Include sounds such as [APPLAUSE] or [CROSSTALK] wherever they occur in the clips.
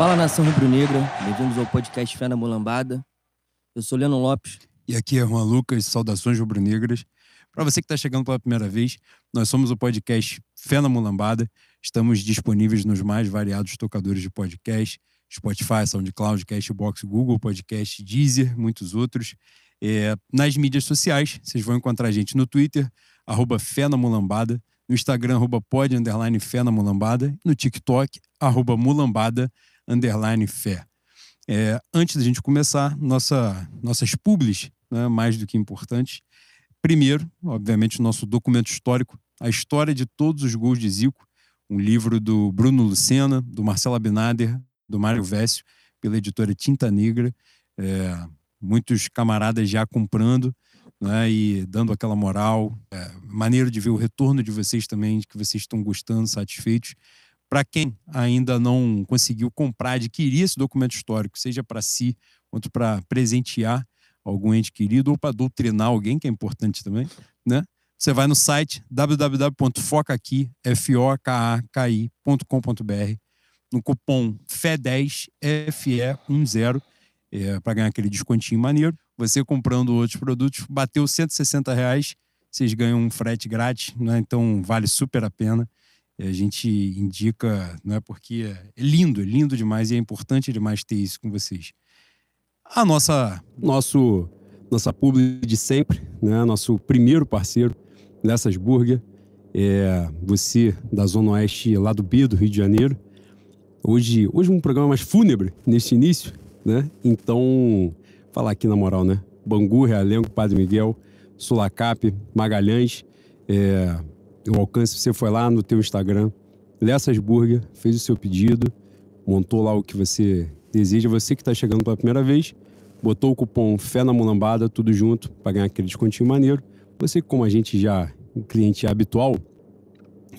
Fala nação rubro-negra, bem-vindos ao podcast Fé na Mulambada. Eu sou Leandro Lopes. E aqui é Juan Lucas, saudações rubro-negras. Para você que está chegando pela primeira vez, nós somos o podcast Fé na Mulambada. Estamos disponíveis nos mais variados tocadores de podcast, Spotify, SoundCloud, Cashbox, Google Podcast, Deezer, muitos outros. É, nas mídias sociais, vocês vão encontrar a gente no Twitter, arroba Fé na Mulambada, no Instagram, arroba pod, underline Fé na Mulambada, no TikTok, arroba Mulambada, underline Fé. É, antes da gente começar, nossa, nossas publis, né, mais do que importantes. Primeiro, obviamente, nosso documento histórico, a história de todos os gols de Zico, um livro do Bruno Lucena, do Marcelo Abinader, do Mário Vécio, pela editora Tinta Negra. É, muitos camaradas já comprando né, e dando aquela moral. É, maneiro de ver o retorno de vocês também, de que vocês estão gostando, satisfeitos. Para quem ainda não conseguiu comprar, adquirir esse documento histórico, seja para si, quanto para presentear algum ente querido ou para doutrinar alguém, que é importante também, né? Você vai no site www.focaqui.com.br no cupom FE10, FE10, é, para ganhar aquele descontinho maneiro. Você comprando outros produtos, bateu 160 reais, vocês ganham um frete grátis, né? então vale super a pena. E a gente indica, não é porque é lindo, é lindo demais e é importante demais ter isso com vocês. A nossa nosso nossa publi de sempre, né? Nosso primeiro parceiro, Lessas Burger, é você da Zona Oeste lá do B do Rio de Janeiro. Hoje, hoje um programa mais fúnebre nesse início, né? Então, falar aqui na moral, né? Bangu, Realengo, Padre Miguel, Sulacap, Magalhães, é, o alcance, você foi lá no teu Instagram, Lessas Burger, fez o seu pedido, montou lá o que você deseja. Você que está chegando pela primeira vez, botou o cupom Fé na Mulambada, tudo junto, para ganhar aquele descontinho maneiro. Você, como a gente já, um cliente habitual,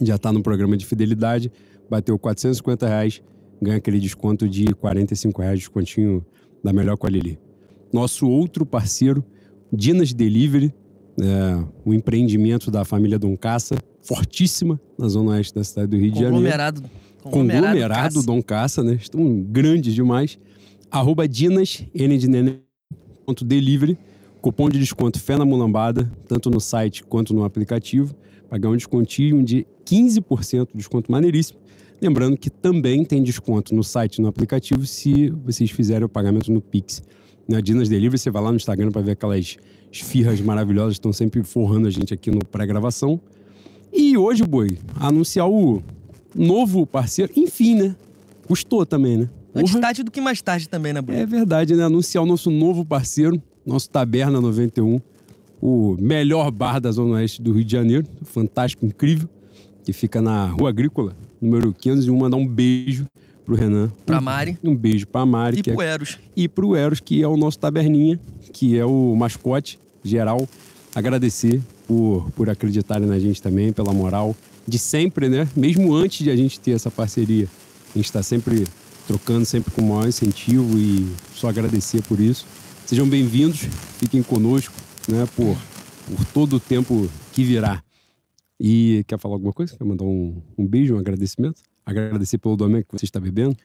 já está no programa de fidelidade, bateu 450 reais, ganha aquele desconto de 45 reais, descontinho da melhor qualidade. Nosso outro parceiro, Dinas Delivery, é, um empreendimento da família Dom Caça, fortíssima na zona oeste da cidade do Rio de Janeiro. Conglomerado. Conglomerado Caça. Dom Caça, né? Estão grandes demais. Arroba Dinas, N de Nenê, ponto delivery. Cupom de desconto Fé na Mulambada, tanto no site quanto no aplicativo. Pagar um descontinho de 15%, desconto maneiríssimo. Lembrando que também tem desconto no site e no aplicativo se vocês fizerem o pagamento no Pix. Na Dinas Delivery, você vai lá no Instagram para ver aquelas esfirras maravilhosas estão sempre forrando a gente aqui no pré-gravação. E hoje, Boi, anunciar o novo parceiro, enfim, né? Custou também, né? Antes tarde do que mais tarde também, né, Boi? É verdade, né? Anunciar o nosso novo parceiro, nosso Taberna 91, o melhor bar da Zona Oeste do Rio de Janeiro, fantástico, incrível, que fica na Rua Agrícola, número 501. Mandar um beijo pro Renan. Pra Mari. Um beijo pra Mari. E pro é... Eros. E pro Eros, que é o nosso taberninha, que é o mascote geral. Agradecer por, por acreditarem na gente também, pela moral de sempre, né? Mesmo antes de a gente ter essa parceria. A gente está sempre trocando, sempre com o maior incentivo e só agradecer por isso. Sejam bem-vindos, fiquem conosco, né? Por, por todo o tempo que virá. E quer falar alguma coisa? Quer mandar um, um beijo, um agradecimento? Agradecer pelo domínio que você está bebendo?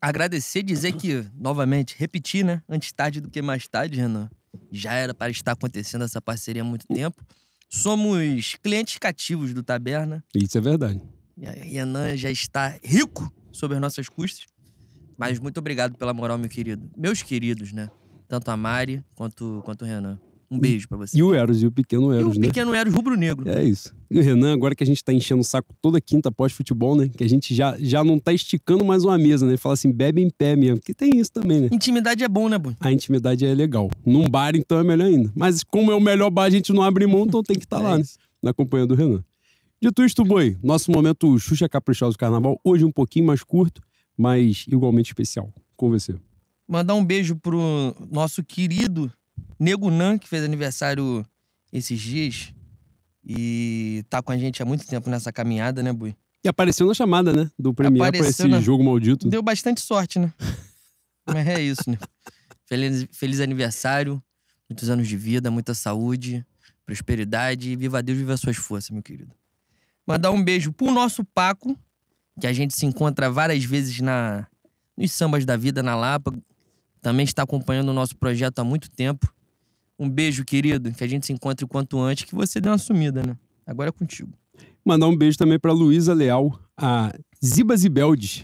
Agradecer, dizer que, novamente, repetir, né? Antes tarde do que mais tarde, Renan. Já era para estar acontecendo essa parceria há muito tempo. Somos clientes cativos do Taberna. Isso é verdade. A Renan já está rico sobre as nossas custas. Mas muito obrigado pela moral, meu querido. Meus queridos, né? Tanto a Mari quanto, quanto o Renan. Um beijo para você. E o Eros, e o pequeno Eros, e o né? pequeno Eros rubro-negro. É isso. E o Renan, agora que a gente tá enchendo o saco toda quinta pós-futebol, né? Que a gente já, já não tá esticando mais uma mesa, né? Fala assim, bebe em pé mesmo. Que tem isso também, né? Intimidade é bom, né, Boi? A intimidade é legal. Num bar, então, é melhor ainda. Mas como é o melhor bar, a gente não abre mão, então tem que estar tá [LAUGHS] é lá, né? Na companhia do Renan. Dito isto, Boi, nosso momento Xuxa Caprichoso Carnaval, hoje um pouquinho mais curto, mas igualmente especial. Com você. Mandar um beijo pro nosso querido Nego Nan, que fez aniversário esses dias e tá com a gente há muito tempo nessa caminhada, né, Bui? E apareceu na chamada, né? Do Premiere pra esse na... jogo maldito. Deu bastante sorte, né? [LAUGHS] Mas é isso, né? Feliz, feliz aniversário, muitos anos de vida, muita saúde, prosperidade. Viva Deus, viva suas forças, meu querido. Mandar um beijo pro nosso Paco, que a gente se encontra várias vezes na, nos sambas da vida na Lapa. Também está acompanhando o nosso projeto há muito tempo. Um beijo, querido. Que a gente se encontre quanto antes, que você dê uma sumida, né? Agora é contigo. Mandar um beijo também pra Luísa Leal, a Ziba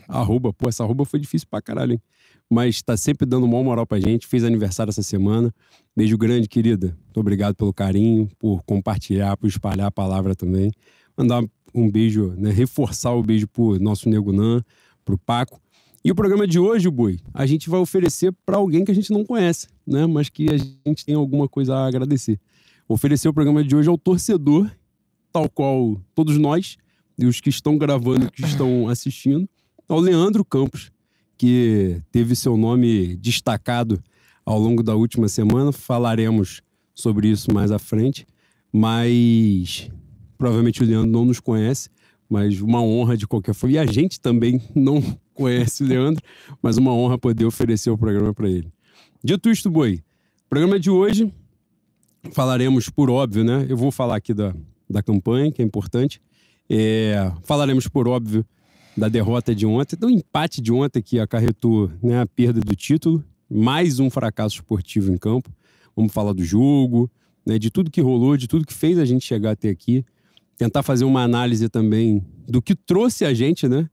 arroba. Pô, essa arroba foi difícil pra caralho, hein? Mas tá sempre dando uma moral pra gente. Fez aniversário essa semana. Beijo grande, querida. Muito obrigado pelo carinho, por compartilhar, por espalhar a palavra também. Mandar um beijo, né? Reforçar o beijo pro nosso Nego Nan, pro Paco. E o programa de hoje, Bui, a gente vai oferecer para alguém que a gente não conhece, né? Mas que a gente tem alguma coisa a agradecer. Oferecer o programa de hoje ao torcedor, tal qual todos nós, e os que estão gravando e que estão [LAUGHS] assistindo, ao Leandro Campos, que teve seu nome destacado ao longo da última semana. Falaremos sobre isso mais à frente, mas provavelmente o Leandro não nos conhece, mas uma honra de qualquer forma. E a gente também não conhece o Leandro, mas uma honra poder oferecer o programa para ele. Dito isto, Boi, programa de hoje falaremos, por óbvio, né? Eu vou falar aqui da, da campanha, que é importante. É, falaremos, por óbvio, da derrota de ontem, do empate de ontem que acarretou né, a perda do título, mais um fracasso esportivo em campo. Vamos falar do jogo, né, de tudo que rolou, de tudo que fez a gente chegar até aqui. Tentar fazer uma análise também do que trouxe a gente, né?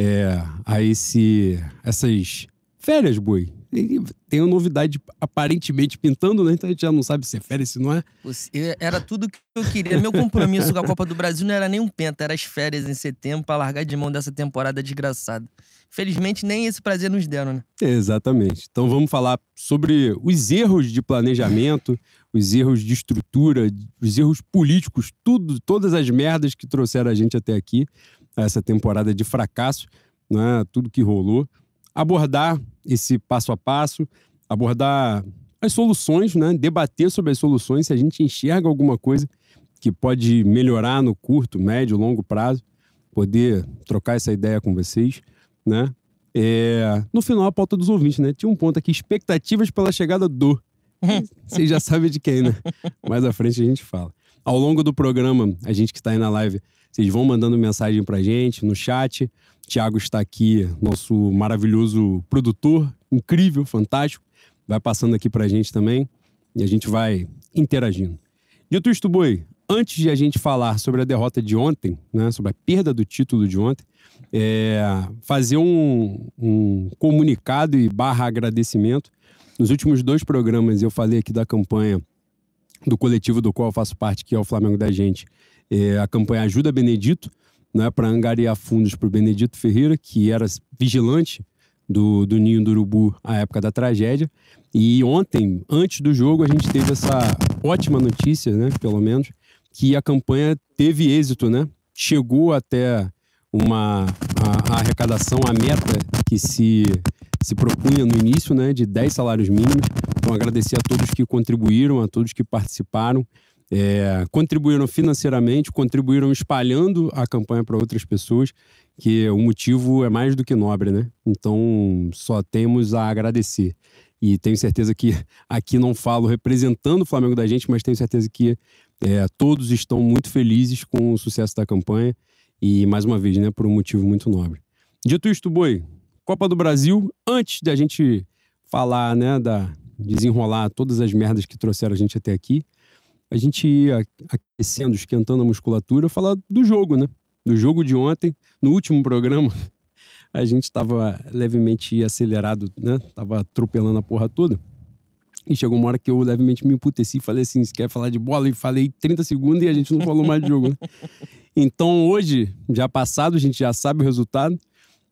É, a esse, essas férias, boi. Tem uma novidade aparentemente pintando, né? Então a gente já não sabe se é férias, se não é. Era tudo que eu queria. Meu compromisso com a Copa do Brasil não era nem um penta, era as férias em setembro pra largar de mão dessa temporada desgraçada. Felizmente, nem esse prazer nos deram, né? Exatamente. Então vamos falar sobre os erros de planejamento, os erros de estrutura, os erros políticos, tudo, todas as merdas que trouxeram a gente até aqui, essa temporada de fracasso, né? tudo que rolou. Abordar esse passo a passo, abordar as soluções, né? debater sobre as soluções, se a gente enxerga alguma coisa que pode melhorar no curto, médio, longo prazo, poder trocar essa ideia com vocês, né? É, no final, a pauta dos ouvintes, né? Tinha um ponto aqui: expectativas pela chegada do. [LAUGHS] Vocês já sabem de quem, né? Mais à frente a gente fala. Ao longo do programa, a gente que está aí na live, vocês vão mandando mensagem pra gente no chat. Tiago está aqui, nosso maravilhoso produtor, incrível, fantástico. Vai passando aqui pra gente também e a gente vai interagindo. Dito isto, Boi, antes de a gente falar sobre a derrota de ontem, né, sobre a perda do título de ontem, é, fazer um, um comunicado e barra agradecimento. Nos últimos dois programas eu falei aqui da campanha do coletivo do qual eu faço parte, que é o Flamengo da Gente, a campanha Ajuda Benedito, né, para angariar fundos para o Benedito Ferreira, que era vigilante do, do Ninho do Urubu à época da tragédia. E ontem, antes do jogo, a gente teve essa ótima notícia, né, pelo menos, que a campanha teve êxito, né? Chegou até uma a, a arrecadação, a meta que se, se propunha no início, né, de 10 salários mínimos. Então, agradecer a todos que contribuíram, a todos que participaram, é, contribuíram financeiramente, contribuíram espalhando a campanha para outras pessoas, que o motivo é mais do que nobre, né? Então, só temos a agradecer. E tenho certeza que [LAUGHS] aqui não falo representando o Flamengo da gente, mas tenho certeza que é, todos estão muito felizes com o sucesso da campanha e, mais uma vez, né, por um motivo muito nobre. Dito isto, Boi, Copa do Brasil, antes da gente falar, né, da desenrolar todas as merdas que trouxeram a gente até aqui, a gente ia aquecendo, esquentando a musculatura, falar do jogo, né? Do jogo de ontem, no último programa, [LAUGHS] a gente estava levemente acelerado, né? Tava atropelando a porra toda. E chegou uma hora que eu levemente me emputeci e falei assim: você quer falar de bola? E falei 30 segundos e a gente não falou mais de jogo. Né? [LAUGHS] Então hoje, já passado, a gente já sabe o resultado.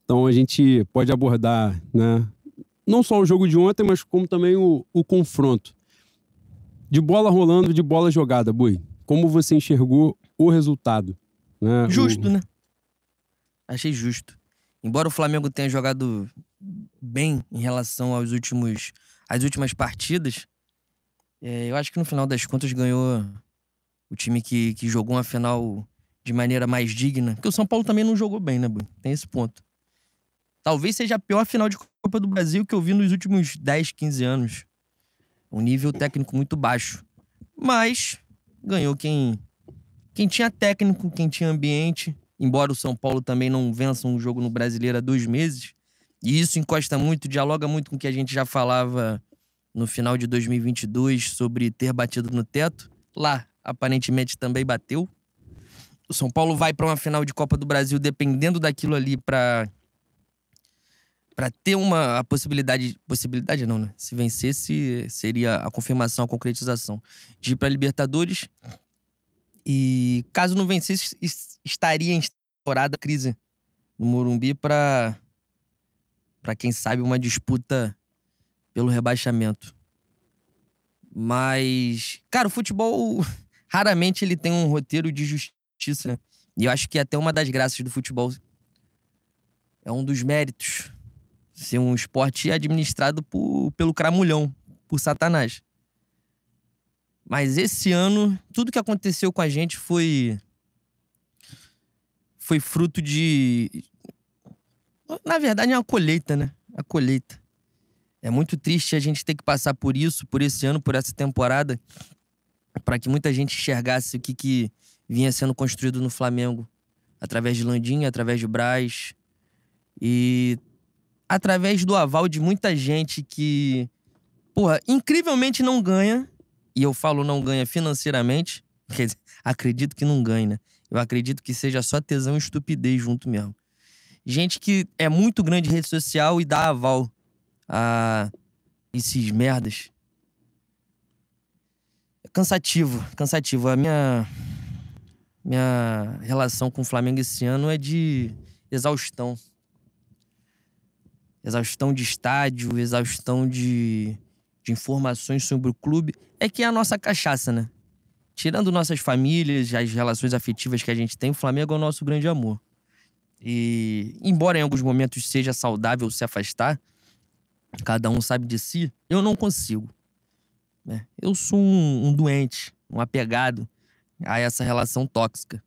Então a gente pode abordar, né? Não só o jogo de ontem, mas como também o, o confronto. De bola rolando, de bola jogada, Bui. Como você enxergou o resultado? Né? Justo, O- né? Achei justo. Embora o Flamengo tenha jogado bem em relação aos últimos, às últimas partidas, é, eu acho que no final das contas ganhou o time que, que jogou uma final de maneira mais digna. Porque o São Paulo também não jogou bem, né, Bui? Tem esse ponto. Talvez seja a pior final de Copa do Brasil que eu vi nos últimos 10, 15 anos. Um nível técnico muito baixo. Mas ganhou quem, quem tinha técnico, quem tinha ambiente. Embora o São Paulo também não vença um jogo no Brasileiro há dois meses, E isso encosta muito, dialoga muito com o que a gente já falava no final de 2022 sobre ter batido no teto. Lá, aparentemente, também bateu. O São Paulo vai para uma final de Copa do Brasil dependendo daquilo ali para para ter uma a possibilidade, possibilidade não, né? Se vencesse, seria a confirmação, a concretização de ir para Libertadores. E caso não vencesse, estaria em temporada crise no Morumbi para para quem sabe uma disputa pelo rebaixamento. Mas, cara, o futebol [LAUGHS] raramente ele tem um roteiro de justiça, né? E eu acho que é até uma das graças do futebol é um dos méritos ser um esporte administrado por, pelo cramulhão, por Satanás. Mas esse ano, tudo que aconteceu com a gente foi. Foi fruto de. Na verdade, é uma colheita, né? A colheita. É muito triste a gente ter que passar por isso, por esse ano, por essa temporada, para que muita gente enxergasse o que, que vinha sendo construído no Flamengo através de Landim, através de Braz. E através do aval de muita gente que, porra, incrivelmente não ganha, e eu falo não ganha financeiramente, [LAUGHS] quer dizer, acredito que não ganha, né? Eu acredito que seja só tesão e estupidez junto mesmo. Gente que é muito grande em rede social e dá aval a esses merdas. É cansativo, cansativo. A minha minha relação com o Flamengo esse ano é de exaustão exaustão de estádio, exaustão de, de informações sobre o clube, é que é a nossa cachaça, né? Tirando nossas famílias, as relações afetivas que a gente tem, o Flamengo é o nosso grande amor. E, embora em alguns momentos seja saudável se afastar, cada um sabe de si, eu não consigo. Né? Eu sou um, um doente, um apegado a essa relação tóxica.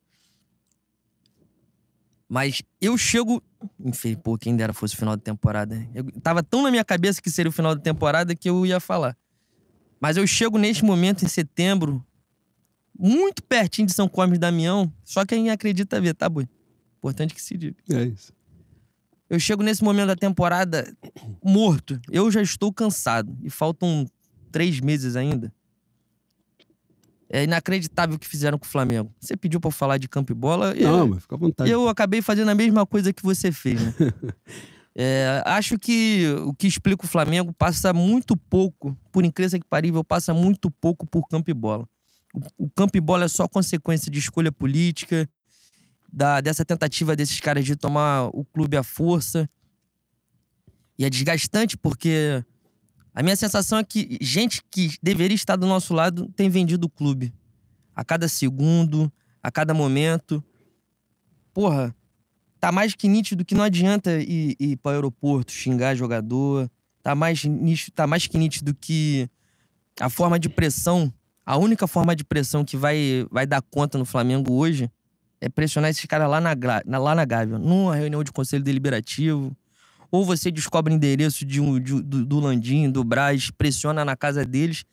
Mas eu chego. Enfim, pô, quem dera fosse o final da temporada. Eu tava tão na minha cabeça que seria o final da temporada que eu ia falar. Mas eu chego neste momento, em setembro, muito pertinho de São Cosme e Damião. Só quem acredita ver, tá, boi? Importante que se diga. É isso. Eu chego nesse momento da temporada morto. Eu já estou cansado. E faltam três meses ainda. É inacreditável o que fizeram com o Flamengo. Você pediu pra eu falar de campo e bola. Não, mas fica à vontade. Eu acabei fazendo a mesma coisa que você fez, né? [LAUGHS] é, acho que o que explica o Flamengo passa muito pouco, por incrível que parível, passa muito pouco por campo e bola. O, o campo e bola é só consequência de escolha política, da, dessa tentativa desses caras de tomar o clube à força. E é desgastante porque a minha sensação é que gente que deveria estar do nosso lado tem vendido o clube. A cada segundo, a cada momento. Porra, tá mais que nítido que não adianta ir, ir para o aeroporto xingar jogador. Tá mais, nítido, tá mais que nítido que a forma de pressão, a única forma de pressão que vai, vai dar conta no Flamengo hoje é pressionar esses caras lá na, lá na Gávea, numa reunião de conselho deliberativo ou você descobre endereço de um, de, do, do Landim, do Braz, pressiona na casa deles,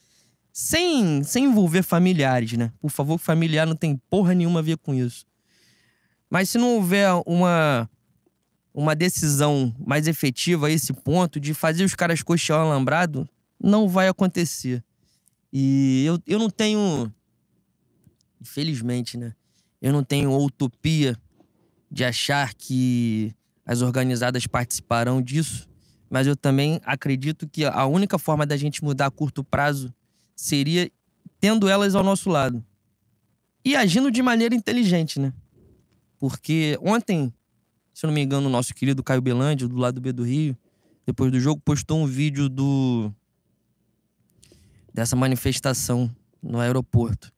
sem, sem envolver familiares, né? Por favor, familiar não tem porra nenhuma a ver com isso. Mas se não houver uma, uma decisão mais efetiva a esse ponto de fazer os caras coxear o alambrado, não vai acontecer. E eu, eu não tenho. Infelizmente, né? Eu não tenho utopia de achar que as organizadas participarão disso, mas eu também acredito que a única forma da gente mudar a curto prazo seria tendo elas ao nosso lado e agindo de maneira inteligente, né? Porque ontem, se eu não me engano, o nosso querido Caio Belândio, do lado B do Rio, depois do jogo, postou um vídeo do dessa manifestação no aeroporto.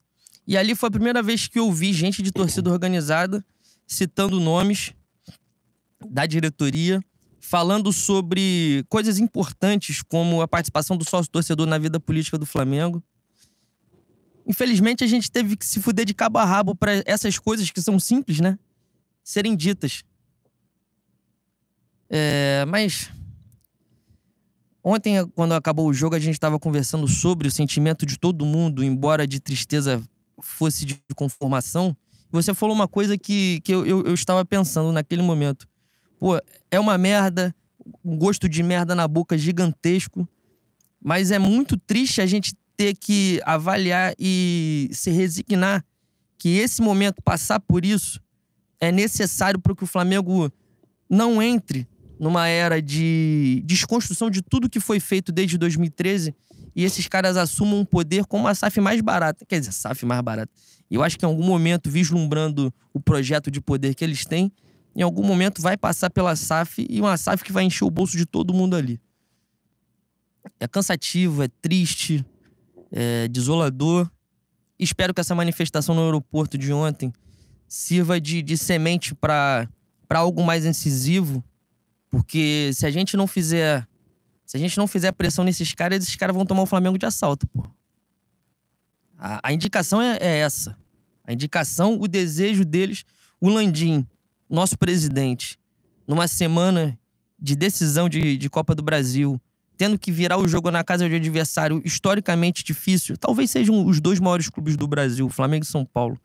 E ali foi a primeira vez que eu vi gente de torcida organizada citando nomes da diretoria falando sobre coisas importantes como a participação do sócio torcedor na vida política do Flamengo. Infelizmente, a gente teve que se fuder de cabo a rabo para essas coisas que são simples, né? Serem ditas. É, mas. Ontem, quando acabou o jogo, a gente estava conversando sobre o sentimento de todo mundo, embora de tristeza fosse de conformação. Você falou uma coisa que, que eu, eu, eu estava pensando naquele momento pô, é uma merda, um gosto de merda na boca gigantesco. Mas é muito triste a gente ter que avaliar e se resignar que esse momento, passar por isso, é necessário para que o Flamengo não entre numa era de desconstrução de tudo que foi feito desde 2013 e esses caras assumam um poder com uma SAF mais barata. Quer dizer, SAF mais barata. Eu acho que em algum momento, vislumbrando o projeto de poder que eles têm, em algum momento vai passar pela SAF e uma SAF que vai encher o bolso de todo mundo ali. É cansativo, é triste, é desolador. Espero que essa manifestação no aeroporto de ontem sirva de, de semente para algo mais incisivo, porque se a gente não fizer se a gente não fizer pressão nesses caras, esses caras vão tomar o Flamengo de assalto, pô. A, a indicação é, é, essa. A indicação, o desejo deles, o Landim, nosso presidente, numa semana de decisão de, de Copa do Brasil, tendo que virar o jogo na casa de adversário historicamente difícil, talvez sejam os dois maiores clubes do Brasil, Flamengo e São Paulo.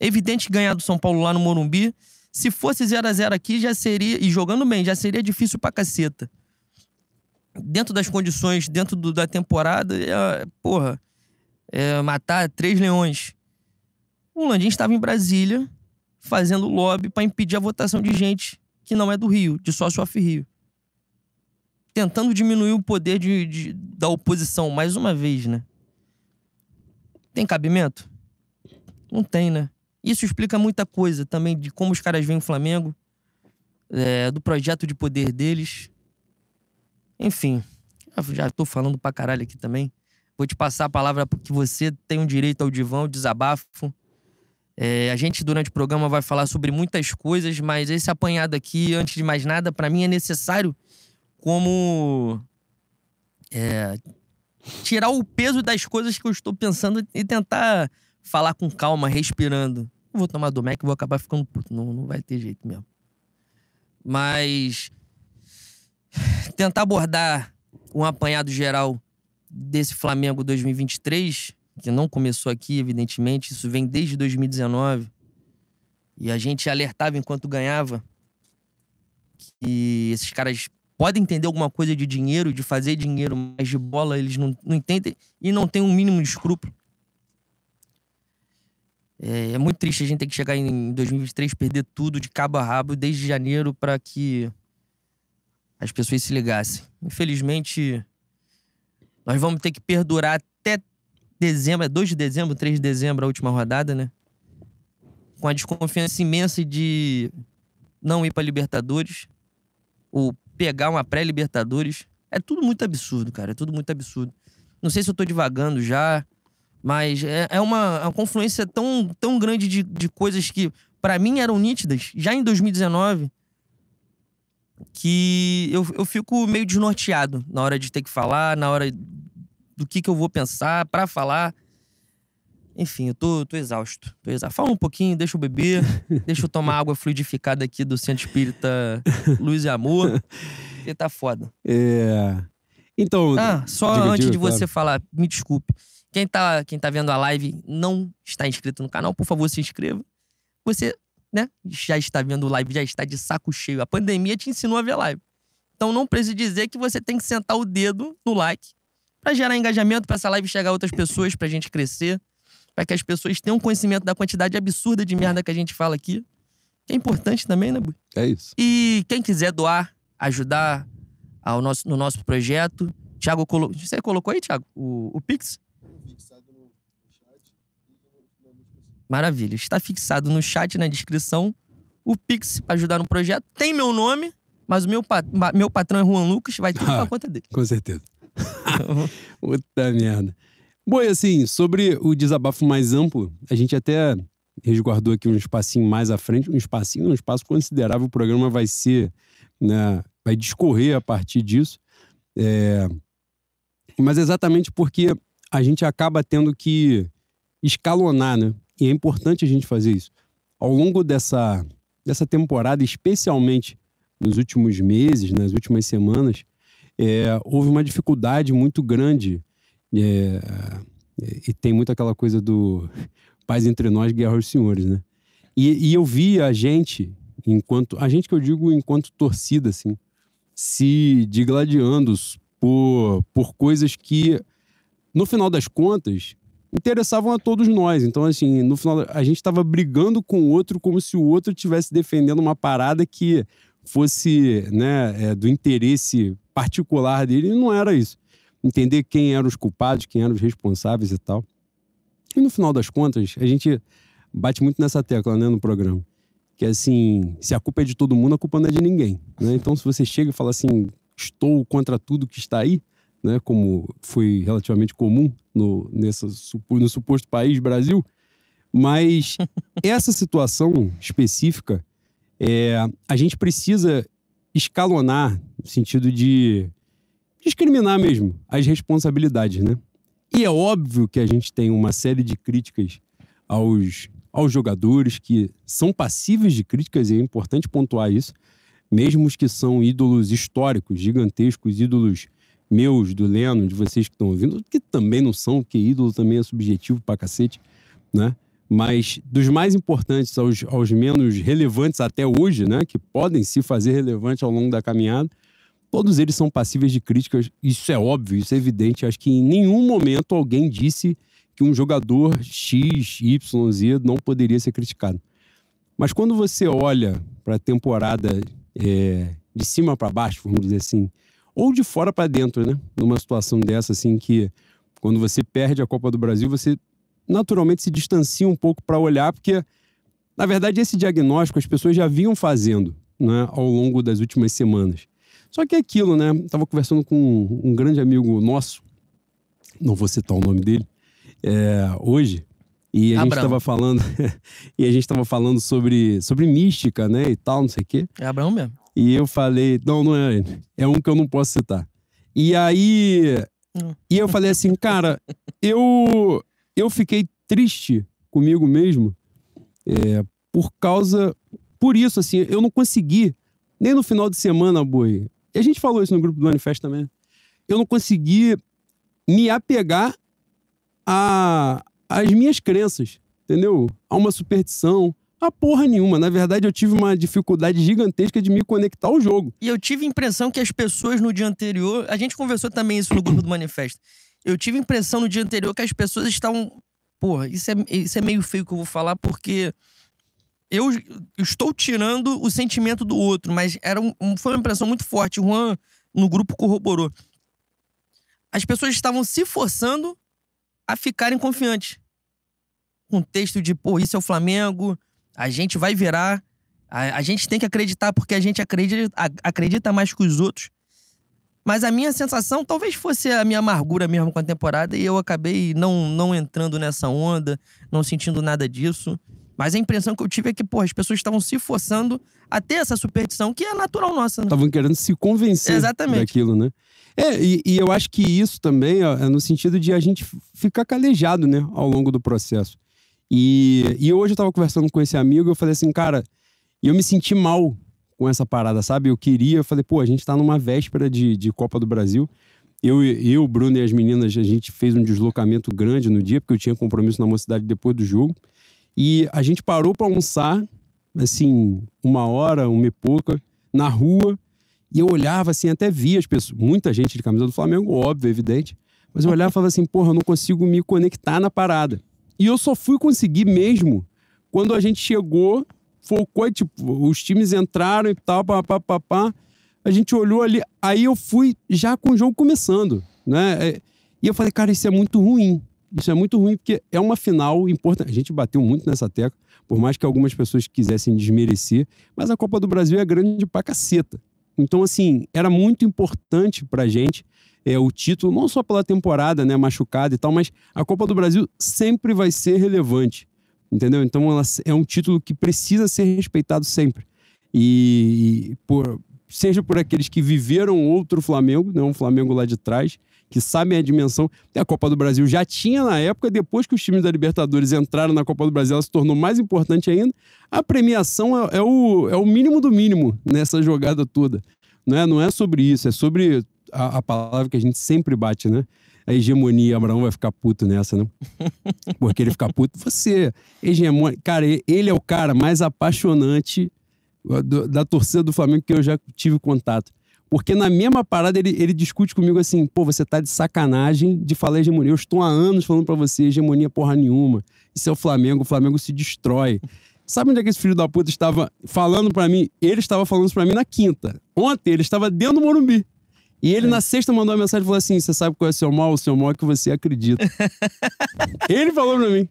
Evidente ganhar do São Paulo lá no Morumbi, se fosse 0 a 0 aqui, já seria, e jogando bem, já seria difícil pra caceta dentro das condições, dentro do, da temporada, é, porra, é, matar três leões. O Landim estava em Brasília fazendo lobby para impedir a votação de gente que não é do Rio, de sócio off-Rio. Tentando diminuir o poder de, de, da oposição, mais uma vez, né? Tem cabimento? Não tem, né? Isso explica muita coisa também de como os caras veem o Flamengo, é, do projeto de poder deles. Enfim, já tô falando pra caralho aqui também. Vou te passar a palavra porque você tem o um direito ao divã, ao desabafo. É, a gente, durante o programa, vai falar sobre muitas coisas, mas esse apanhado aqui, antes de mais nada, para mim é necessário como. É, tirar o peso das coisas que eu estou pensando e tentar falar com calma, respirando. Vou tomar do Mac e vou acabar ficando puto. Não, não vai ter jeito mesmo. Mas tentar abordar um apanhado geral desse Flamengo 2023, que não começou aqui, evidentemente, isso vem desde 2019. E a gente alertava enquanto ganhava que esses caras podem entender alguma coisa de dinheiro, de fazer dinheiro, mas de bola eles não, não entendem e não têm um mínimo de escrúpulo. É, é, muito triste a gente ter que chegar em 2023 perder tudo de cabo a rabo desde janeiro para que as pessoas se ligassem. Infelizmente, nós vamos ter que perdurar até dezembro, é 2 de dezembro, 3 de dezembro, a última rodada, né? Com a desconfiança imensa de não ir para Libertadores ou pegar uma pré-Libertadores. É tudo muito absurdo, cara. É tudo muito absurdo. Não sei se eu tô divagando já, mas é, é uma, uma confluência tão, tão grande de, de coisas que, para mim, eram nítidas já em 2019 que eu, eu fico meio desnorteado na hora de ter que falar, na hora do que, que eu vou pensar para falar. Enfim, eu tô, tô exausto. Tô exausto. Fala um pouquinho, deixa eu beber, [LAUGHS] deixa eu tomar água fluidificada aqui do Centro Espírita Luz e Amor. Porque tá foda. É. Então. Ah, só antes de você claro. falar, me desculpe. Quem tá, quem tá vendo a live não está inscrito no canal, por favor, se inscreva. Você né? Já está vendo live, já está de saco cheio. A pandemia te ensinou a ver live. Então não precisa dizer que você tem que sentar o dedo no like para gerar engajamento, para essa live chegar a outras pessoas, pra gente crescer, para que as pessoas tenham conhecimento da quantidade absurda de merda que a gente fala aqui. Que é importante também, né, Bui? É isso. E quem quiser doar, ajudar ao nosso, no nosso projeto, Thiago colocou. Você colocou aí, Thiago, o, o Pix? Maravilha. Está fixado no chat, na descrição, o Pix para ajudar no projeto. Tem meu nome, mas o meu, meu patrão é Juan Lucas, vai ter ah, [LAUGHS] conta dele. Com certeza. [LAUGHS] Puta merda. Bom, e assim, sobre o desabafo mais amplo, a gente até resguardou aqui um espacinho mais à frente, um espacinho, um espaço considerável. O programa vai ser, né, vai discorrer a partir disso. É... Mas exatamente porque a gente acaba tendo que escalonar, né? E é importante a gente fazer isso. Ao longo dessa, dessa temporada, especialmente nos últimos meses, nas últimas semanas, é, houve uma dificuldade muito grande. É, e tem muito aquela coisa do paz entre nós, guerra aos senhores, né? E, e eu vi a gente, enquanto. A gente que eu digo enquanto torcida, assim, se digladiando por, por coisas que, no final das contas, interessavam a todos nós. Então, assim, no final, a gente estava brigando com o outro como se o outro estivesse defendendo uma parada que fosse né, é, do interesse particular dele, não era isso. Entender quem eram os culpados, quem eram os responsáveis e tal. E no final das contas, a gente bate muito nessa tecla né, no programa. Que é assim, se a culpa é de todo mundo, a culpa não é de ninguém. Né? Então, se você chega e fala assim, estou contra tudo que está aí, né, como foi relativamente comum no, nessa, no suposto país Brasil, mas [LAUGHS] essa situação específica, é, a gente precisa escalonar no sentido de discriminar mesmo as responsabilidades, né? E é óbvio que a gente tem uma série de críticas aos, aos jogadores que são passíveis de críticas, e é importante pontuar isso, mesmo os que são ídolos históricos, gigantescos, ídolos meus, do Leno, de vocês que estão ouvindo, que também não são, porque ídolo também é subjetivo pra cacete, né? Mas dos mais importantes aos, aos menos relevantes até hoje, né? Que podem se fazer relevantes ao longo da caminhada, todos eles são passíveis de críticas. Isso é óbvio, isso é evidente. Acho que em nenhum momento alguém disse que um jogador X, Y, Z não poderia ser criticado. Mas quando você olha para a temporada é, de cima para baixo, vamos dizer assim, ou de fora para dentro, né? Numa situação dessa, assim, que quando você perde a Copa do Brasil, você naturalmente se distancia um pouco para olhar, porque, na verdade, esse diagnóstico as pessoas já vinham fazendo né, ao longo das últimas semanas. Só que é aquilo, né? Estava conversando com um grande amigo nosso, não vou citar o nome dele, é, hoje, e a gente estava falando [LAUGHS] e a gente estava falando sobre, sobre mística, né, e tal, não sei o quê. É Abraão mesmo. E eu falei, não, não é. É um que eu não posso citar. E aí. Hum. E eu falei assim, cara, eu, eu fiquei triste comigo mesmo é, por causa. Por isso, assim, eu não consegui, nem no final de semana, boi. E a gente falou isso no grupo do Manifesto também. Eu não consegui me apegar a, às minhas crenças, entendeu? A uma superstição, a porra nenhuma. Na verdade, eu tive uma dificuldade gigantesca de me conectar ao jogo. E eu tive a impressão que as pessoas no dia anterior. A gente conversou também isso no grupo do Manifesto. Eu tive a impressão no dia anterior que as pessoas estavam. Porra, isso é, isso é meio feio que eu vou falar, porque eu, estou tirando o sentimento do outro, mas era um, foi uma impressão muito forte. O Juan, no grupo, corroborou. As pessoas estavam se forçando a ficarem confiantes. Com texto de, pô, isso é o Flamengo, a gente vai virar. A, a gente tem que acreditar porque a gente acredita, a, acredita mais que os outros. Mas a minha sensação talvez fosse a minha amargura mesmo com a temporada e eu acabei não, não entrando nessa onda, não sentindo nada disso. Mas a impressão que eu tive é que, pô, as pessoas estavam se forçando a ter essa superstição que é natural nossa, né? Estavam querendo se convencer Exatamente. daquilo, né? É, e, e, eu acho que isso também ó, é no sentido de a gente ficar calejado, né, ao longo do processo. E, e hoje eu tava conversando com esse amigo e eu falei assim, cara, e eu me senti mal com essa parada, sabe? Eu queria, eu falei, pô, a gente tá numa véspera de, de Copa do Brasil. Eu, eu, Bruno e as meninas, a gente fez um deslocamento grande no dia, porque eu tinha compromisso na mocidade depois do jogo. E a gente parou para almoçar, assim, uma hora, uma e pouca, na rua. E eu olhava assim, até via as pessoas, muita gente de camisa do Flamengo, óbvio, evidente. Mas eu olhava e falava assim, porra, eu não consigo me conectar na parada. E eu só fui conseguir mesmo quando a gente chegou, focou, tipo, os times entraram e tal, papapá. A gente olhou ali, aí eu fui já com o jogo começando, né? É, e eu falei, cara, isso é muito ruim. Isso é muito ruim porque é uma final importante. A gente bateu muito nessa tecla, por mais que algumas pessoas quisessem desmerecer, mas a Copa do Brasil é grande pra caceta. Então, assim, era muito importante pra gente é, o título, não só pela temporada, né, machucada e tal, mas a Copa do Brasil sempre vai ser relevante, entendeu? Então ela é um título que precisa ser respeitado sempre. E, por, seja por aqueles que viveram outro Flamengo, né, um Flamengo lá de trás, que sabem a dimensão. A Copa do Brasil já tinha na época, depois que os times da Libertadores entraram na Copa do Brasil, ela se tornou mais importante ainda. A premiação é, é o, é o mínimo do mínimo nessa jogada toda. Não é, não é sobre isso, é sobre a, a, palavra que a gente sempre bate, né? A hegemonia, Abraão vai ficar puto nessa, né? [LAUGHS] Porque ele fica puto. Você, hegemônia. Cara, ele é o cara mais apaixonante da torcida do Flamengo que eu já tive contato. Porque na mesma parada ele, ele discute comigo assim, pô, você tá de sacanagem de falar hegemonia. Eu estou há anos falando para você, hegemonia porra nenhuma. Isso é o Flamengo, o Flamengo se destrói. Sabe onde é que esse filho da puta estava falando para mim? Ele estava falando isso pra mim na quinta. Ontem ele estava dentro do Morumbi. E ele na sexta mandou uma mensagem e falou assim: Você sabe qual é o seu mal? O seu mal é que você acredita. [LAUGHS] ele falou pra mim.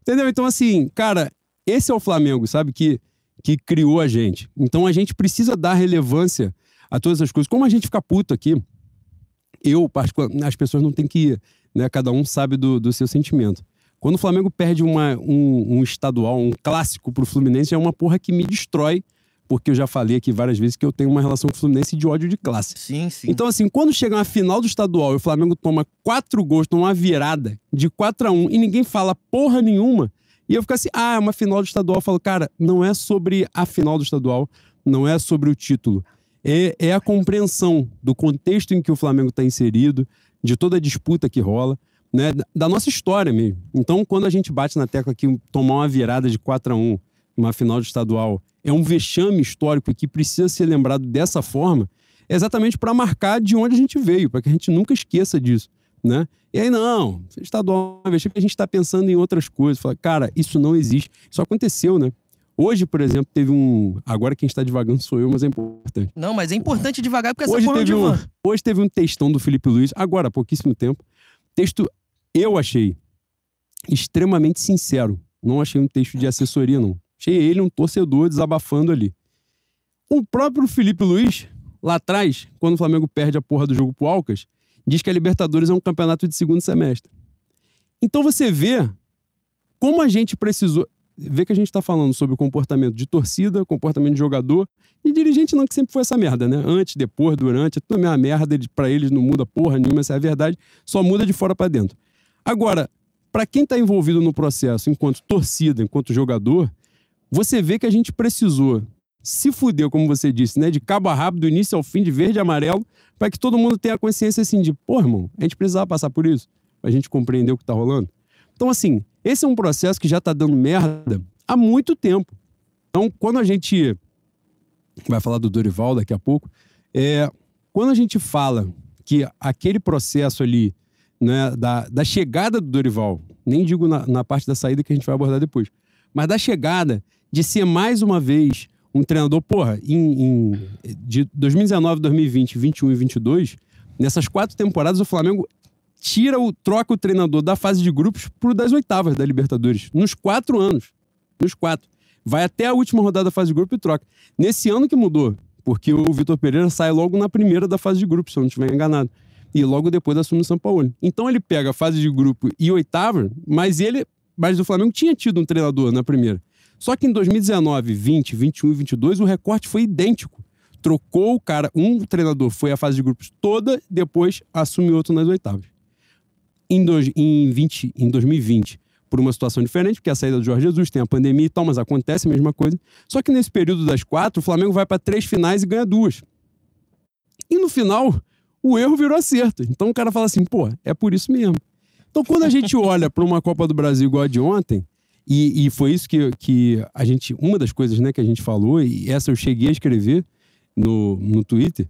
Entendeu? Então, assim, cara, esse é o Flamengo, sabe? Que, que criou a gente. Então a gente precisa dar relevância a todas as coisas. Como a gente fica puto aqui, eu, particularmente, as pessoas não têm que ir, né? Cada um sabe do, do seu sentimento. Quando o Flamengo perde uma, um, um estadual, um clássico pro Fluminense, é uma porra que me destrói, porque eu já falei aqui várias vezes que eu tenho uma relação com o Fluminense de ódio de classe. Sim, sim. Então, assim, quando chega na final do estadual e o Flamengo toma quatro gols, toma uma virada de 4 a 1 e ninguém fala porra nenhuma, e eu fico assim, ah, é uma final do estadual. Eu falo, cara, não é sobre a final do estadual, não é sobre o título. É, é a compreensão do contexto em que o Flamengo está inserido, de toda a disputa que rola né, da nossa história mesmo. Então, quando a gente bate na tecla que tomar uma virada de 4 a 1 uma final de estadual é um vexame histórico que precisa ser lembrado dessa forma, é exatamente para marcar de onde a gente veio, para que a gente nunca esqueça disso. Né? E aí, não, estadual é vexame, a gente está pensando em outras coisas. Fala, cara, isso não existe. Isso aconteceu, né? Hoje, por exemplo, teve um. Agora quem está devagando sou eu, mas é importante. Não, mas é importante devagar porque essa hoje porra teve, um, hoje teve um textão do Felipe Luiz, agora há pouquíssimo tempo. Texto eu achei extremamente sincero. Não achei um texto de assessoria, não. Achei ele um torcedor desabafando ali. O próprio Felipe Luiz, lá atrás, quando o Flamengo perde a porra do jogo pro Alcas, diz que a Libertadores é um campeonato de segundo semestre. Então você vê como a gente precisou. Vê que a gente está falando sobre o comportamento de torcida, comportamento de jogador e dirigente, não, que sempre foi essa merda, né? Antes, depois, durante, é tudo a mesma merda. Para eles não muda porra nenhuma, essa é a verdade. Só muda de fora para dentro. Agora, para quem está envolvido no processo enquanto torcida, enquanto jogador, você vê que a gente precisou se fuder, como você disse, né? De cabo a rabo, do início ao fim, de verde e amarelo, para que todo mundo tenha consciência assim de, pô, irmão, a gente precisava passar por isso, pra gente compreender o que tá rolando. Então, assim, esse é um processo que já tá dando merda há muito tempo. Então, quando a gente vai falar do Dorival daqui a pouco, é, quando a gente fala que aquele processo ali né, da, da chegada do Dorival, nem digo na, na parte da saída que a gente vai abordar depois, mas da chegada de ser mais uma vez um treinador, porra, em, em, de 2019, 2020, 21 e 22, nessas quatro temporadas o Flamengo tira o troca o treinador da fase de grupos pro das oitavas da Libertadores, nos quatro anos, nos quatro. Vai até a última rodada da fase de grupo e troca. Nesse ano que mudou, porque o Vitor Pereira sai logo na primeira da fase de grupos, se eu não estiver enganado e logo depois assume o São Paulo. Então ele pega a fase de grupo e oitava, mas ele, mas o Flamengo tinha tido um treinador na primeira. Só que em 2019, 20, 21 e 22 o recorte foi idêntico. Trocou o cara, um treinador foi a fase de grupos toda, depois assume outro nas oitavas. Em, dois, em, 20, em 2020, por uma situação diferente, porque a saída do Jorge Jesus tem a pandemia e tal, mas acontece a mesma coisa. Só que nesse período das quatro, o Flamengo vai para três finais e ganha duas. E no final, o erro virou acerto. Então o cara fala assim, pô, é por isso mesmo. Então quando a gente [LAUGHS] olha para uma Copa do Brasil igual a de ontem, e, e, foi isso que, que a gente, uma das coisas né, que a gente falou, e essa eu cheguei a escrever no, no Twitter,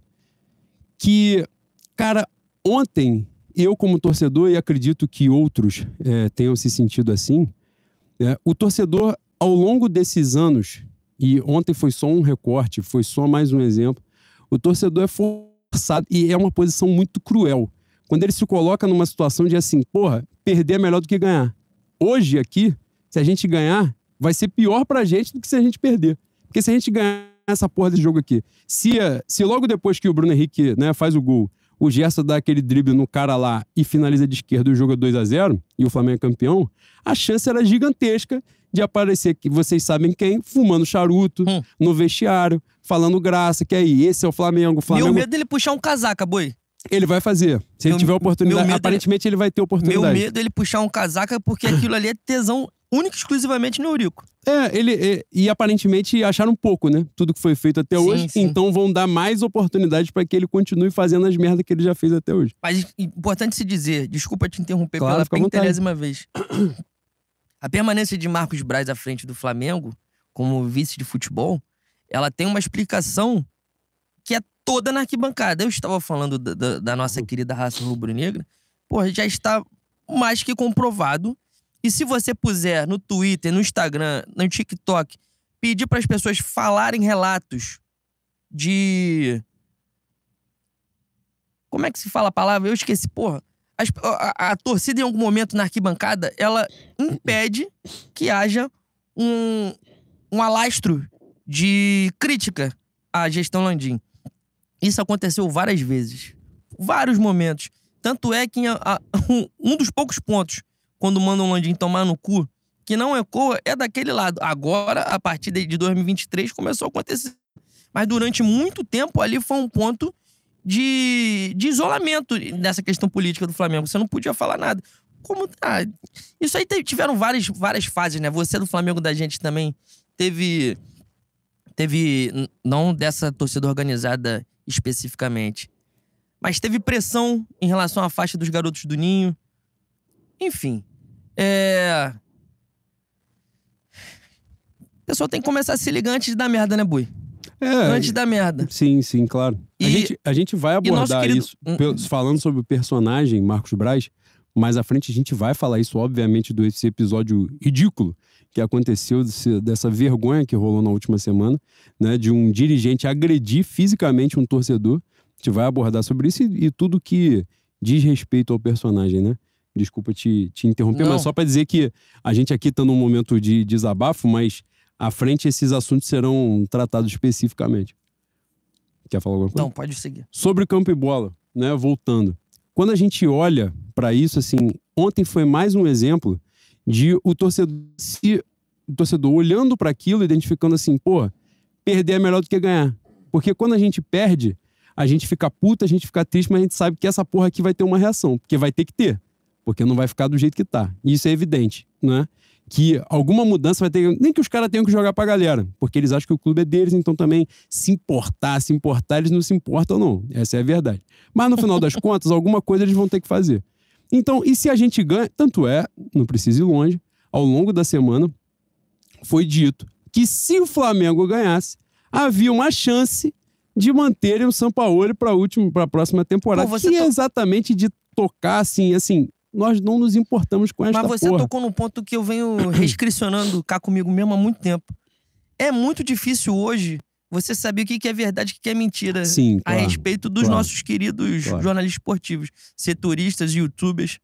que, cara, ontem eu como torcedor, e acredito que outros é, tenham se sentido assim, é, o torcedor, ao longo desses anos, e ontem foi só um recorte, foi só mais um exemplo, o torcedor é forçado e é uma posição muito cruel. Quando ele se coloca numa situação de assim, porra, perder é melhor do que ganhar. Hoje aqui, se a gente ganhar, vai ser pior pra gente do que se a gente perder. Porque se a gente ganhar essa porra desse jogo aqui, se, se logo depois que o Bruno Henrique né, faz o gol, o Gerson dá aquele drible no cara lá e finaliza de esquerda e o jogo é 2 a 0 e o Flamengo é campeão, a chance era gigantesca de aparecer, que vocês sabem quem, fumando charuto, hum. no vestiário, falando graça, que aí, esse é o Flamengo. O Flamengo... Meu medo dele puxar um casaca, boi. Ele vai fazer. Se meu, ele tiver oportunidade, aparentemente ele... ele vai ter oportunidade. Meu medo dele puxar um casaca porque aquilo ali é tesão único exclusivamente no Eurico. É, ele é, e aparentemente acharam pouco, né? Tudo que foi feito até sim, hoje. Sim. Então vão dar mais oportunidades para que ele continue fazendo as merdas que ele já fez até hoje. Mas importante se dizer, desculpa te interromper claro, pela pentelésima vez. A permanência de Marcos Braz à frente do Flamengo, como vice de futebol, ela tem uma explicação que é toda na arquibancada. Eu estava falando da, da- da nossa querida raça rubro-negra. Porra, já está mais que comprovado. E se você puser no Twitter, no Instagram, no TikTok, pedir para as pessoas falarem relatos de. Como é que se fala a palavra? Eu esqueci, porra. A, a- torcida, em algum momento na arquibancada, ela impede que haja um, um alastro de crítica à gestão Landim. Isso aconteceu várias vezes. Vários momentos. Tanto é que a- um, [LAUGHS] um dos poucos pontos, quando mandam o Landim tomar no cu, que não ecoa, é daquele lado. Agora, a partir de de 2023, começou a acontecer. Mas durante muito tempo ali foi um ponto de, de isolamento nessa questão política do Flamengo. Você não podia falar nada. Como. Ah, isso aí tiveram várias, várias fases, né? Você do Flamengo da gente também teve. Teve. Não dessa torcida organizada especificamente. Mas teve pressão em relação à faixa dos garotos do Ninho. Enfim. É. O pessoal tem que começar a se ligar antes da merda, né, Bui? É, Antes da merda. Sim, sim, claro. a, E- gente, a gente vai abordar querido- isso falando sobre o personagem Marcos Braz. Mais à frente a gente vai falar isso, obviamente, desse episódio ridículo que aconteceu, desse- dessa vergonha que rolou na última semana, né? De um dirigente agredir fisicamente um torcedor. A gente vai abordar sobre isso e, e tudo que diz respeito ao personagem, né? Desculpa te, te interromper, Não. mas só para dizer que a gente aqui está num momento de desabafo, mas à frente esses assuntos serão tratados especificamente. Quer falar alguma coisa? Então, pode seguir. Sobre campo e bola, né? Voltando. Quando a gente olha para isso, assim, ontem foi mais um exemplo de o torcedor, se, o torcedor olhando para aquilo, identificando assim, pô, perder é melhor do que ganhar. Porque quando a gente perde, a gente fica puta, a gente fica triste, mas a gente sabe que essa porra aqui vai ter uma reação, porque vai ter que ter. Porque não vai ficar do jeito que tá. E isso é evidente, né? Que alguma mudança vai ter. Nem que os caras tenham que jogar pra galera, porque eles acham que o clube é deles, então também se importar, se importar, eles não se importam, não. Essa é a verdade. Mas no final das [LAUGHS] contas, alguma coisa eles vão ter que fazer. Então, e se a gente ganha? Tanto é, não precisa ir longe, ao longo da semana foi dito que se o Flamengo ganhasse, havia uma chance de manterem o Sampaoli para a próxima temporada. Pô, você que é exatamente de tocar assim, assim, nós não nos importamos com esta Mas você porra. tocou num ponto que eu venho [CLEARS THROAT] restricionando cá comigo mesmo há muito tempo. É muito difícil hoje você saber o que é verdade e o que é mentira Sim, a claro. respeito dos claro. nossos queridos Claro. jornalistas esportivos, setoristas, youtubers,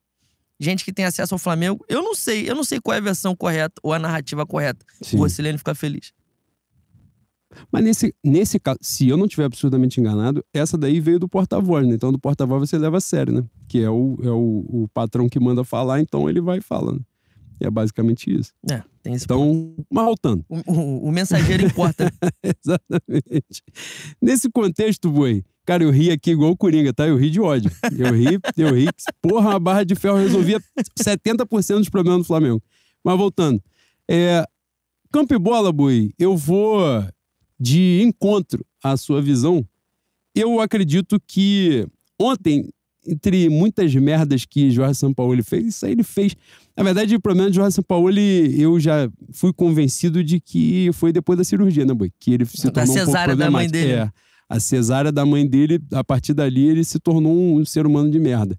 gente que tem acesso ao Flamengo. Eu não sei, eu não sei qual é a versão correta ou a narrativa correta. Sim. O Rocilene fica feliz. Mas nesse, nesse caso, se eu não estiver absurdamente enganado, essa daí veio do porta-voz, né? Então, do porta-voz você leva a sério, né? Que é o, é o, o patrão que manda falar, então ele vai falando. E é basicamente isso. É, tem esse Então, mas voltando. O, o- o mensageiro importa. [LAUGHS] Exatamente. Nesse contexto, boi, cara, eu ri aqui igual o Coringa, tá? Eu ri de ódio. Eu ri, eu ri. Porra, uma barra de ferro resolvia 70% dos problemas do Flamengo. Mas voltando. É, campo e bola, boi, eu vou de encontro à sua visão. Eu acredito que ontem, entre muitas merdas que Jorge Sampaoli fez, isso aí ele fez. Na verdade, o problema de Jorge Sampaoli, eu já fui convencido de que foi depois da cirurgia, né, boi? Que ele se Da tornou um pouco da mãe dele. É, a cesárea da mãe dele, a partir dali, ele se tornou um ser humano de merda.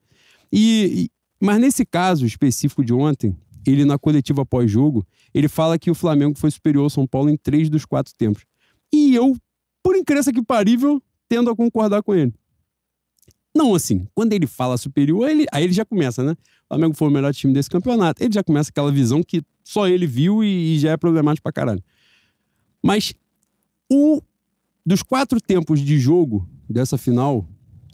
E- mas nesse caso específico de ontem, ele na coletiva pós-jogo, ele fala que o Flamengo foi superior ao São Paulo em três dos quatro tempos. E eu, por incrível que parível, tendo a concordar com ele. Não assim, quando ele fala superior, ele, aí ele já começa, né? O Flamengo foi o melhor time desse campeonato. Ele já começa aquela visão que só ele viu e, e já é problemático pra caralho. Mas o dos quatro tempos de jogo dessa final,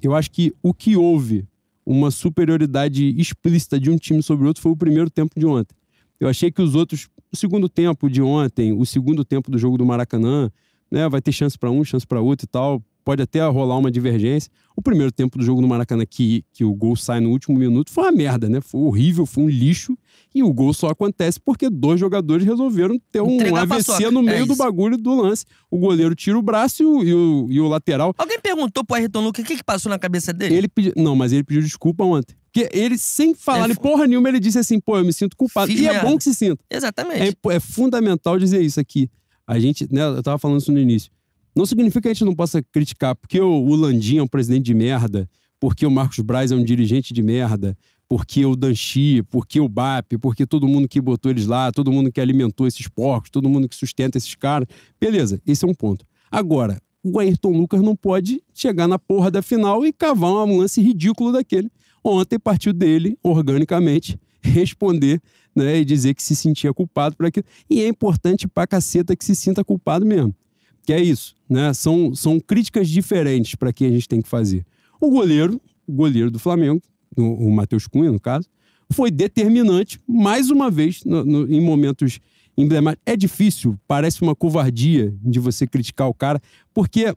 eu acho que o que houve uma superioridade explícita de um time sobre o outro foi o primeiro tempo de ontem. Eu achei que os outros, o segundo tempo de ontem, o segundo tempo do jogo do Maracanã, né, vai ter chance para um, chance para outro e tal, pode até rolar uma divergência. O primeiro tempo do jogo no Maracanã, que, que o gol sai no último minuto, foi uma merda, né? Foi horrível, foi um lixo. E o gol só acontece porque dois jogadores resolveram ter um Entregar AVC no é meio do isso. bagulho do lance. O goleiro tira o braço e o, e o, e o lateral Alguém perguntou pro Ayrton Lucas o que, que passou na cabeça dele? ele pediu. Não, mas ele pediu desculpa ontem. Porque ele, sem falar É, porra nenhuma, ele disse assim: pô, eu me sinto culpado. Fiz e é bom que se sinta. Exatamente. É, é fundamental dizer isso aqui. A gente, né, eu tava falando isso no início. Não significa que a gente não possa criticar porque o, Landim é um presidente de merda, porque o Marcos Braz é um dirigente de merda, porque o Danchi, porque o BAP, porque todo mundo que botou eles lá, todo mundo que alimentou esses porcos, todo mundo que sustenta esses caras. Beleza, esse é um ponto. Agora, o Ayrton Lucas não pode chegar na porra da final e cavar um lance ridículo daquele. Ontem partiu dele, organicamente, [LAUGHS] responder né, e dizer que se sentia culpado por aquilo. E é importante pra caceta que se sinta culpado mesmo. Que é isso, né? São, são críticas diferentes para que a gente tem que fazer. O goleiro, o goleiro do Flamengo, o, o Matheus Cunha, no caso, foi determinante, mais uma vez, no, no, em momentos emblemáticos. É difícil, parece uma covardia de você criticar o cara, porque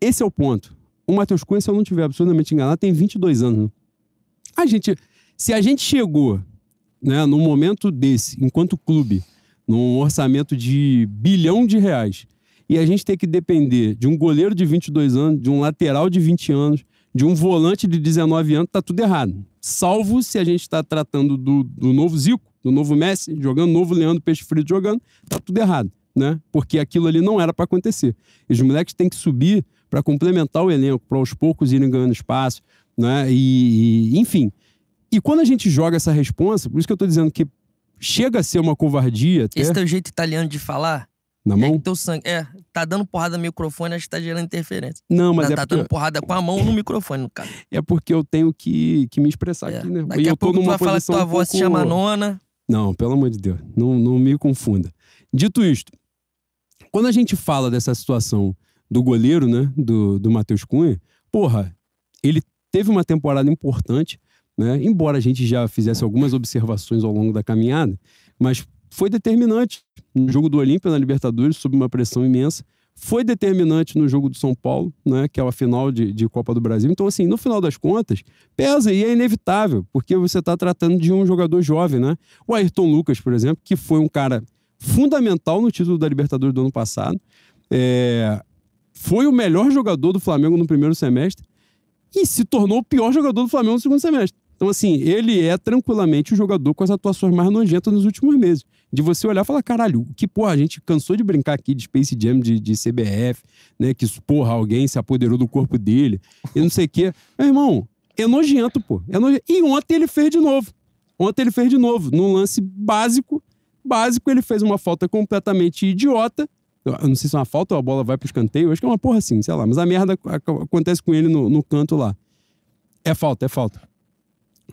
esse é o ponto. O Matheus Cunha, se eu não estiver absolutamente enganado, tem 22 anos. Né? A gente, se a gente chegou né, num momento desse, enquanto clube, num orçamento de bilhão de reais, e a gente tem que depender de um goleiro de 22 anos, de um lateral de 20 anos, de um volante de 19 anos, tá tudo errado. Salvo se a gente está tratando do, do novo Zico, do novo Messi jogando, novo Leandro Peixe Frito jogando, tá tudo errado, né? Porque aquilo ali não era para acontecer. E os moleques têm que subir para complementar o elenco, para aos poucos irem ganhando espaço, né? E, e, enfim. E quando a gente joga essa responsa, por isso que eu tô dizendo que chega a ser uma covardia. Até... Esse teu jeito italiano de falar na mão? É, teu sangue. É, tá dando porrada no microfone, acho que tá gerando interferência. Não, mas tá, é tá porque... dando porrada com a mão no microfone, no caso. É porque eu tenho que, que me expressar É. aqui, né? Daqui e a eu pouco tu vai falar que tua um avó se pouco- chama Nona. Não, pelo amor de Deus, não, não me confunda. Dito isto, quando a gente fala dessa situação do goleiro, né, do, do Matheus Cunha, porra, ele teve uma temporada importante, né, embora a gente já fizesse algumas observações ao longo da caminhada, mas foi determinante no jogo do Olímpia na Libertadores, sob uma pressão imensa, foi determinante no jogo do São Paulo, né, que é a final de, de Copa do Brasil. Então, assim, no final das contas, pesa e é inevitável, porque você está tratando de um jogador jovem, né? O Ayrton Lucas, por exemplo, que foi um cara fundamental no título da Libertadores do ano passado, é, foi o melhor jogador do Flamengo no primeiro semestre e se tornou o pior jogador do Flamengo no segundo semestre. Então, assim, ele é tranquilamente o jogador com as atuações mais nojentas nos últimos meses. De você olhar e falar, caralho, que porra, a gente cansou de brincar aqui de Space Jam, de, de CBF, né? Que, porra, alguém se apoderou do corpo dele e não sei o quê. Meu irmão, é nojento, pô. É nojento. E ontem ele fez de novo. Ontem ele fez de novo. Num lance básico, básico, ele fez uma falta completamente idiota. Eu não sei se é uma falta ou a bola vai pro escanteio. Eu acho que é uma porra assim, sei lá. Mas a merda ac- acontece com ele no, no canto lá. É falta, é falta.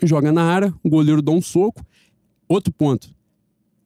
Joga na área, o goleiro dá um soco. Outro ponto.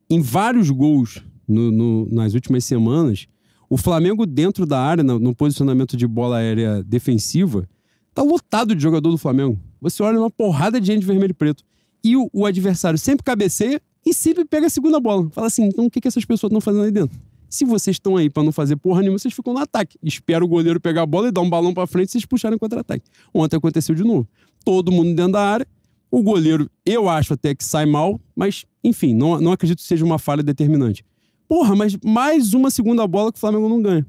Em vários gols no- no- nas últimas semanas, o Flamengo dentro da área, no, no posicionamento de bola aérea defensiva, tá lotado de jogador do Flamengo. Você olha uma porrada de gente vermelho e preto. E o, o adversário sempre cabeceia e sempre pega a segunda bola. Fala assim, então o que, que essas pessoas estão fazendo aí dentro? Se vocês estão aí pra não fazer porra nenhuma, vocês ficam no ataque. Espera o goleiro pegar a bola e dar um balão pra frente e vocês puxarem contra-ataque. Ontem aconteceu de novo. Todo mundo dentro da área. O goleiro, eu acho até que sai mal, mas, enfim, não, não acredito que seja uma falha determinante. Porra, mas mais uma segunda bola que o Flamengo não ganha.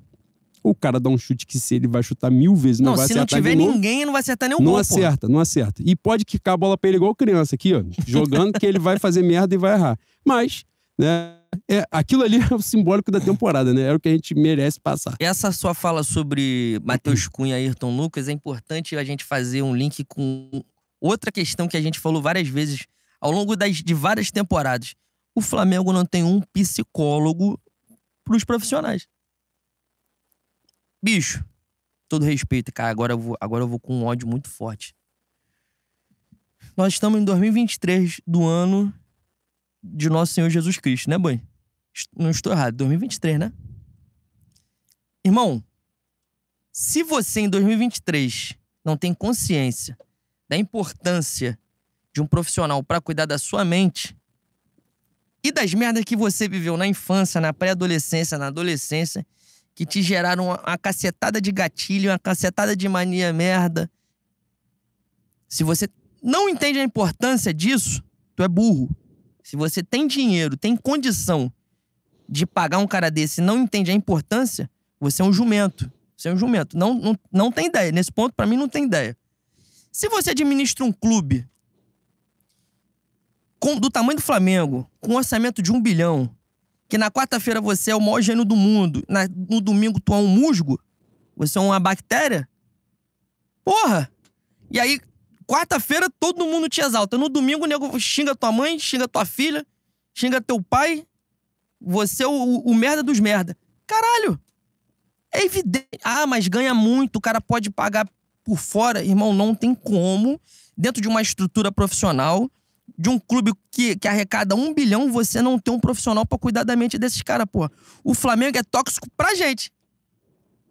O cara dá um chute que se ele vai chutar mil vezes, não, Não, vai se não acertar tiver ninguém, não vai acertar o Não gol, pô. acerta, não acerta. E pode quicar a bola pra ele igual criança aqui, ó. Jogando que ele vai fazer merda e vai errar. Mas, né, é, aquilo ali [LAUGHS] é o simbólico da temporada, né? É o que a gente merece passar. Essa sua fala sobre Matheus Cunha e Ayrton Lucas é importante a gente fazer um link com outra questão que a gente falou várias vezes ao longo das, de várias temporadas. O Flamengo não tem um psicólogo pros profissionais. Bicho, todo respeito, cara, agora eu vou, agora eu vou com um ódio muito forte. Nós estamos em 2023 do ano de Nosso Senhor Jesus Cristo, né? Est- Não estou errado, 2023, né? Irmão, se você em 2023 não tem consciência da importância de um profissional pra cuidar da sua mente e das merdas que você viveu na infância, na pré-adolescência, na adolescência, que te geraram uma, cacetada de gatilho, uma cacetada de mania merda. Se você não entende a importância disso, tu é burro. Se você tem dinheiro, tem condição de pagar um cara desse e não entende a importância, você é um jumento. Você é um jumento. Não, não, não tem ideia. Nesse ponto, pra mim, não tem ideia. Se você administra um clube com- do tamanho do Flamengo, com um orçamento de um bilhão, que na quarta-feira você é o maior gênio do mundo, na- no domingo tu é um musgo, Você é uma bactéria? Porra! E aí, quarta-feira, todo mundo te exalta. No domingo, o nego xinga tua mãe, xinga tua filha, xinga teu pai. Você é o, o merda dos merda. Caralho! É evidente. Ah, mas ganha muito, o cara pode pagar por fora. Irmão, não tem como, dentro de uma estrutura profissional, de um clube que, que arrecada um bilhão, você não ter um profissional pra cuidar da mente desses caras, porra. O Flamengo é tóxico pra gente.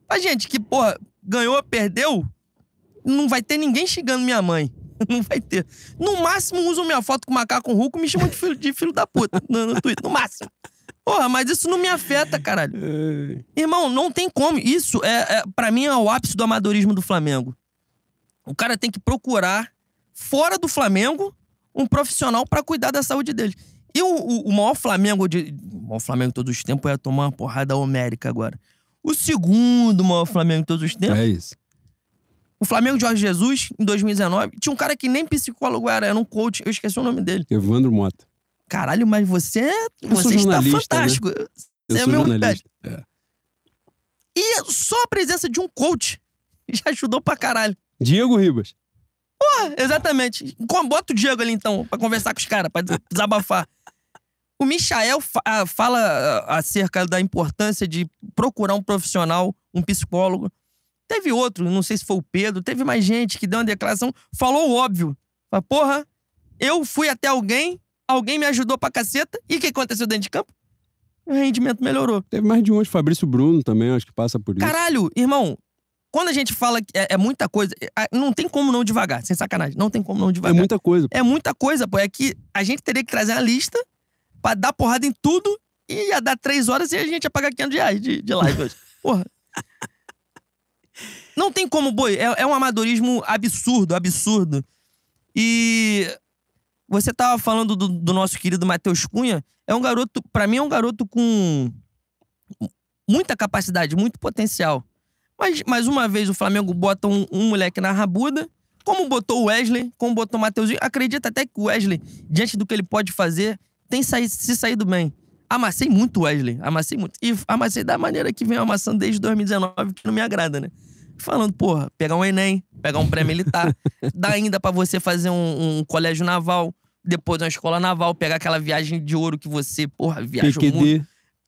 Pra gente que, porra, ganhou, perdeu, não vai ter ninguém xingando minha mãe. [LAUGHS] Não vai ter. No máximo, usam minha foto com macaco rouco e me chamam de filho, de filho da puta no, no Twitter. No máximo. Porra, mas isso não me afeta, caralho. Irmão, não tem como. Isso, é, é para mim, é o ápice do amadorismo do Flamengo. O cara tem que procurar, fora do Flamengo, um profissional pra cuidar da saúde dele. E o, o- o maior Flamengo de. O maior Flamengo de todos os tempos é tomar uma porrada homérica agora. O segundo maior Flamengo de todos os tempos É isso. o Flamengo de Jorge Jesus, em 2019, tinha um cara que nem psicólogo era, era um coach, eu esqueci o nome dele. Evandro Mota. Caralho, mas você, você está jornalista, fantástico. Eu Você é sou meu jornalista. É. E só a presença de um coach [LAUGHS] já ajudou pra caralho. Diego Ribas. Ah, exatamente. Bota o Diego ali então, pra conversar com os caras, pra desabafar. O Michael fa- ah, fala ah, acerca da importância de procurar um profissional, um psicólogo. Teve outro, não sei se foi o Pedro, teve mais gente que deu uma declaração, falou o óbvio. Fala, porra, eu fui até alguém, alguém me ajudou pra caceta, e o que aconteceu dentro de campo? O rendimento melhorou. Teve mais de um hoje. Fabrício Bruno também, acho que passa por isso. Caralho, irmão, quando a gente fala que é, é muita coisa, é, não tem como não devagar, sem sacanagem, não tem como não é devagar. muita coisa. É muita coisa, pô. É que a gente teria que trazer uma lista pra dar porrada em tudo e ia dar três horas e a gente ia pagar 500 reais de, de live hoje. [LAUGHS] Porra. Não tem como, boi. É, é um amadorismo absurdo, absurdo. E você tava falando do, do nosso querido Matheus Cunha. É um garoto, pra mim, é um garoto com muita capacidade, muito potencial. Mas, mais uma vez, o Flamengo bota um, um moleque na rabuda, como botou o Wesley, como botou o Mateuzinho. Acredita até que o Wesley, diante do que ele pode fazer, tem saí- se saído bem. Amassei muito o Wesley, amassei muito. E amassei da maneira que vem amassando desde 2019, que não me agrada, né? Falando, porra, pegar um Enem, pegar um pré-militar, [LAUGHS] dá ainda pra você fazer um, um colégio naval, depois uma escola naval, pegar aquela viagem de ouro que você, porra, viaja o mundo.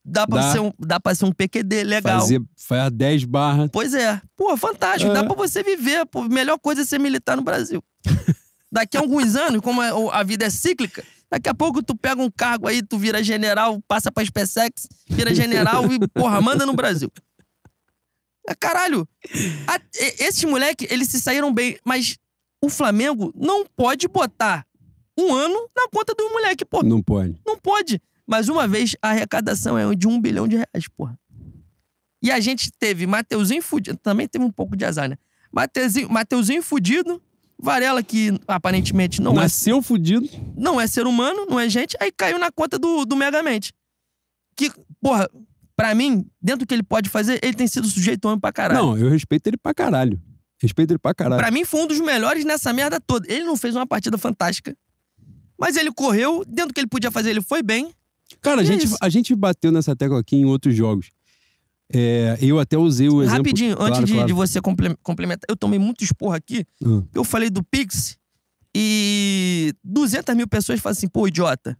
Dá pra, dá. Ser um, dá pra ser um PQD legal. fazer, faz 10 barras. Pois é. Pô, fantástico. É. Dá pra você viver. Pô, melhor coisa é ser militar no Brasil. [LAUGHS] Daqui a alguns anos, como é- o- a vida é cíclica, daqui a pouco tu pega um cargo aí, tu vira general, passa pra SpaceX, vira general e, porra, manda no Brasil. Ah, Caralho. A- esses moleques, eles se saíram bem, mas o Flamengo não pode botar um ano na conta do moleque, pô. Não pode. Não pode. Mas uma vez a arrecadação é de um bilhão de reais, porra. E a gente teve Mateuzinho fudido. Também teve um pouco de azar, né? Mateuzinho, Mateuzinho fudido. Varela, que aparentemente não é, Nasceu fudido. não é ser humano, não é gente. Aí caiu na conta do, do Megamente. Que, porra, pra mim, dentro do que ele pode fazer, ele tem sido sujeito homem pra caralho. Não, eu respeito ele pra caralho. Respeito ele pra caralho. Pra mim, foi um dos melhores nessa merda toda. Ele não fez uma partida fantástica. Mas ele correu, dentro do que ele podia fazer, ele foi bem. Cara, a É gente, isso. a gente bateu nessa tecla aqui em outros jogos. É, eu até usei o exemplo. Rapidinho, Claro, antes de, claro. de você comple- complementar, eu tomei muito esporro aqui. Hum. Eu falei do Pix e 200 mil pessoas falam assim, pô, idiota.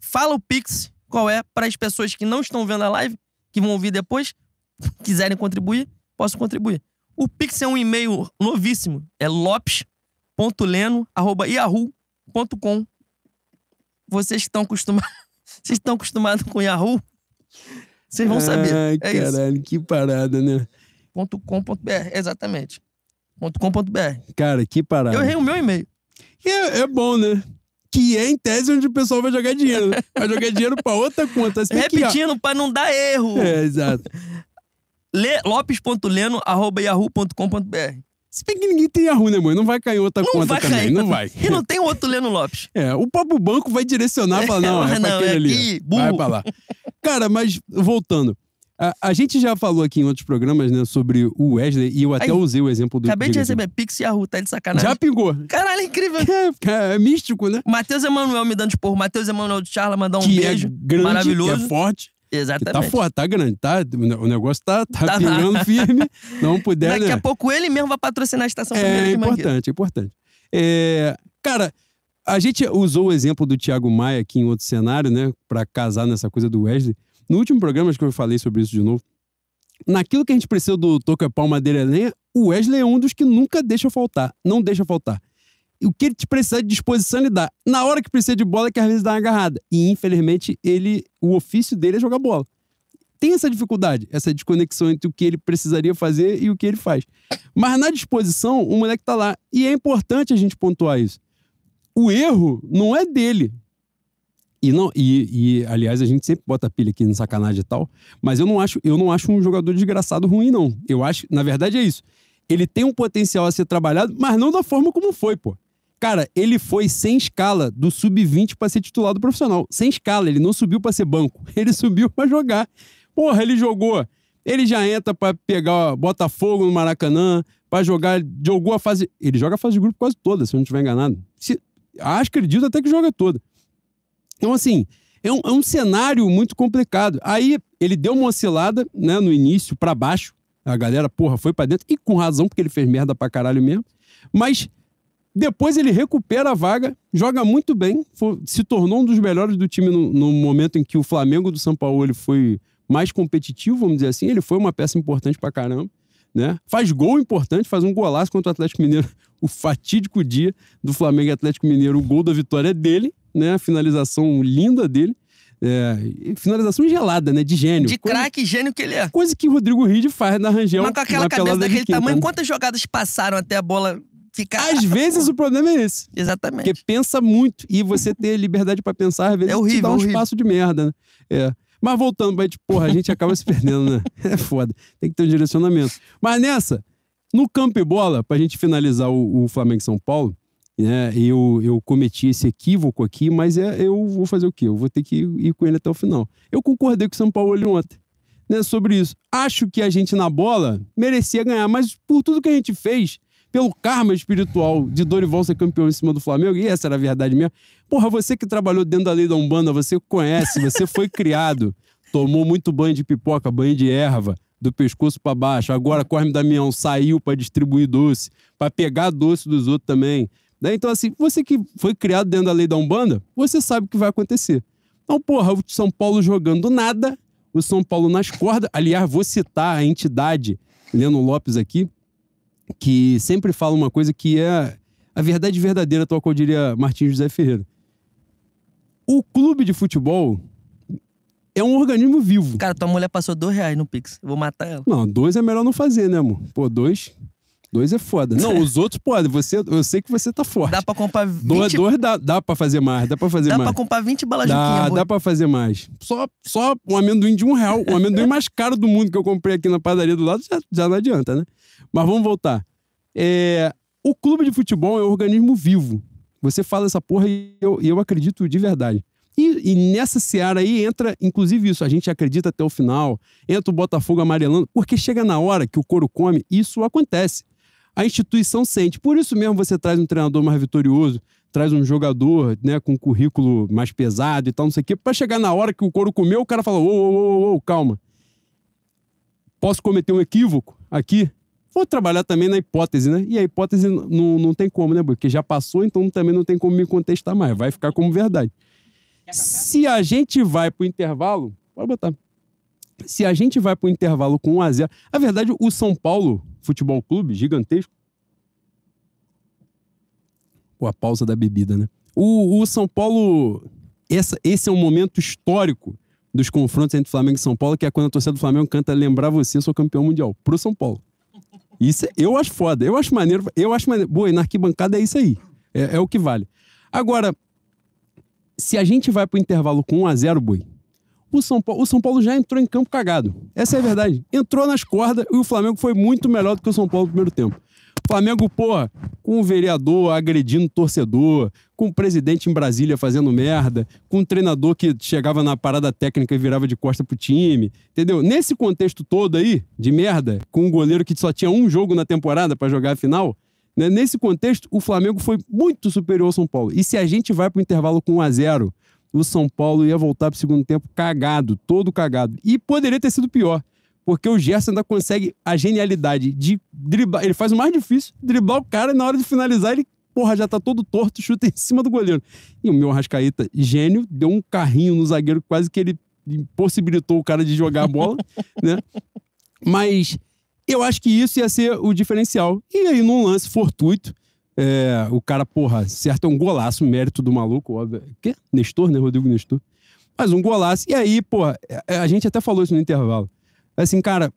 Fala o Pix, qual é, para as pessoas que não estão vendo a live, que vão ouvir depois, [LAUGHS] quiserem contribuir, posso contribuir. O Pix é um e-mail novíssimo, é lopes.leno.yahoo.com. Vocês que estão acostumados, vocês estão acostumados com Yahoo? Vocês vão saber. Ai, é isso. caralho, que parada, né? .com.br, exatamente. .com.br. Cara, que parada. Eu errei o meu e-mail. É, é bom, né? Que é em tese onde o pessoal vai jogar dinheiro. Vai jogar dinheiro pra outra conta. Repetindo pra não dar erro. É, exato. Le- Lopes.leno.yahoo.com.br. Se bem que ninguém tem Yahoo, né, mãe? Não vai cair outra Não conta também. cair. Não vai. [LAUGHS] E não tem outro Leno Lopes. É, o próprio banco vai direcionar falar, não, [LAUGHS] é, pra Não, aquele é ali. aqui. Vai pra lá. Cara, mas voltando. A, a gente já falou aqui em outros programas, né, sobre o Wesley, e eu até Aí, usei o exemplo do Acabei de receber Pix e Yahoo, tá de sacanagem. Já pingou. Caralho, é incrível. [LAUGHS] É, é místico, né? Matheus Emanuel me dando esporro. Matheus Emanuel de Charla mandar um que beijo. é grande, maravilhoso. que é forte. Exatamente. tá forte, tá grande, tá? O negócio tá, tá, Tá- pingando firme. Não puder, Daqui né? a pouco ele mesmo vai patrocinar a estação É importante, é importante. É, cara, a gente usou o exemplo do Thiago Maia aqui em outro cenário, né? Pra casar nessa coisa do Wesley. No último programa, acho que eu falei sobre isso de novo. Naquilo que a gente precisa do Toca Pau Madeira Lenha, o Wesley é um dos que nunca deixa faltar. Não deixa faltar. O que ele te precisar de disposição, ele dá. Na hora que precisa de bola, é que às vezes dá uma agarrada. E, infelizmente, ele, o ofício dele é jogar bola. Tem essa dificuldade, essa desconexão entre o que ele precisaria fazer e o que ele faz. Mas na disposição, o moleque tá lá. E é importante a gente pontuar isso. O erro não é dele. E, não, e, e, aliás, a gente sempre bota pilha aqui no sacanagem e tal. Mas eu não acho, eu não acho um jogador desgraçado ruim, não. Eu acho, na verdade, é isso. Ele tem um potencial a ser trabalhado, mas não da forma como foi, pô. Cara, ele foi sem escala do sub-20 pra ser titular do profissional. Sem escala, ele não subiu pra ser banco. [LAUGHS] Ele subiu pra jogar. Porra, ele jogou. Ele já entra pra pegar Botafogo no Maracanã, pra jogar. Jogou a fase. Ele joga a fase de grupo quase toda, se eu não estiver enganado. Se, acho, acredito até que joga toda. Então, assim, é um, é um cenário muito complicado. Aí ele deu uma oscilada, né, no início, pra baixo. A galera, porra, foi pra dentro. E com razão, porque ele fez merda pra caralho mesmo. Mas depois ele recupera a vaga, joga muito bem, foi- se tornou um dos melhores do time no, no momento em que o Flamengo do São Paulo ele foi mais competitivo, vamos dizer assim. Ele foi uma peça importante pra caramba. Né? Faz gol importante, faz um golaço contra o Atlético Mineiro. [LAUGHS] O fatídico dia do Flamengo e Atlético Mineiro, o gol da vitória é dele, né? A finalização linda dele. É, finalização gelada, né? De gênio. De craque gênio que ele é. Coisa que o Rodrigo Ride faz na Rangel. Mas com aquela cabeça daquele quinta, tamanho, né? quantas jogadas passaram até a bola Às [LAUGHS] vezes o problema é esse. Exatamente. Porque pensa muito. E você ter liberdade pra pensar, às vezes, É horrível, te dá um horrível. espaço de merda, né? É. Mas voltando, pra gente, porra, a gente acaba se perdendo, né? [LAUGHS] É foda. Tem que ter um direcionamento. Mas nessa, no campo e bola, pra gente finalizar o, o Flamengo e São Paulo, né? Eu, eu cometi esse equívoco aqui, mas é, eu vou fazer o quê? Eu vou ter que ir com ele até o final. Eu concordei com o São Paulo ali ontem. Né, sobre isso. Acho que a gente na bola merecia ganhar, mas por tudo que a gente fez, pelo karma espiritual de Dorival ser campeão em cima do Flamengo, e essa era a verdade mesmo. Porra, você que trabalhou dentro da lei da Umbanda, você conhece, você foi criado, [LAUGHS] tomou muito banho de pipoca, banho de erva, do pescoço pra baixo. Agora Corme Damião saiu pra distribuir doce, pra pegar doce dos outros também. Né? Então, assim, você que foi criado dentro da lei da Umbanda, você sabe o que vai acontecer. Então, porra, o São Paulo jogando nada, o São Paulo nas cordas. Aliás, vou citar a entidade, Leno Lopes aqui, que sempre fala uma coisa que é a verdade verdadeira, tal qual diria Martins José Ferreira. O clube de futebol é um organismo vivo. Cara, tua mulher passou dois reais no Pix. Eu vou matar ela. Não, dois é melhor não fazer, né, amor? Pô, dois. Dois é foda. Não, os outros podem. Você, eu sei que você tá forte. Dá pra comprar 20, Dois, dois dá, dá pra fazer mais, dá pra fazer dá mais. pra comprar 20 balas Dá, de dá pra fazer mais. Só, só um amendoim de um real. O amendoim mais caro do mundo que eu comprei aqui na padaria do lado já, já não adianta, né? Mas vamos voltar. É, o clube de futebol é um organismo vivo. Você fala essa porra e eu, eu acredito de verdade. E, e nessa seara aí entra, inclusive, isso. A gente acredita até o final. Entra o Botafogo amarelando. Porque chega na hora que o couro come, isso acontece. A instituição sente. Por isso mesmo você traz um treinador mais vitorioso, traz um jogador né, com um currículo mais pesado e tal, não sei o quê, pra chegar na hora que o couro comeu, o cara fala: ô, ô, ô, ô, calma. Posso cometer um equívoco aqui? Vou trabalhar também na hipótese, né? E a hipótese não, não tem como, né? Porque já passou, então também não tem como me contestar mais. Vai ficar como verdade. Se a gente vai pro intervalo, pode botar. Se a gente vai pro intervalo com 1 a 0 A verdade, o São Paulo Futebol Clube, gigantesco. Pô, a pausa da bebida, né? O, o São Paulo. Essa, esse é um momento histórico dos confrontos entre Flamengo e São Paulo, que é quando a torcida do Flamengo canta Lembrar você, sou campeão mundial. Pro São Paulo. Isso é- eu acho foda, eu acho maneiro. Eu acho maneiro. Boa, e na arquibancada é isso aí. É, é o que vale. Agora, se a gente vai pro intervalo com 1x0, boi, o São, Paulo, o São Paulo já entrou em campo cagado. Essa é a verdade. Entrou nas cordas e o Flamengo foi muito melhor do que o São Paulo no primeiro tempo. Flamengo, porra, com o vereador agredindo o torcedor, com o presidente em Brasília fazendo merda, com o treinador que chegava na parada técnica e virava de costa pro time, entendeu? Nesse contexto todo aí, de merda, com um goleiro que só tinha um jogo na temporada pra jogar a final, né? nesse contexto, o Flamengo foi muito superior ao São Paulo. E se a gente vai pro intervalo com 1 a 0 o São Paulo ia voltar pro segundo tempo cagado, todo cagado. E poderia ter sido pior. Porque o Gerson ainda consegue a genialidade de driblar. Ele faz o mais difícil, driblar o cara e na hora de finalizar ele, porra, já tá todo torto, chuta em cima do goleiro. E o meu Arrascaíta, gênio, deu um carrinho no zagueiro, quase que ele impossibilitou o cara de jogar a bola, [LAUGHS] né? Mas eu acho que isso ia ser o diferencial. E aí, num lance fortuito, é, o cara, porra, acerta um golaço, mérito do maluco, óbvio. Quê? Nestor, né? Rodrigo Nestor. Mas um golaço. E aí, porra, é, a gente até falou isso no intervalo. Assim, cara,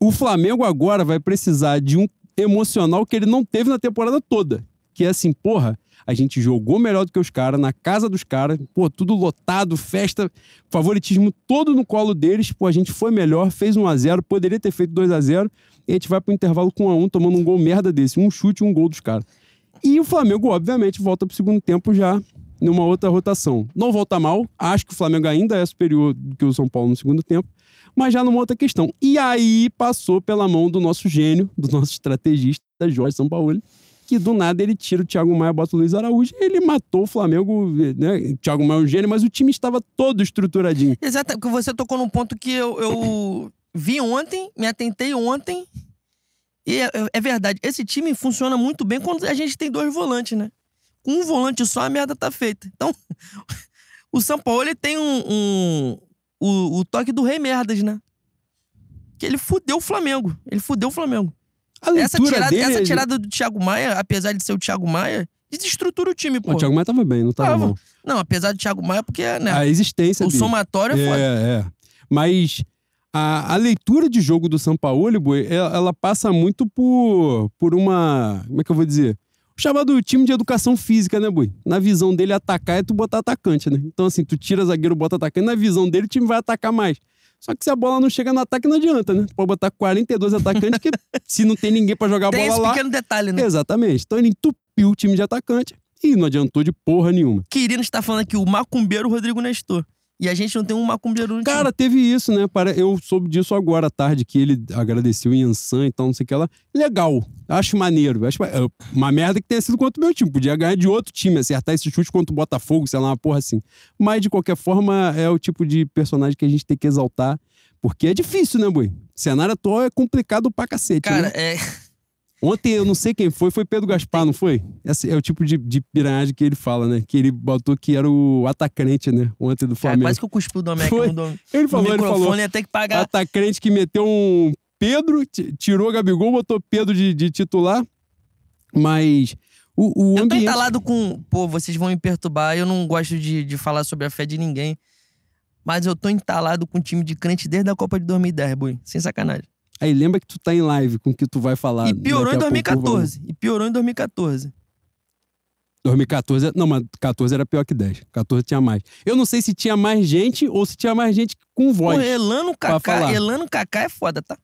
o Flamengo agora vai precisar de um emocional que ele não teve na temporada toda. Que é assim, porra, a gente jogou melhor do que os caras, na casa dos caras, pô, tudo lotado, festa, favoritismo todo no colo deles, pô, a gente foi melhor, fez 1 a 0 poderia ter feito 2 a 0 e a gente vai pro intervalo com 1 a 1 tomando um gol merda desse, um chute um gol dos caras. E o Flamengo, obviamente, volta pro segundo tempo já numa outra rotação. Não volta mal, acho que o Flamengo ainda é superior do que o São Paulo no segundo tempo, mas já numa outra questão. E aí passou pela mão do nosso gênio, do nosso estrategista, Jorge Sampaoli, que do nada ele tira o Thiago Maia, bota o Luiz Araújo, ele matou o Flamengo, né? Thiago Maia é um gênio, mas o time estava todo estruturadinho. Exato, porque você tocou num ponto que eu, eu vi ontem, me atentei ontem, e é, é verdade, esse time funciona muito bem quando a gente tem dois volantes, né? Com um volante só, a merda tá feita. Então, [LAUGHS] o São Paulo ele tem um, um o, o toque do Rei Merdas, né? Que ele fudeu o Flamengo. Ele fudeu o Flamengo. A Essa leitura tirada, dele... essa tirada do Thiago Maia, apesar de ser o Thiago Maia, desestrutura o time, pô. O Thiago Maia tava bem, não tava, Tava. Não, apesar do Thiago Maia, porque, né? A existência o dele. somatório é, É, foda. é. Mas a, a leitura de jogo do São Paulo, Boi, ela, ela passa muito por, por uma. Como é que eu vou dizer? O chamado time de educação física, né, Boi? Na visão dele, atacar é tu botar atacante, né? Então, assim, tu tira zagueiro, bota atacante, na visão dele, o time vai atacar mais. Só que se a bola não chega no ataque, não adianta, né? Tu pode botar 42 atacantes, que [LAUGHS] se não tem ninguém pra jogar a Tem bola esse lá. pequeno detalhe, né? Exatamente. Então ele entupiu o time de atacante e não adiantou de porra nenhuma. Quirino está falando aqui o macumbeiro Rodrigo Nestor. E a gente não tem um macumbeiro no Cara, teve isso, né? Eu soube disso agora à tarde, que ele agradeceu o Yansan e tal, não sei o que lá. Legal. Acho maneiro. Acho é, uma merda que tenha sido contra o meu time. Podia ganhar de outro time, acertar esse chute contra o Botafogo, sei lá, uma porra assim. Mas, de qualquer forma, é o tipo de personagem que a gente tem que exaltar. Porque é difícil, né, boi? Cenário atual é complicado pra cacete. Cara, né? é. Ontem eu não sei quem foi, foi Pedro Gaspar, não foi? Esse é o tipo de, de piranhagem que ele fala, né? Que ele botou que era o atacante, né? Ontem do Cara, Flamengo. quase que eu cuspi o Domecq Foi. no, do, Ele no falou, ele microfone, falou. ia ter que pagar. Atacante que meteu um Pedro, ti- tirou o Gabigol, botou Pedro de, de titular. Mas o, o Eu tô ambiente. entalado com. Pô, vocês vão me perturbar. Eu não gosto de, de falar sobre a fé de ninguém. Mas eu tô entalado com o time de crente desde a Copa de 2010, boi. Sem sacanagem. Aí lembra que tu tá em live com o que tu vai falar. e piorou em daqui a pouco, 2014. E piorou em 2014. 2014, é- não, mas 14 era pior que 10. 14 tinha mais. Eu não sei se tinha mais gente ou se tinha mais gente com voz. Pô, Elano Kaká. Elano Kaká é foda, tá?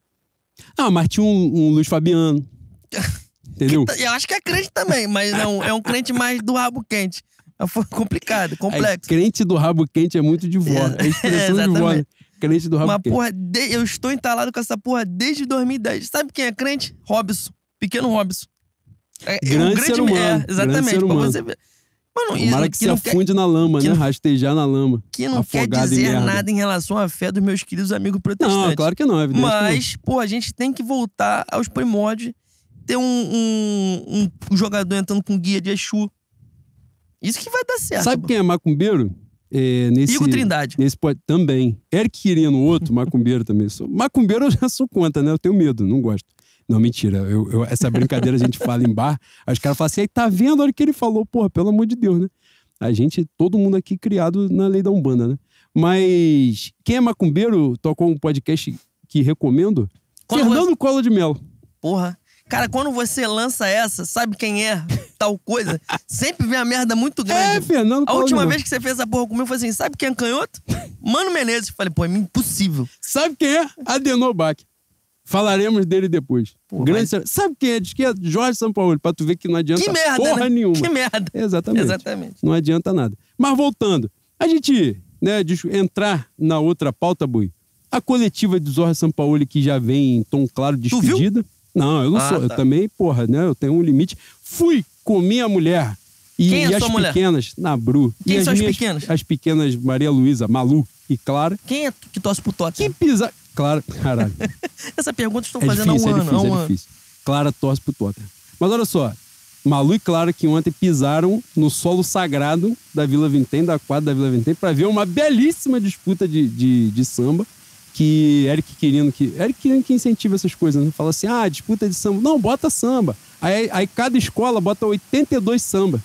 Ah, mas tinha um, um Luiz Fabiano. [LAUGHS] Entendeu? Eu acho que é crente também, mas não, é um crente mais do rabo quente. Foi complicado, Aí, complexo. crente do rabo quente é muito de vó. É, a expressão [LAUGHS] de vó. Crente do rabo quente. porra, de- eu estou entalado com essa porra desde 2010. Sabe quem é crente? Robson. Pequeno Robson. É, é um Grande ser humano, É, grande exatamente. ser pra humano. você ver. Mano, Tomara que, que se não quer, afunde na lama, que né? não- Rastejar na lama. que não quer em dizer merda. nada em relação à fé dos meus queridos amigos protestantes. Não, claro que não, é evidente. não. Mas, pô, a gente tem que voltar aos primórdios. Ter um, um- um jogador entrando com guia de Exu. Isso que vai dar certo. Sabe pô. quem é macumbeiro? É, nesse, Igor Trindade. nesse também. Eric Quirino, outro macumbeiro também. Sou, macumbeiro eu já sou contra, né? Eu tenho medo, não gosto. Não, mentira. Eu, eu- essa brincadeira a gente fala em bar. Aí os caras falam assim, aí tá vendo? Olha o que ele falou. Porra, pelo amor de Deus, né? A gente, todo mundo aqui criado na lei da Umbanda, né? Mas quem é macumbeiro, tocou um podcast que recomendo. Quando Fernando Collor de Mello. Porra. Cara, quando você lança essa, sabe quem é tal coisa? [LAUGHS] Sempre vem a merda muito É, grande. Fernando a última Mello. vez que você fez essa porra comigo, foi assim: sabe quem é canhoto? Mano Menezes. Falei, pô, é impossível. Sabe quem é? Adenor Bach. Falaremos dele depois. Pô, Grande Sabe quem é de esquerda? Jorge Sampaoli, pra tu ver que não adianta Que merda, porra né? nenhuma. Que merda. Exatamente. Exatamente. Não adianta nada. Mas voltando, a gente, né, de entrar na outra pauta, Bui. A coletiva de Jorge Sampaoli que já vem em tom claro de Tu viu? Não, eu não Ah, sou. Eu tá. também, porra, né? Eu tenho um limite. Fui com minha mulher E, Quem é e as mulher? pequenas, Nabru. Quem e são as as minhas, pequenas? As pequenas Maria Luísa, Malu e Clara. Quem é que torce pro Quem Tottenham? pisa. Clara, caralho. [LAUGHS] Essa pergunta estão É fazendo difícil, há um é ano. difícil, um é ano. difícil. Clara torce pro Tottenham. Mas olha só, Malu e Clara que ontem pisaram no solo sagrado da Vila Vintém, da quadra da Vila Vintém, pra ver uma belíssima disputa de, de, de samba. Que Eric Quirino, que. Eric Quirino que incentiva essas coisas, né? Fala assim: ah, disputa de samba. Não, bota samba. Aí, aí cada escola bota 82 samba.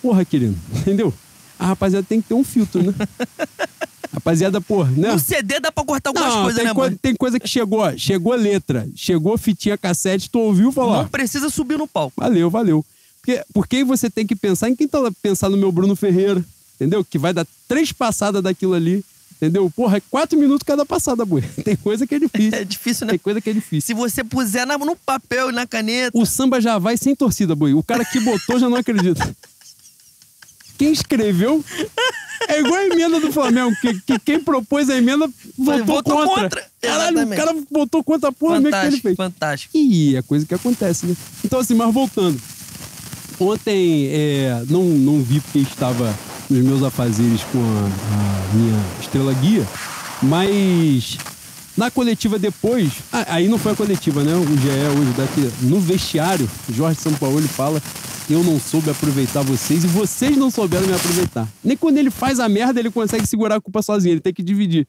Porra, Quirino, [LAUGHS] entendeu? A rapaziada tem que ter um filtro, né? [LAUGHS] Rapaziada, porra, né? No CD dá pra cortar algumas Não, coisas, tem, né, tem coisa que chegou, chegou letra, chegou fitinha cassete, tu ouviu ó, Não precisa subir no palco. valeu, valeu. Porque, porque você tem que pensar em quem tá pensar no meu Bruno Ferreira, entendeu? Que vai dar três passadas daquilo ali, entendeu? Porra, é quatro minutos cada passada, boi. [LAUGHS] Tem coisa que é difícil. [LAUGHS] É difícil, né? Tem coisa que é difícil. Se você puser na- no papel e na caneta. O samba já vai sem torcida, boi. O cara que botou já não acredita. [LAUGHS] Quem escreveu é igual a emenda do Flamengo, que, que quem propôs a emenda votou, Votou contra. contra. Caralho, o cara votou contra a porra mesmo que ele fez. fantástico. E é coisa que acontece, né? Então, assim, mas voltando. Ontem é, não, não vi porque estava nos meus afazeres com a, a minha estrela guia, mas na coletiva depois, aí não foi a coletiva, né? O GE hoje daqui, no vestiário, Jorge Sampaoli fala eu não soube aproveitar vocês e vocês não souberam me aproveitar. Nem quando ele faz a merda, ele consegue segurar a culpa sozinho, ele tem que dividir.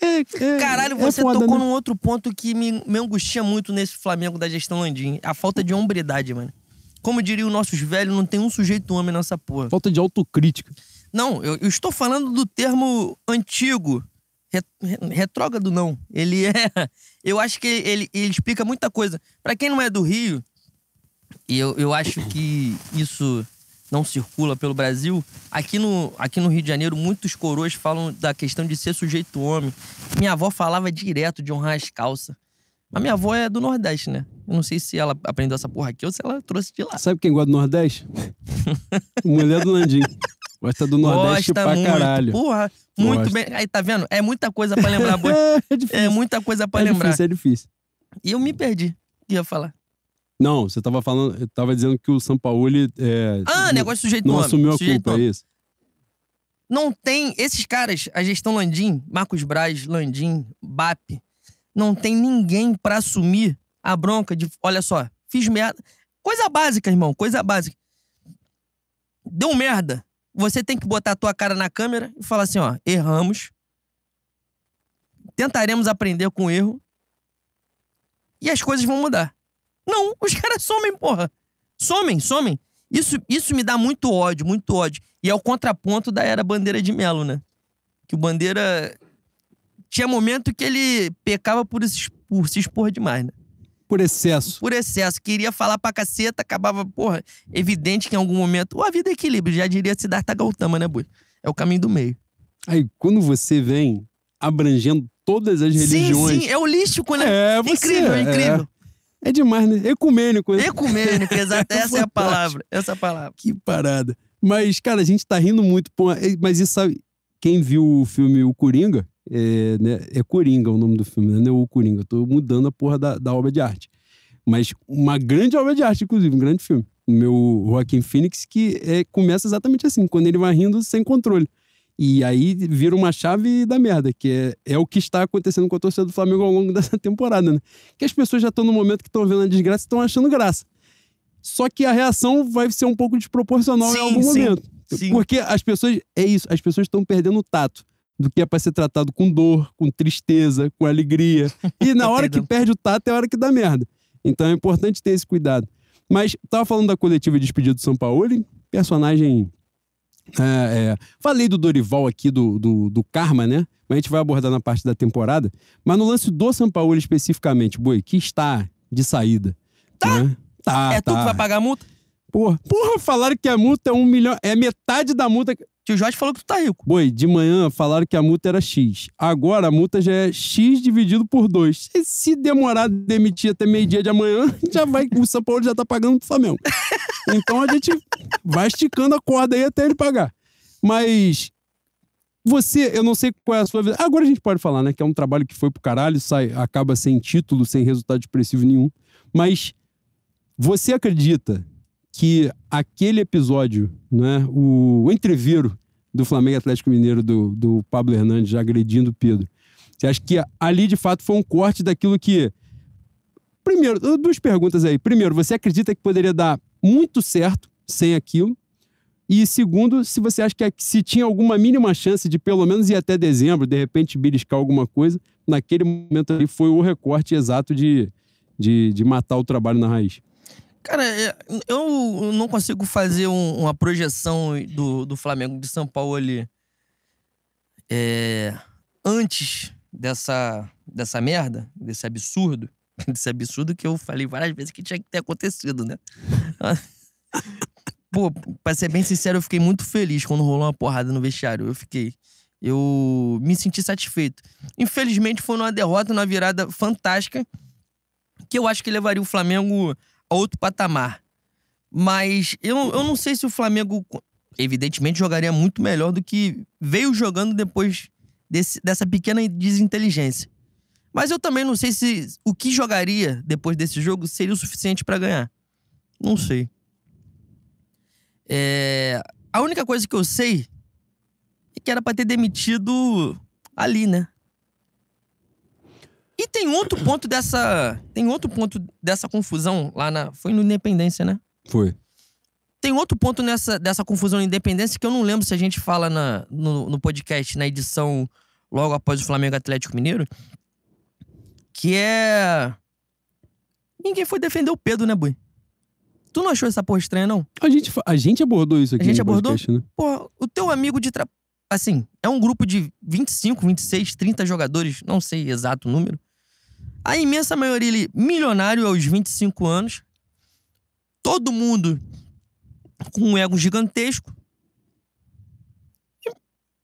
É, é- Caralho, é você foda, tocou né? num outro ponto que me, me angustia muito nesse Flamengo da gestão Landim. A falta de hombridade, mano. Como diriam nossos velhos, não tem um sujeito homem nessa porra. Falta de autocrítica. Não, eu, eu estou falando do termo antigo. Re- re- retrógrado, não. Ele é. [LAUGHS] Eu acho que ele, ele explica muita coisa. Pra quem não é do Rio, e eu, eu acho que isso não circula pelo Brasil, aqui no, aqui no Rio de Janeiro, muitos coroas falam da questão de ser sujeito homem. Minha avó falava direto de honrar as calças. Mas minha avó é do Nordeste, né? Eu não sei se ela aprendeu essa porra aqui ou se ela trouxe de lá. Sabe quem gosta do Nordeste? [LAUGHS] Mulher do Landim. Gosta do Nordeste Gosta pra muito. caralho. Porra, muito Gosta. bem. Aí, tá vendo? É muita coisa pra lembrar. boi. [LAUGHS] É difícil. É muita coisa pra é lembrar. difícil, é difícil. E eu me perdi. O que ia falar? Não, você tava falando, eu tava dizendo que o Sampaoli é, Ah, não, negócio de sujeito não assumiu a culpa, é isso? Não tem. Esses caras, a gestão Landim, Marcos Braz, Landim, BAP, não tem ninguém pra assumir a bronca de. Olha só, fiz merda. Coisa básica, irmão, coisa básica. Deu merda. Você tem que botar a tua cara na câmera e falar assim: ó, erramos. Tentaremos aprender com o erro. E as coisas vão mudar. Não, os [LAUGHS] caras somem, porra. Somem, somem. Isso, isso me dá muito ódio, muito ódio. E é o contraponto da era Bandeira de Melo, né? Que o Bandeira. Tinha momento que ele pecava por por se expor demais, né? Por excesso. Por excesso. Queria falar pra caceta, acabava, porra, evidente que em algum momento. Ou a vida é equilíbrio, já diria Siddhartha Gautama, né, Bui? É o caminho do meio. Aí, quando você vem abrangendo todas as religiões. Sim, sim, é holístico, né? É, você. incrível, é incrível. É, é demais, né? Ecumênico, né? Ecumênico, [LAUGHS] exato. Essa é a palavra. Essa é a palavra. Que parada. Mas, cara, a gente tá rindo muito. Pô, é- mas isso sabe. Quem viu o filme O Coringa, é, né, é Coringa o nome do filme, né? Não é o Coringa. Eu tô mudando a porra da, da obra de arte. Mas uma grande obra de arte, inclusive, um grande filme. O meu Joaquim Phoenix, que é, começa exatamente assim, quando ele vai rindo sem controle. E aí vira uma chave da merda, que é, é o que está acontecendo com a torcida do Flamengo ao longo [LAUGHS] dessa temporada, né? Que as pessoas já estão no momento que estão vendo a desgraça e estão achando graça. Só que a reação vai ser um pouco desproporcional Sim, em algum sim, momento. sim. Porque as pessoas. É isso, as pessoas estão perdendo o tato do que é para ser tratado com dor, com tristeza, com alegria. E na [LAUGHS] hora que perde o tato é a hora que dá merda. Então é importante ter esse cuidado. Mas tava falando da coletiva de despedida do São Paulo, personagem. é, é, falei do Dorival aqui, do, do, do Karma, né? Mas a gente vai abordar na parte da temporada. Mas no lance do São Paulo especificamente, Boi, que está de saída. Tá. né? Tá, é tu tá. que vai pagar a multa? Porra, porra, falaram que a multa é um milhão. É metade da multa. Tio Jorge falou que tu tá rico. Boi, de manhã falaram que a multa era X. Agora a multa já é X dividido por 2. Se demorar a demitir até meio-dia de amanhã, [LAUGHS] já vai. O São Paulo já tá pagando pro Flamengo. Então a gente vai esticando a corda aí até ele pagar. Mas. Você, eu não sei qual é a sua vida. Agora a gente pode falar, né? Que é um trabalho que foi pro caralho, sai, acaba sem título, sem resultado expressivo nenhum. Mas você acredita que aquele episódio, né, o, o entrevero do Flamengo Atlético Mineiro do, do Pablo Hernandes agredindo o Pedro, você acha que ali de fato foi um corte daquilo que. Primeiro, duas perguntas aí. Primeiro, você acredita que poderia dar muito certo sem aquilo? E segundo, se você acha que se tinha alguma mínima chance de pelo menos ir até dezembro, de repente beliscar alguma coisa, naquele momento ali foi o recorte exato de, de, de matar o trabalho na raiz. Cara, é, eu não consigo fazer um, uma projeção do, do Flamengo de São Paulo ali é, antes dessa, dessa merda, desse absurdo, [LAUGHS] desse absurdo que eu falei várias vezes que tinha que ter acontecido, né? [LAUGHS] Pô, pra ser bem sincero, eu fiquei muito feliz quando rolou uma porrada no vestiário. Eu fiquei. Eu me senti satisfeito. Infelizmente, foi uma derrota, uma virada fantástica, que eu acho que levaria o Flamengo outro patamar. Mas eu, eu não sei se o Flamengo, evidentemente, jogaria muito melhor do que veio jogando depois desse, dessa pequena desinteligência. Mas eu também não sei se o que jogaria depois desse jogo seria o suficiente para ganhar. Não sei. É, a única coisa que eu sei é que era pra ter demitido ali, né? E tem outro ponto dessa. Tem outro ponto dessa confusão lá na. Foi no Independência, né? Foi. Tem outro ponto nessa, dessa confusão na Independência que eu não lembro se a gente fala na, no, no podcast, na edição logo após o Flamengo Atlético Mineiro. Que é. Ninguém foi defender o Pedro, né, Bui? Tu não achou essa porra estranha, não? A gente, a gente abordou isso aqui. A gente abordou? podcast, né? Pô, o teu amigo de. Tra... Assim, é um grupo de 25, 26, 30 jogadores, não sei exato o número. A imensa maioria ali, milionário aos 25 anos. Todo mundo com um ego gigantesco. E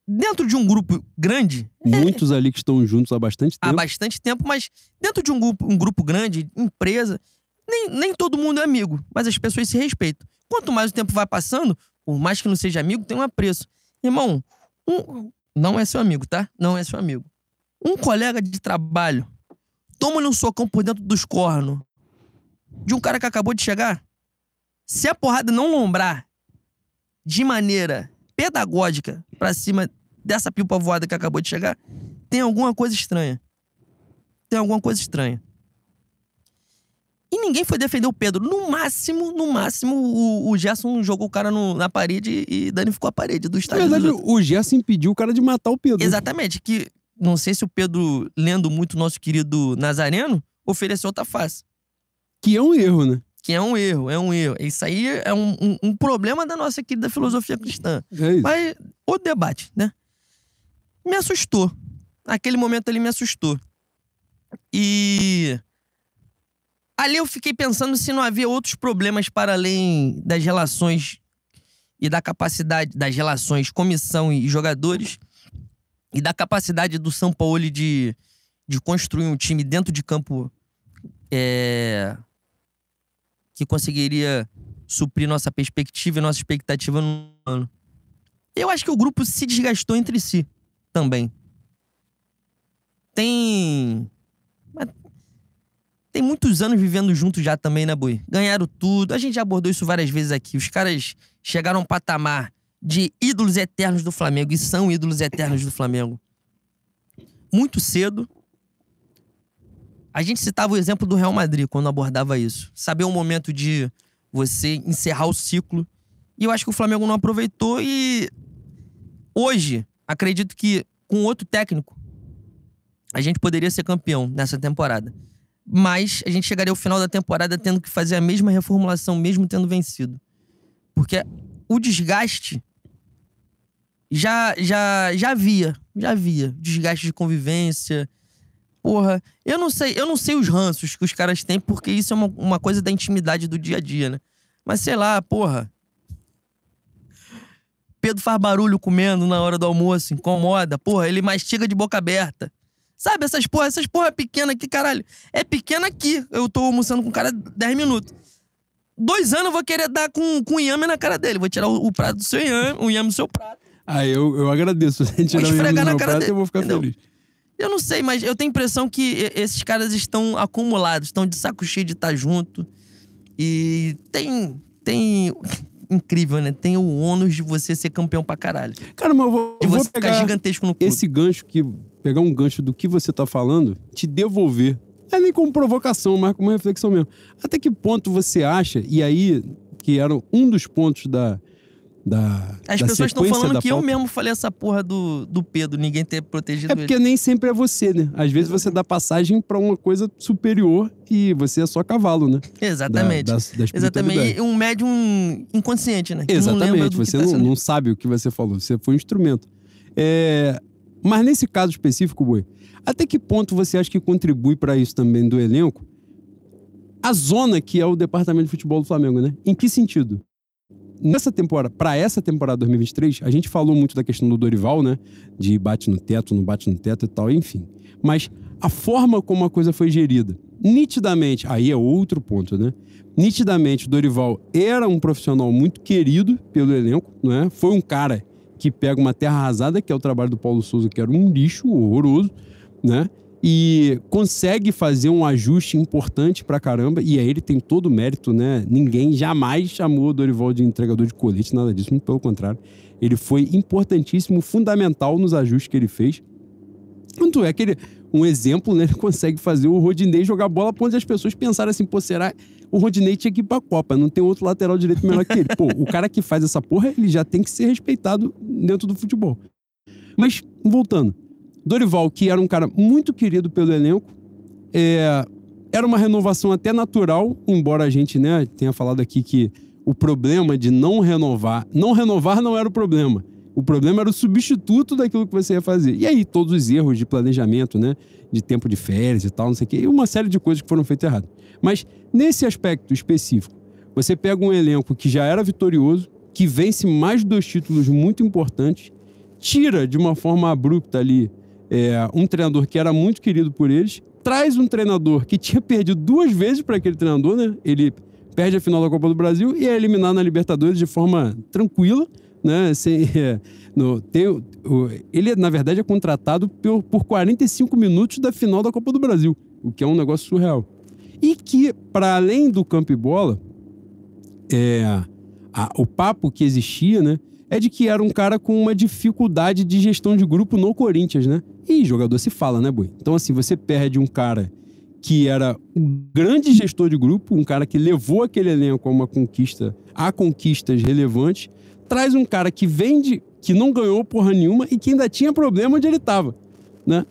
Dentro de um grupo grande, Muitos ali que estão juntos há bastante há tempo. bastante tempo, mas dentro de um grupo, um grupo grande, empresa, nem, nem todo mundo é amigo, mas as pessoas se respeitam. Quanto mais o tempo vai passando, por mais que não seja amigo, tem um apreço. Irmão, um- não é seu amigo, tá? Não é seu amigo. Um colega de trabalho toma-lhe um socão por dentro dos cornos de um cara que acabou de chegar. Se a porrada não lombrar de maneira pedagógica pra cima dessa pipa voada que acabou de chegar, tem alguma coisa estranha. Tem alguma coisa estranha. E ninguém foi defender o Pedro. No máximo, no máximo, o, o Gerson jogou o cara no- na parede e danificou a parede do Na estádio. dos verdade, o Gerson impediu o cara de matar o Pedro. Exatamente. Que não sei se o Pedro, lendo muito o nosso querido Nazareno, ofereceu outra face. Que é um erro, né? Que é um erro, é um erro. Isso aí é um, um- um problema da nossa querida filosofia cristã. É. Mas o debate, né? Me assustou. Naquele momento ali me assustou. E ali eu fiquei pensando se não havia outros problemas para além das relações e da capacidade das relações comissão e jogadores e da capacidade do São Paulo de, de construir um time dentro de campo é, que conseguiria suprir nossa perspectiva e nossa expectativa no ano. Eu acho que o grupo se desgastou entre si também. Tem. Tem muitos anos vivendo juntos já também, né, Boi? Ganharam tudo. A gente já abordou isso várias vezes aqui. Os caras chegaram a um patamar de ídolos eternos do Flamengo e são ídolos eternos do Flamengo. Muito cedo. A gente citava o exemplo do Real Madrid quando abordava isso. Saber o momento de você encerrar o ciclo. E eu acho que o Flamengo não aproveitou e hoje, acredito que com outro técnico, a gente poderia ser campeão nessa temporada. Mas a gente chegaria ao final da temporada tendo que fazer a mesma reformulação, mesmo tendo vencido. Porque o desgaste já já já havia, já havia desgaste de convivência. Porra, eu não sei, eu não sei os ranços que os caras têm, porque isso é uma, uma coisa da intimidade do dia a dia, né? Mas sei lá, porra. Pedro faz barulho comendo na hora do almoço, incomoda. Porra, ele mastiga de boca aberta. Sabe, essas porra, essas porra pequena aqui, caralho. É pequena aqui. Eu tô almoçando com o cara 10 minutos. Dois anos eu vou querer dar com, com inhame na cara dele. Vou tirar o, o prato do seu inhame, o inhame do seu prato. Ah, eu, eu agradeço. [LAUGHS] Se tirar esfregar na cara prato, dele, eu vou ficar entendeu? feliz. Eu não sei, mas eu tenho a impressão que esses caras estão acumulados, estão de saco cheio de estar junto. E tem, tem. [LAUGHS] Incrível, né? Tem o ônus de você ser campeão pra caralho. Cara, mas eu vou, De eu vou você ficar pegar gigantesco no clube. esse gancho que. Pegar um gancho do que você tá falando, te devolver. É nem como provocação, mas como reflexão mesmo. Até que ponto você acha, e aí, que era um dos pontos da. Da As da pessoas estão falando que eu pauta, mesmo falei essa porra do, do Pedro, ninguém ter protegido É porque nem sempre é você, né? Às vezes você dá passagem pra uma coisa superior e você é só cavalo, né? ele. [LAUGHS] Exatamente. Da, da, da Exatamente. E um médium inconsciente, né? Que não Exatamente, do você tá não, não sabe o que você falou, você foi um instrumento. É, Mas nesse caso específico, Boi, até que ponto você acha que contribui para isso também do elenco? A zona que é o departamento de futebol do Flamengo, né? Em que sentido? Nessa temporada, para essa temporada 2023, a gente falou muito da questão do Dorival, né? De bate no teto, não bate no teto e tal, enfim. Mas a forma como a coisa foi gerida, nitidamente, aí é outro ponto, né? Nitidamente, o Dorival era um profissional muito querido pelo elenco, né? Foi um cara que pega uma terra arrasada, que é o trabalho do Paulo Souza, que era um lixo horroroso, né? E consegue fazer um ajuste importante pra caramba, e aí ele tem todo o mérito, né? Ninguém jamais chamou o Dorival de entregador de colete, nada disso, muito pelo contrário. Ele foi importantíssimo, fundamental nos ajustes que ele fez. Tanto é que ele, um exemplo, né? Ele consegue fazer o Rodinei jogar bola a ponto de as pessoas pensarem assim, pô, será o Rodinei tinha que ir pra Copa, não tem outro lateral direito melhor que ele. Pô, o cara que faz essa porra, ele já tem que ser respeitado dentro do futebol. Mas, voltando. Dorival, que era um cara muito querido pelo elenco, é, era uma renovação até natural, embora a gente né, tenha falado aqui que o problema de não renovar, não renovar não era o problema. O problema era o substituto daquilo que você ia fazer. E aí, todos os erros de planejamento, né? De tempo de férias e tal, não sei o quê, e uma série de coisas que foram feitas errado. Mas, nesse aspecto específico, você pega um elenco que já era vitorioso, que vence mais dois títulos muito importantes, tira de uma forma abrupta ali é, um treinador que era muito querido por eles, traz um treinador que tinha perdido duas vezes para aquele treinador, né? Ele perde a final da Copa do Brasil e é eliminado na Libertadores de forma tranquila, né? Sem, [LAUGHS] é, no, tem, o- ele, na verdade, é contratado por, por 45 minutos da final da Copa do Brasil, o que é um negócio surreal. E que, para além do campo e bola, é, a- o papo que existia, né? É de que era um cara com uma dificuldade de gestão de grupo no Corinthians, né? E jogador se fala, né, Boi? Então, assim, você perde um cara que era um grande gestor de grupo, um cara que levou aquele elenco a uma conquista, a conquistas relevantes, traz um cara que vende, que não ganhou porra nenhuma e que ainda tinha problema onde ele estava, né?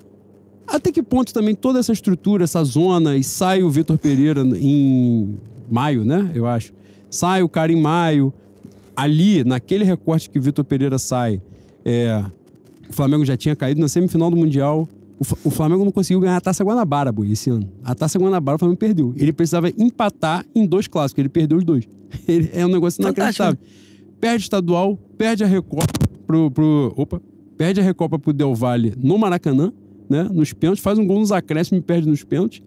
Até que ponto também toda essa estrutura, essa zona, e sai o Vitor Pereira em maio, né? Eu acho. Sai o cara em maio. Ali, naquele recorte que Vitor Pereira sai, é, o Flamengo já tinha caído na semifinal do Mundial. O, Flamengo não conseguiu ganhar a Taça Guanabara, esse ano. A Taça Guanabara o Flamengo perdeu. Ele precisava empatar em dois clássicos, ele perdeu os dois. [LAUGHS] Ele- é um negócio Fantástico, inacreditável. Perde estadual, perde a Recopa pro, pro. Opa! Perde a Recopa pro Del Valle no Maracanã, né? Nos pênaltis, faz um gol nos acréscimos e perde nos pênaltis.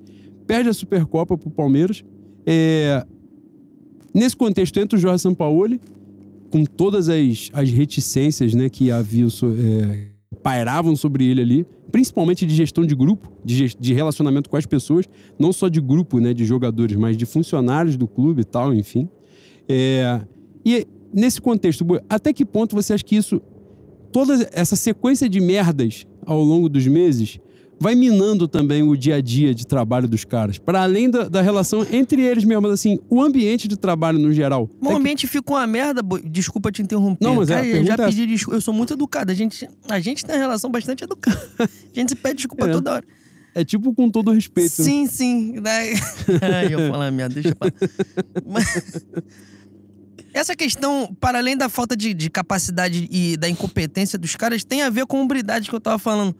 Perde a Supercopa pro Palmeiras. É, Nesse contexto, entra o Jorge Sampaoli, com todas as, as reticências né, que havia, é, pairavam sobre ele ali, principalmente de gestão de grupo, de, de relacionamento com as pessoas, não só de grupo né, de jogadores, mas de funcionários do clube e tal, enfim. É, e nesse contexto, até que ponto você acha que isso, toda essa sequência de merdas ao longo dos meses, vai minando também o dia a dia de trabalho dos caras? Para além da, da relação entre eles mesmos, assim, o ambiente de trabalho no geral. O que- ambiente fica uma merda, boi. desculpa te interromper. Não, mas é, Cara, já é pedi desculpa. Eu sou muito educado. A gente, a gente tem uma relação bastante educada. [LAUGHS] A gente se pede desculpa É. toda hora. É tipo com todo respeito. né? Sim, sim. Daí... [LAUGHS] Ai, eu falar merda, deixa eu falar. Mas- [LAUGHS] Essa questão, para além da falta de, de capacidade e da incompetência dos caras, tem a ver com a hombridade que eu tava falando.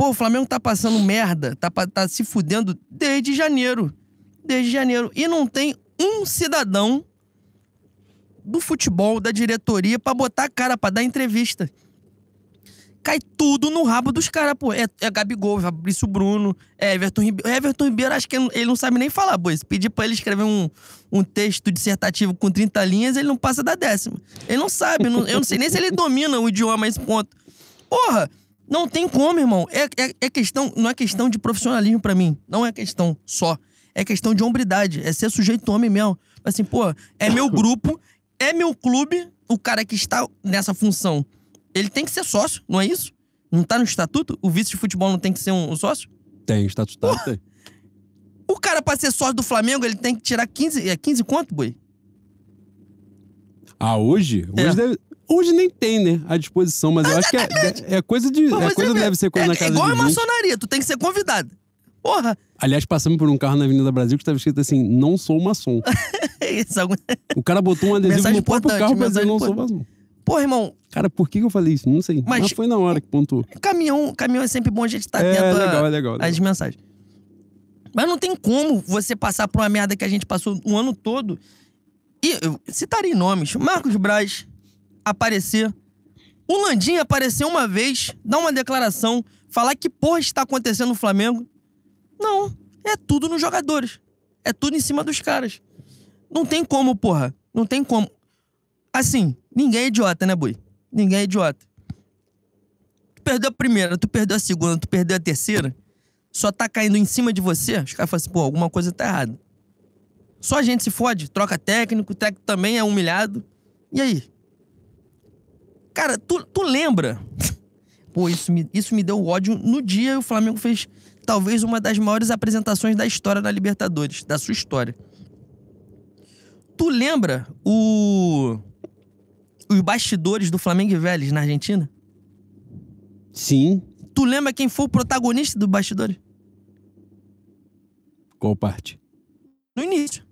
Pô, o Flamengo tá passando merda, tá, tá se fudendo desde janeiro. Desde janeiro. E não tem um cidadão do futebol, da diretoria, pra botar a cara, pra dar entrevista. Cai tudo no rabo dos caras, pô. É, é Gabigol, Fabrício Bruno, é Everton Ribeiro. Everton Ribeiro, acho que ele não sabe nem falar. Se pedir pra ele escrever um, um texto dissertativo com 30 linhas, ele não passa da décima. Ele não sabe, não- eu não sei nem se ele domina o idioma a esse ponto. Porra, não tem como, irmão. É, é, é questão, não é questão de profissionalismo pra mim. Não é questão só. É questão de hombridade. É ser sujeito homem mesmo. Assim, pô, é meu [LAUGHS] grupo, é meu clube, o cara que está nessa função, ele tem que ser sócio, não é isso? Não tá no estatuto? O vice de futebol não tem que ser um, um sócio? Tem, estatutário tem. O cara, pra ser sócio do Flamengo, ele tem que tirar 15, é 15 quanto, boi? Ah, hoje? Hoje, É. deve- hoje nem tem, né? À disposição, mas eu acho que é, é coisa de. Mas É coisa, vê, deve ser coisa é, na casa é igual de a 20. maçonaria, tu tem que ser convidado. Porra, Aliás, passamos por um carro na Avenida Brasil que estava escrito assim: não sou maçom. [LAUGHS] é isso. algum- O cara botou um adesivo Mensagem no próprio carro pra dizer não sou maçom. Porra, irmão, Cara, por que eu falei isso? Não sei. Mas- Mas, foi na hora que pontuou. caminhão, caminhão é sempre bom a gente estar é, atento a- legal, é legal. as legal. mensagens. Mas não tem como você passar por uma merda que a gente passou o ano todo. E eu citarei nomes: Marcos Braz aparecer. O Landim aparecer uma vez, dar uma declaração, falar que porra está acontecendo no Flamengo. Não. É tudo nos jogadores. É tudo em cima dos caras. Não tem como, porra. Não tem como. Assim, ninguém é idiota, né, Boi? Ninguém é idiota. Tu perdeu a primeira, tu perdeu a segunda, tu perdeu a terceira só tá caindo em cima de você, os caras falam assim, pô, alguma coisa tá errada. Só a gente se fode, troca técnico, o técnico também é humilhado. E aí? Cara, tu, tu lembra? Pô, isso me, isso me deu ódio no dia o Flamengo fez talvez uma das maiores apresentações da história da Libertadores, da sua história. Tu lembra o os bastidores do Flamengo e Vélez na Argentina? Sim. Tu lembra quem foi o protagonista do bastidores? Qual parte? No início.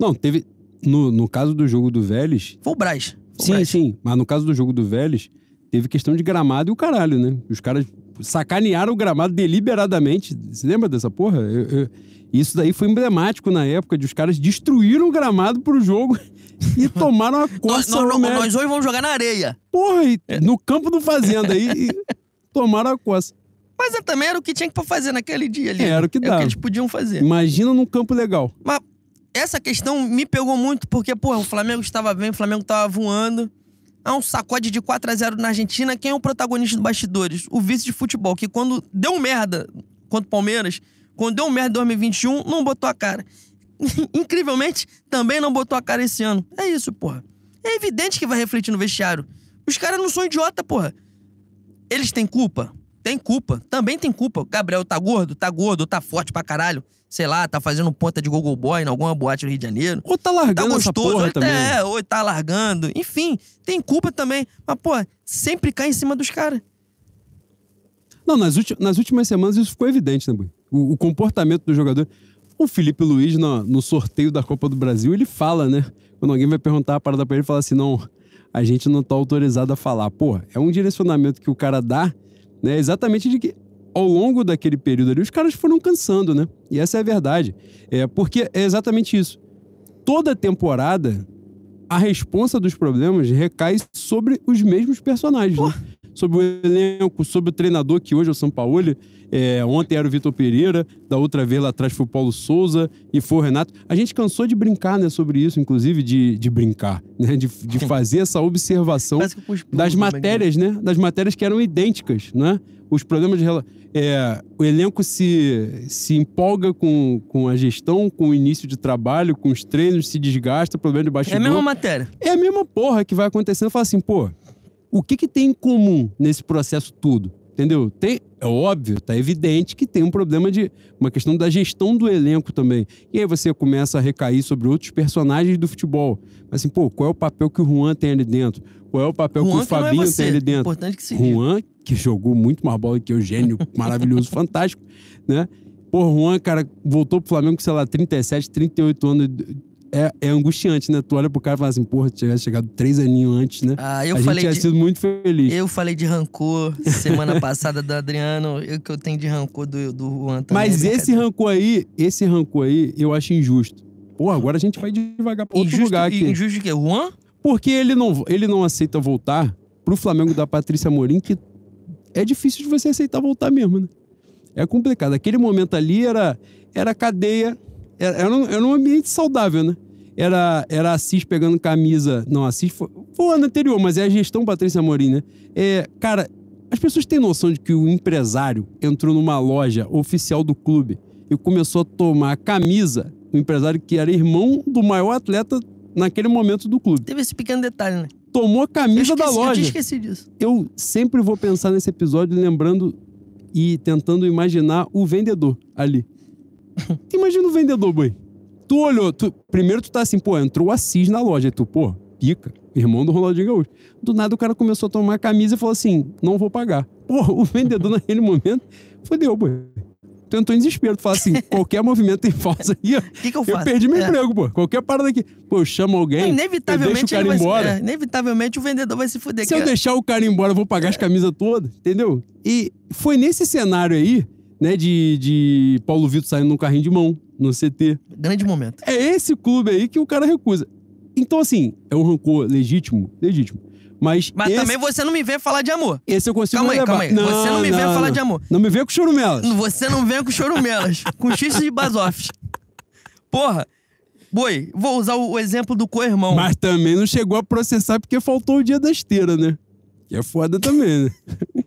Não, teve. No, no caso do jogo do Vélez. Foi o Braz. O Sim, Braz. sim. Mas no caso do jogo do Vélez, teve questão de gramado e o caralho, né? Os caras sacanearam o gramado deliberadamente. Você lembra dessa porra? Eu- eu- isso daí foi emblemático na época, de os caras destruíram o gramado pro jogo [LAUGHS] e tomaram a coça. nós- nós- nós hoje vamos jogar na areia. Porra, e no campo do Fazenda aí, [LAUGHS] tomaram a coça. Mas é, também era o que tinha que fazer naquele dia ali. Era o que É o dava. que eles podiam fazer. Imagina num campo legal. Mas essa questão me pegou muito, porque, pô, o Flamengo estava bem, o Flamengo estava voando. Há um sacode de 4 a 0 na Argentina. Quem é o protagonista dos bastidores? O vice de futebol, que quando deu merda contra o Palmeiras, quando deu merda em 2021, não botou a cara. [LAUGHS] Incrivelmente, também não botou a cara esse ano. É isso, porra. É evidente que vai refletir no vestiário. Os caras não são idiota, porra. Eles têm culpa? Tem culpa. Também tem culpa. O Gabriel tá gordo? Tá gordo, tá forte pra caralho. Sei lá, tá fazendo ponta de gogo boy em alguma boate no Rio de Janeiro. Ou tá Tá largando essa gostoso, porra ou também. é, ou tá largando. Enfim, tem culpa também. Mas, pô, sempre cai em cima dos caras. Não, nas, ulti- nas últimas semanas isso ficou evidente, né, Bui? O, o comportamento do jogador. O Felipe Luiz, no, no sorteio da Copa do Brasil, ele fala, né? Quando alguém vai perguntar a parada pra ele, ele fala assim: não, a gente não tá autorizado a falar. Pô, é um direcionamento que o cara dá, né? Exatamente de que ao longo daquele período ali, os caras foram cansando, né? E essa é a verdade. É porque é exatamente isso. Toda temporada, a responsa dos problemas recai sobre os mesmos personagens, né? Sobre o elenco, sobre o treinador, que hoje é o São Paulo. É, ontem era o Vitor Pereira, da outra vez lá atrás foi o Paulo Souza e foi o Renato. A gente cansou de brincar né, sobre isso, inclusive de, de brincar, né? De, de fazer essa observação das matérias, né? Das matérias que eram idênticas, né? Os problemas de é, o elenco se, se empolga com, com a gestão, com o início de trabalho, com os treinos, se desgasta, problema de É bastidor. a mesma matéria. É a mesma porra que vai acontecendo. Fala assim, pô, o que que tem em comum nesse processo tudo? Entendeu? Tem, é óbvio, tá evidente que tem um problema de uma questão da gestão do elenco também. E aí você começa a recair sobre outros personagens do futebol. Assim, pô, qual é o papel que o Juan tem ali dentro? Qual é o papel Juan que o que é Fabinho você. tem ali dentro? Importante que se. Juan, que jogou muito mais bola que o gênio, [LAUGHS] maravilhoso, fantástico, né? Pô, Juan, cara, voltou pro Flamengo com, sei lá, 37, 38 anos. É, é angustiante, né? Tu olha pro cara e fala assim, porra, tivesse chegado três aninhos antes, né? Ah, eu a gente falei tinha de... sido muito feliz. Eu falei de rancor semana [LAUGHS] passada do Adriano. Eu que eu tenho de rancor do, do Juan também. Mas é esse brincadeira. rancor aí, esse rancor aí, eu acho injusto. Pô, agora a gente vai devagar pra outro Injusto, lugar aqui. injusto o quê? Juan? Porque ele não, ele não aceita voltar pro Flamengo da Patrícia Morim, que é difícil de você aceitar voltar mesmo, né? É complicado. Aquele momento ali era, era cadeia, era, era, um, era um ambiente saudável, né? Era, era Assis pegando camisa. Não, Assis foi, foi o ano anterior, mas é a gestão Patrícia Morim, né? É, cara, as pessoas têm noção de que o empresário entrou numa loja oficial do clube e começou a tomar camisa um empresário que era irmão do maior atleta naquele momento do clube. Teve esse pequeno detalhe, né? Tomou a Eu camisa esqueci, da Eu loja. tinha esquecido disso. Eu sempre vou pensar nesse episódio lembrando e tentando imaginar o vendedor ali. [LAUGHS] Imagina o vendedor, boi. Tu olhou, tu, primeiro tu tá assim, pô, entrou o Assis na loja. Aí tu, pô, pica, irmão do Ronaldinho Gaúcho. Do nada o cara começou a tomar a camisa e falou assim, não vou pagar. [LAUGHS] Pô, o vendedor naquele momento, fodeu, boi. Tu entrou em desespero. Tu fala assim, [LAUGHS] qualquer movimento em falsa aí, ó, O que, que eu faço? eu perdi meu É. emprego, pô. Qualquer parada aqui. Pô, eu chamo alguém, eu Inevitavelmente, deixo o cara vai se- embora. é, inevitavelmente o vendedor vai se fuder. Se eu cara. deixar o cara embora, eu vou pagar as camisas todas, entendeu? E foi nesse cenário aí, né, de, de Paulo Vitor saindo num carrinho de mão, no CT. Grande momento. É esse clube aí que o cara recusa. Então, assim, é um rancor legítimo? Legítimo. Mas, Mas esse, também você não me vê falar de amor. esse eu consigo Calma aí, levar. calma aí. Você não me vê falar de amor. Não me vê com chorumelas. Você não vem com chorumelas, [LAUGHS] com xixi de basoft. Porra. Boi, vou usar o exemplo do co-irmão. Mas também não chegou a processar porque faltou o dia da esteira, né? Que é foda também, né? [LAUGHS]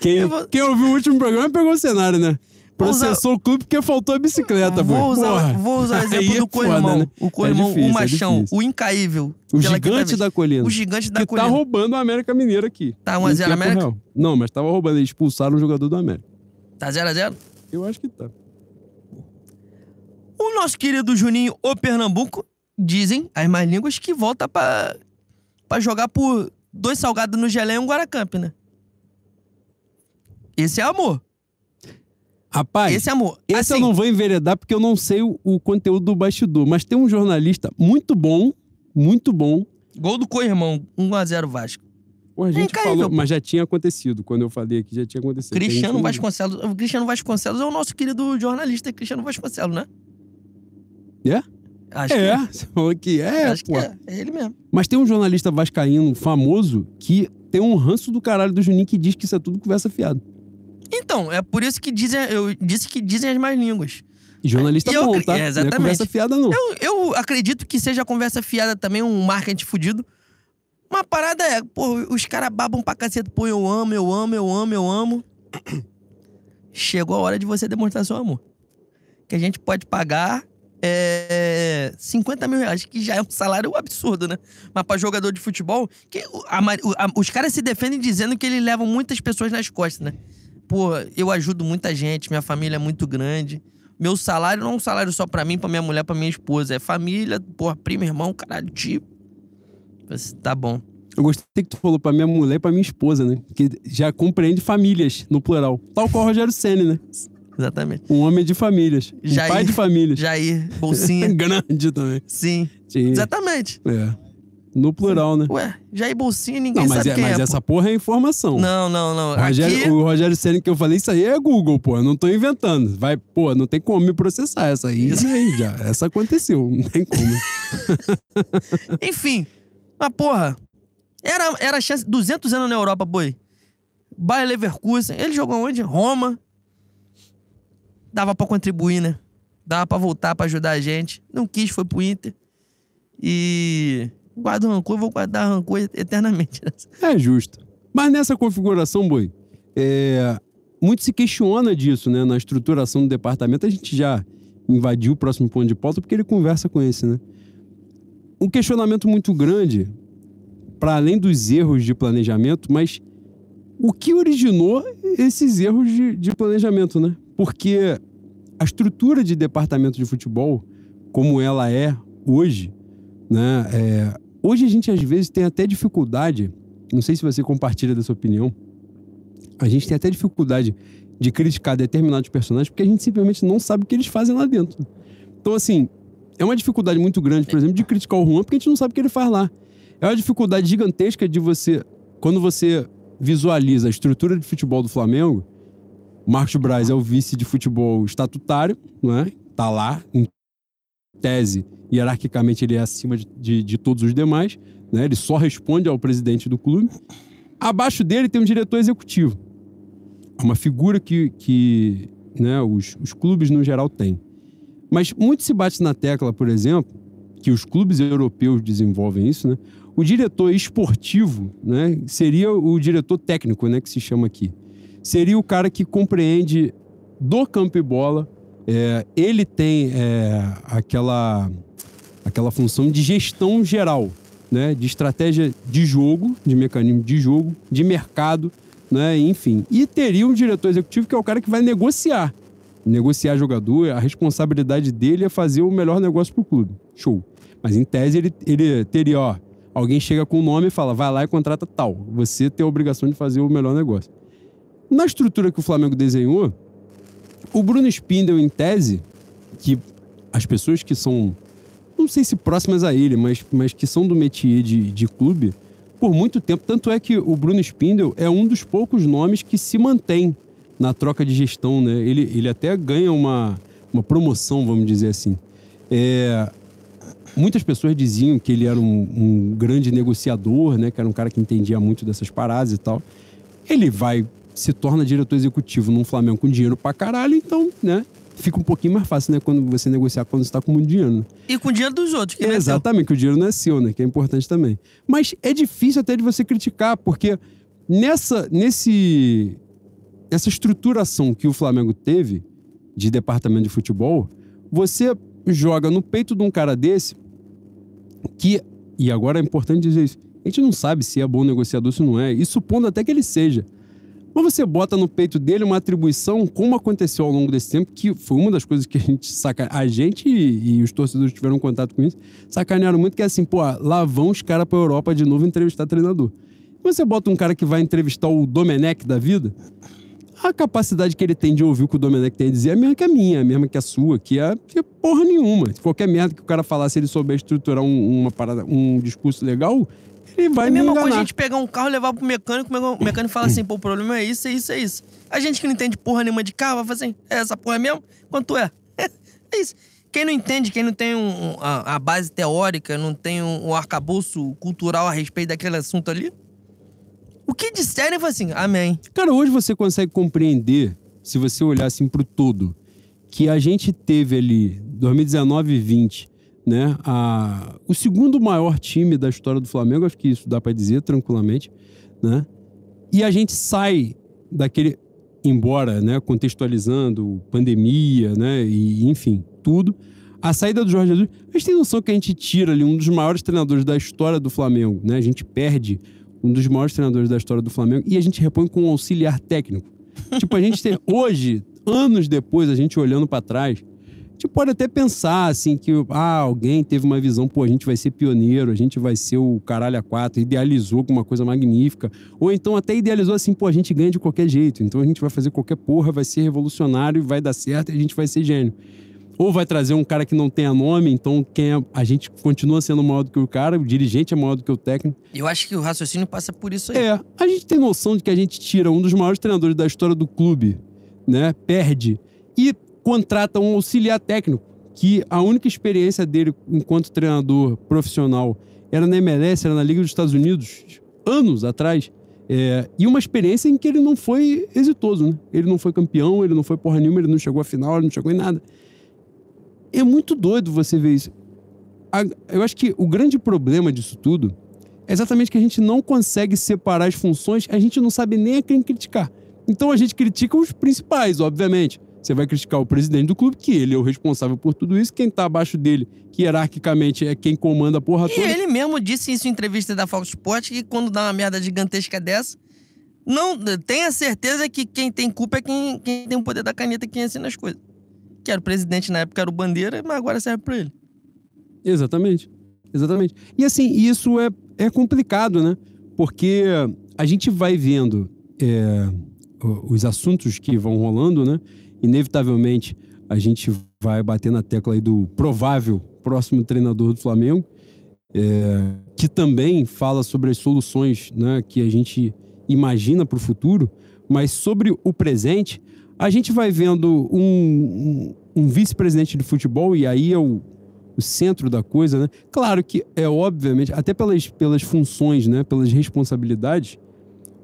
Quem, vou- quem ouviu o último programa pegou o cenário, né? Vou usar- Processou o clube porque faltou a bicicleta, Vou usar, Porra. vou usar [LAUGHS] o exemplo é do co-irmão. foda, né? O co-irmão, É o é machão, o incaível. O gigante da colina. O gigante da que colina. tá roubando o América Mineiro aqui. Tá 1 a Em 0 tempo América? real. Não, mas tava roubando. Eles expulsaram o jogador do América. Tá 0x0? Eu acho que tá. O nosso querido Juninho, o Pernambuco, dizem as mais línguas que volta pra, pra jogar por dois salgados no gelé e um Guaracamp, né? Esse é amor. Rapaz, Esse é amor. esse eu Assim, não vou enveredar porque eu não sei o, o conteúdo do bastidor. Mas tem um jornalista muito bom, muito bom. Gol do co-irmão, 1x0 Vasco. Pô, a gente incrível, falou, mas já tinha acontecido. Quando eu falei aqui, já tinha acontecido. Cristiano Vasconcelos. O Cristiano Vasconcelos é o nosso querido jornalista Cristiano Vasconcelos, né? É? Acho É, que [LAUGHS] você falou que é. é, Acho pô. que é. É ele mesmo. Mas tem um jornalista vascaíno famoso que tem um ranço do caralho do Juninho que diz que isso é tudo conversa fiada. Então, é por isso que dizem, eu disse que dizem as mais línguas. Jornalista E eu bom, tá? é, Não é exatamente. conversa fiada, não. Eu, eu acredito que seja conversa fiada também, um marketing fudido. Uma parada é, pô, os caras babam pra cacete, pô, eu amo, eu amo, eu amo, eu amo. [COUGHS] Chegou a hora de você demonstrar seu amor. Que a gente pode pagar é, 50 mil reais, que já é um salário absurdo, né? Mas pra jogador de futebol, que a a- os caras se defendem dizendo que eles levam muitas pessoas nas costas, né? Pô, eu ajudo muita gente, minha família é muito grande. Meu salário não é um salário só pra mim, pra minha mulher, pra minha esposa. É família, porra, primo, irmão, caralho. Mas Tá bom. Eu gostei que tu falou pra minha mulher e pra minha esposa, né? Que já compreende famílias, no plural. Tal qual o Rogério Senna, né? Exatamente. Um homem de famílias. Um Jair. pai de famílias. Jair, bolsinha. [LAUGHS] Grande também. Sim. Sim. Exatamente. É. No plural, né? Ué, Jair Bolsinha, ninguém Não, mas, sabe é- quem mas é. essa porra é informação. Não, não, não. O Rogério, Aqui, o Rogério Senna que eu falei, isso aí é Google, pô. Eu não tô inventando. Vai, pô, não tem como me processar essa aí. Isso aí já. Essa aconteceu. Não tem como. [LAUGHS] enfim. Mas, porra, era, era chance... 200 anos na Europa, boi. Bayer Leverkusen. Ele jogou onde? Roma. Dava pra contribuir, né? Dava pra voltar pra ajudar a gente. Não quis, foi pro Inter. E... Guardo rancor, vou guardar rancor eternamente. É justo. Mas nessa configuração, Boi, é, muito se questiona disso, né? Na estruturação do departamento, a gente já invadiu o próximo ponto de pauta porque ele conversa com esse, né? Um questionamento muito grande, para além dos erros de planejamento, mas o que originou esses erros de, de planejamento, né? Porque a estrutura de departamento de futebol, como ela é hoje, né? É, hoje a gente às vezes tem até dificuldade, não sei se você compartilha dessa opinião, a gente tem até dificuldade de criticar determinados personagens porque a gente simplesmente não sabe o que eles fazem lá dentro. Então, assim, é uma dificuldade muito grande, por exemplo, de criticar o Juan porque a gente não sabe o que ele faz lá. É uma dificuldade gigantesca de você, quando você visualiza a estrutura de futebol do Flamengo, Marcos Braz é o vice de futebol estatutário, não é? Tá lá, tese, hierarquicamente ele é acima de, de, de todos os demais, né? Ele só responde ao presidente do clube. Abaixo dele tem um diretor executivo. Uma figura que, que né, os, os clubes no geral têm. Mas muito se bate na tecla, por exemplo, que os clubes europeus desenvolvem isso, né? O diretor esportivo, né, seria o diretor técnico, né, que se chama aqui. Seria o cara que compreende do campo e bola É, ele tem é, aquela, aquela função de gestão geral, né? de estratégia de jogo, de mecanismo de jogo, de mercado, né? enfim. E teria um diretor executivo que é o cara que vai negociar. Negociar jogador, a responsabilidade dele é fazer o melhor negócio para o clube. Show. Mas em tese ele, ele teria, ó, alguém chega com o nome e fala, vai lá e contrata tal. Você tem a obrigação de fazer o melhor negócio. Na estrutura que o Flamengo desenhou, o Bruno Spindel, em tese, que as pessoas que são, não sei se próximas a ele, mas, mas que são do métier de, de clube, por muito tempo. Tanto é que o Bruno Spindel é um dos poucos nomes que se mantém na troca de gestão, né? Ele, ele até ganha uma, uma promoção, vamos dizer assim. É, muitas pessoas diziam que ele era um, um, grande negociador, né? Que era um cara que entendia muito dessas paradas e tal. Ele vai, se torna diretor executivo num Flamengo com dinheiro pra caralho, então, né? Fica um pouquinho mais fácil, né? Quando você negociar quando você tá com muito dinheiro. Né? E com o dinheiro dos outros, que é, Exatamente, que o dinheiro não é seu, né? Que é importante também. Mas é difícil até de você criticar, porque nessa, nesse, essa estruturação que o Flamengo teve de departamento de futebol, você joga no peito de um cara desse que, e agora é importante dizer isso, a gente não sabe se é bom negociador, se não é, e supondo até que ele seja. Mas você bota no peito dele uma atribuição, como aconteceu ao longo desse tempo, que foi uma das coisas que a gente saca. A gente e, e os torcedores tiveram contato com isso, sacanearam muito, que é assim, pô, lá vão os caras pra Europa de novo entrevistar treinador. Você bota um cara que vai entrevistar o Domenech da vida, a capacidade que ele tem de ouvir o que o Domenech tem a dizer é a mesma que a minha, a mesma que a sua, que é, que é porra nenhuma. Qualquer merda que o cara falar, se ele souber estruturar um, uma parada, um discurso legal, ele vai é me enganar. É coisa a gente pegar um carro, levar pro mecânico, o mecânico fala assim, pô, o problema é isso, é isso, é isso. A gente que não entende porra nenhuma de carro, vai falar assim, é essa porra mesmo? Quanto é? [LAUGHS] é isso. Quem não entende, quem não tem um, a, a, base teórica, não tem um, um arcabouço cultural a respeito daquele assunto ali, o que disserem foi assim, amém. Cara, hoje você consegue compreender, se você olhar assim pro todo, que a gente teve ali, 2019 e 20, né, a, o segundo maior time da história do Flamengo, acho que isso dá para dizer tranquilamente, né? E a gente sai daquele, embora, né, contextualizando pandemia, né, e enfim, tudo, a saída do Jorge Jesus, a gente tem noção que a gente tira ali um dos maiores treinadores da história do Flamengo, né? A gente perde um dos maiores treinadores da história do Flamengo, e a gente repõe com um auxiliar técnico. tipo, a gente tem [LAUGHS] hoje, anos depois, a gente olhando para trás, a gente pode até pensar assim que ah, alguém teve uma visão, pô, a gente vai ser pioneiro, a gente vai ser o caralho a quatro, idealizou com uma coisa magnífica, ou então até idealizou assim, pô, a gente ganha de qualquer jeito, então a gente vai fazer qualquer porra, vai ser revolucionário, vai dar certo e a gente vai ser gênio ou vai trazer um cara que não tenha nome, então quem é, a gente continua sendo maior do que o cara, o dirigente é maior do que o técnico. Eu acho que o raciocínio passa por isso aí. É, a gente tem noção de que a gente tira um dos maiores treinadores da história do clube, né? Perde e contrata um auxiliar técnico, que a única experiência dele enquanto treinador profissional era na MLS, era na Liga dos Estados Unidos, anos atrás. É, e uma experiência em que ele não foi exitoso, né? Ele não foi campeão, ele não foi porra nenhuma, ele não chegou à final, ele não chegou em nada. É muito doido você ver isso. Eu acho que o grande problema disso tudo é exatamente que a gente não consegue separar as funções, a gente não sabe nem a quem criticar. Então a gente critica os principais, obviamente. Você vai criticar o presidente do clube, que ele é o responsável por tudo isso. Quem tá abaixo dele, que hierarquicamente é quem comanda a porra e toda. E ele mesmo disse isso em entrevista da Fox Sports, que quando dá uma merda gigantesca dessa, não tenha certeza que quem tem culpa é quem, quem tem o poder da caneta, quem assina as coisas que era o presidente na época, era o Bandeira, mas agora serve para ele. Exatamente. Exatamente. E assim, isso é, é complicado, né? Porque a gente vai vendo é, os assuntos que vão rolando, né? Inevitavelmente, a gente vai bater na tecla aí do provável próximo treinador do Flamengo, é, que também fala sobre as soluções né, que a gente imagina para o futuro, mas sobre o presente, a gente vai vendo um, um, um vice-presidente de futebol, e aí é o, o, centro da coisa, né? Claro que é obviamente, até pelas, pelas funções, né? pelas responsabilidades,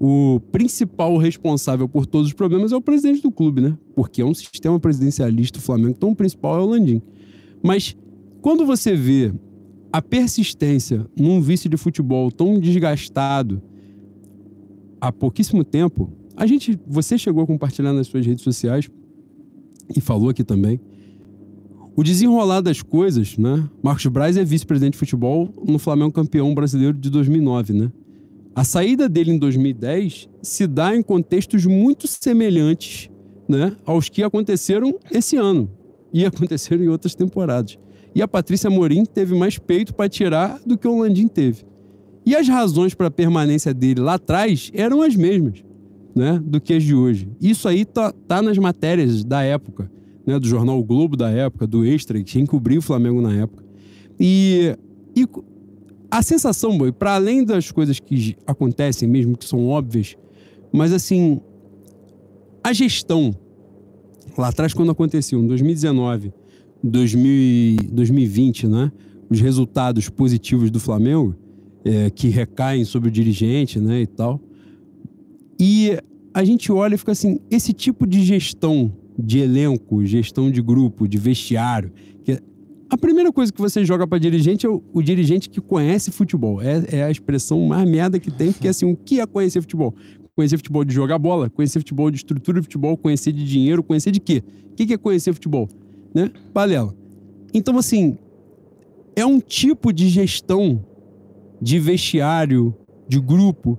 o principal responsável por todos os problemas é o presidente do clube, né? Porque é um sistema presidencialista do Flamengo, então o principal é o Landim. Mas quando você vê a persistência num vice de futebol tão desgastado há pouquíssimo tempo, a gente, você chegou a compartilhar nas suas redes sociais e falou aqui também O desenrolar das coisas, né? Marcos Braz é vice-presidente de futebol no Flamengo campeão brasileiro de 2009, né? A saída dele em 2010 se dá em contextos muito semelhantes né, aos que aconteceram esse ano e [LAUGHS] aconteceram em outras temporadas. E a Patrícia Morim teve mais peito para tirar do que o Landim teve. E as razões para a permanência dele lá atrás eram as mesmas né, do que as de hoje. Isso aí tá, tá nas matérias da época, né, do jornal o Globo da época, do Extra, que encobriu o Flamengo na época. E, e a sensação, boi, para além das coisas que acontecem mesmo, que são óbvias, mas assim, a gestão, lá atrás, quando aconteceu, em 2019, 2000, 2020, né? Os resultados positivos do Flamengo, é, que recaem sobre o dirigente, né? E tal. E a gente olha e fica assim: esse tipo de gestão de elenco, gestão de grupo, de vestiário, que é, a primeira coisa que você joga para dirigente é o, o, dirigente que conhece futebol. É, é, a expressão mais merda que tem, porque assim, o que é conhecer futebol? Conhecer futebol de jogar bola, conhecer futebol de estrutura de futebol, conhecer de dinheiro, conhecer de quê? O que é conhecer futebol? Né? Balela. Então, assim, é um tipo de gestão de vestiário, de grupo,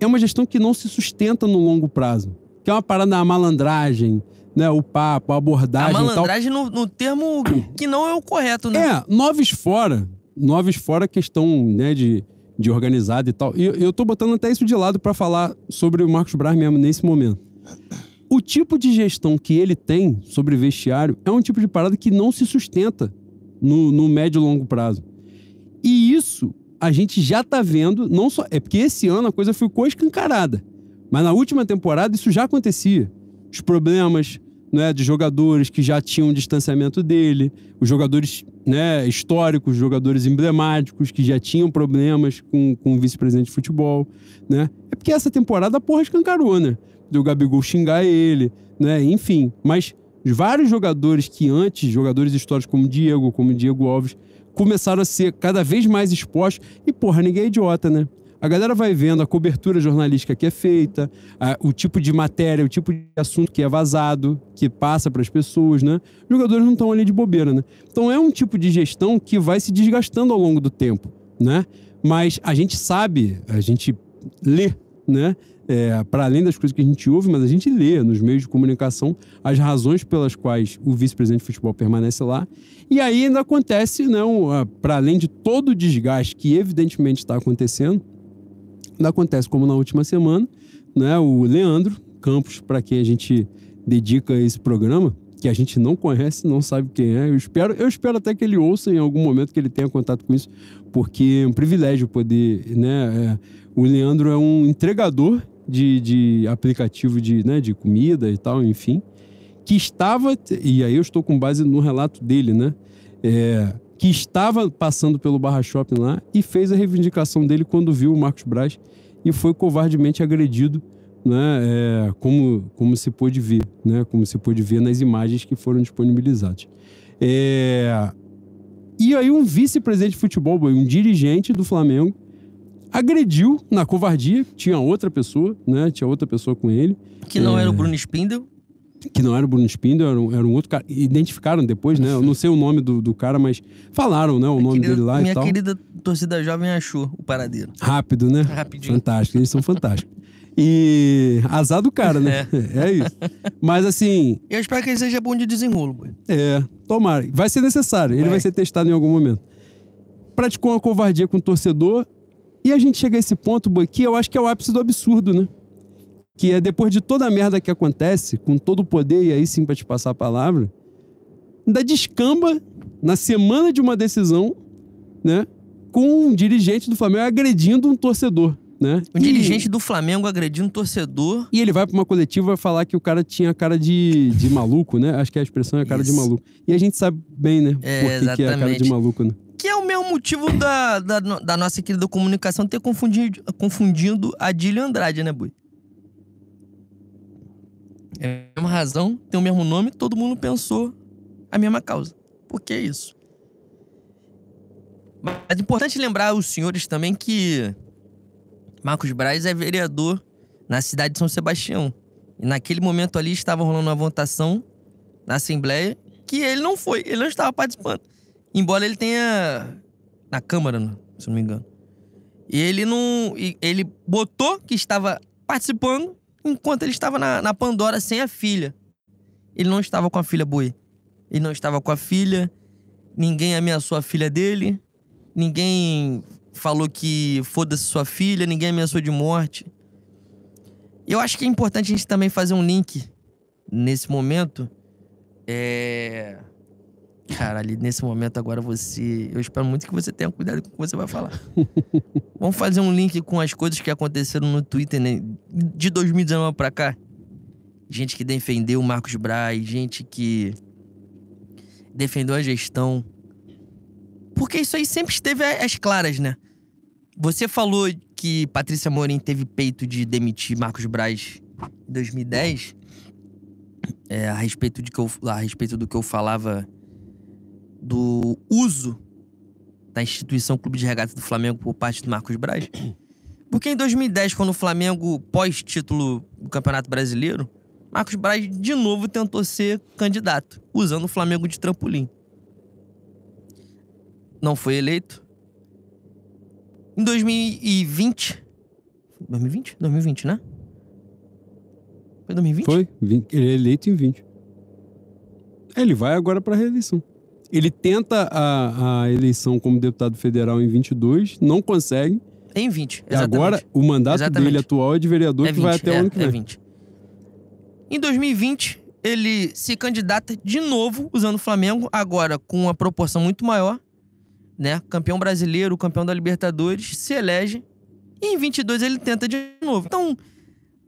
é uma gestão que não se sustenta no longo prazo. Que é uma parada da malandragem, né? O papo, a abordagem. A malandragem no, no, termo que não é o correto, né? É, noves fora. Noves fora questão, né, de de organizado e tal. E eu tô botando até isso de lado para falar sobre o Marcos Braz mesmo nesse momento. O tipo de gestão que ele tem sobre vestiário é um tipo de parada que não se sustenta no, no médio e longo prazo. E isso a gente já tá vendo, não só. É porque esse ano a coisa ficou escancarada. Mas na última temporada isso já acontecia. Os problemas, né, de jogadores que já tinham um distanciamento dele, os jogadores né, históricos, jogadores emblemáticos que já tinham problemas com, com o vice-presidente de futebol, né? É porque essa temporada porra escancarou, né? Do Gabigol xingar ele, né? Enfim, mas vários jogadores que antes, jogadores históricos como Diego, como Diego Alves, começaram a ser cada vez mais expostos e porra, ninguém é idiota, né? A galera vai vendo a cobertura jornalística que é feita, a, o tipo de matéria, o tipo de assunto que é vazado, que passa para as pessoas, né? Os jogadores não estão ali de bobeira, né? Então é um tipo de gestão que vai se desgastando ao longo do tempo, né? Mas a gente sabe, a gente lê, né? É, para além das coisas que a gente ouve, mas a gente lê nos meios de comunicação as razões pelas quais o vice-presidente de futebol permanece lá. E aí ainda acontece, né, para além de todo o desgaste que evidentemente está acontecendo, acontece como na última semana, né? O Leandro Campos, para quem a gente dedica esse programa, que a gente não conhece, não sabe quem é. Eu espero, eu espero até que ele ouça em algum momento que ele tenha contato com isso, porque é um privilégio poder, né? É, o Leandro é um entregador de, de aplicativo de, né, de comida e tal, enfim, que estava, e aí eu estou com base no relato dele, né? É, que estava passando pelo Barra Shopping lá e fez a reivindicação dele quando viu o Marcos Braz e foi covardemente agredido, né, é, como, como se pôde ver, né, como se pôde ver nas imagens que foram disponibilizadas. É, e aí um vice-presidente de futebol, um dirigente do Flamengo, agrediu na covardia, tinha outra pessoa, né, tinha outra pessoa com ele. Que não é, era o Bruno Spindel que não era o Bruno Spindel, era um, era um outro cara. Identificaram depois, né? Eu não sei o nome do, do cara, mas falaram, né? O nome querida, dele lá e tal. Minha querida torcida jovem achou o paradeiro. Rápido, né? Rapidinho. Fantástico, eles são fantásticos. E azar do cara, né? [LAUGHS] É. é isso. Mas assim. Eu espero que ele seja bom de desenrolo, boy. É, tomara. Vai ser necessário, ele vai. vai ser testado em algum momento. Praticou uma covardia com o torcedor. E a gente chega a esse ponto, boy, que eu acho que é o ápice do absurdo, né? Que é depois de toda a merda que acontece, com todo o poder, e aí sim para te passar a palavra, ainda descamba na semana de uma decisão, né? Com um dirigente do Flamengo agredindo um torcedor. Né? Um e... dirigente do Flamengo agredindo um torcedor. E ele vai para uma coletiva falar que o cara tinha cara de, de maluco, né? Acho que a expressão é cara Isso. de maluco. E a gente sabe bem, né? É, Por que, que é cara de maluco, né? Que é o mesmo motivo da, da, da nossa querida comunicação ter confundido, confundindo Adílio Andrade, né, Bui? É a mesma razão, tem o mesmo nome, todo mundo pensou a mesma causa. Por que isso? Mas é importante lembrar os senhores também que Marcos Braz é vereador na cidade de São Sebastião. E naquele momento ali estava rolando uma votação na Assembleia que ele não foi, ele não estava participando. Embora ele tenha. Na Câmara, né, se não me engano. E ele não. Ele botou que estava participando enquanto ele estava na, na Pandora sem a filha. Ele não estava com a filha Boi. Ele não estava com a filha. Ninguém ameaçou a filha dele. Ninguém falou que foda-se sua filha. Ninguém ameaçou de morte. Eu acho que é importante a gente também fazer um link nesse momento. É. Caralho, nesse momento agora você. Eu espero muito que você tenha cuidado com o que você vai falar. [LAUGHS] Vamos fazer um link com as coisas que aconteceram no Twitter, né? De 2019 pra cá. Gente que defendeu o Marcos Braz, gente que defendeu a gestão. Porque isso aí sempre esteve às claras, né? Você falou que Patrícia Morim teve peito de demitir Marcos Braz em 2010. É, a, respeito de que eu, a respeito do que eu falava do uso da instituição Clube de Regatas do Flamengo por parte do Marcos Braz. [COUGHS] Porque em 2010, quando o Flamengo, pós-título do Campeonato Brasileiro, Marcos Braz de novo tentou ser candidato, usando o Flamengo de trampolim. Não foi eleito. Em 2020. 2020? 2020, né? Foi 2020? Foi. Ele é eleito em 20. Ele vai agora para reeleição. Ele tenta a, a eleição como deputado federal em 22, não consegue. Em 20, E exatamente. agora o mandato Exatamente. dele atual é de vereador é que vai 20, até é, o ano que é vem. 20. Em 2020, ele se candidata de novo usando o Flamengo, agora com uma proporção muito maior, né? Campeão brasileiro, campeão da Libertadores, se elege. E em 22 ele tenta de novo. Então,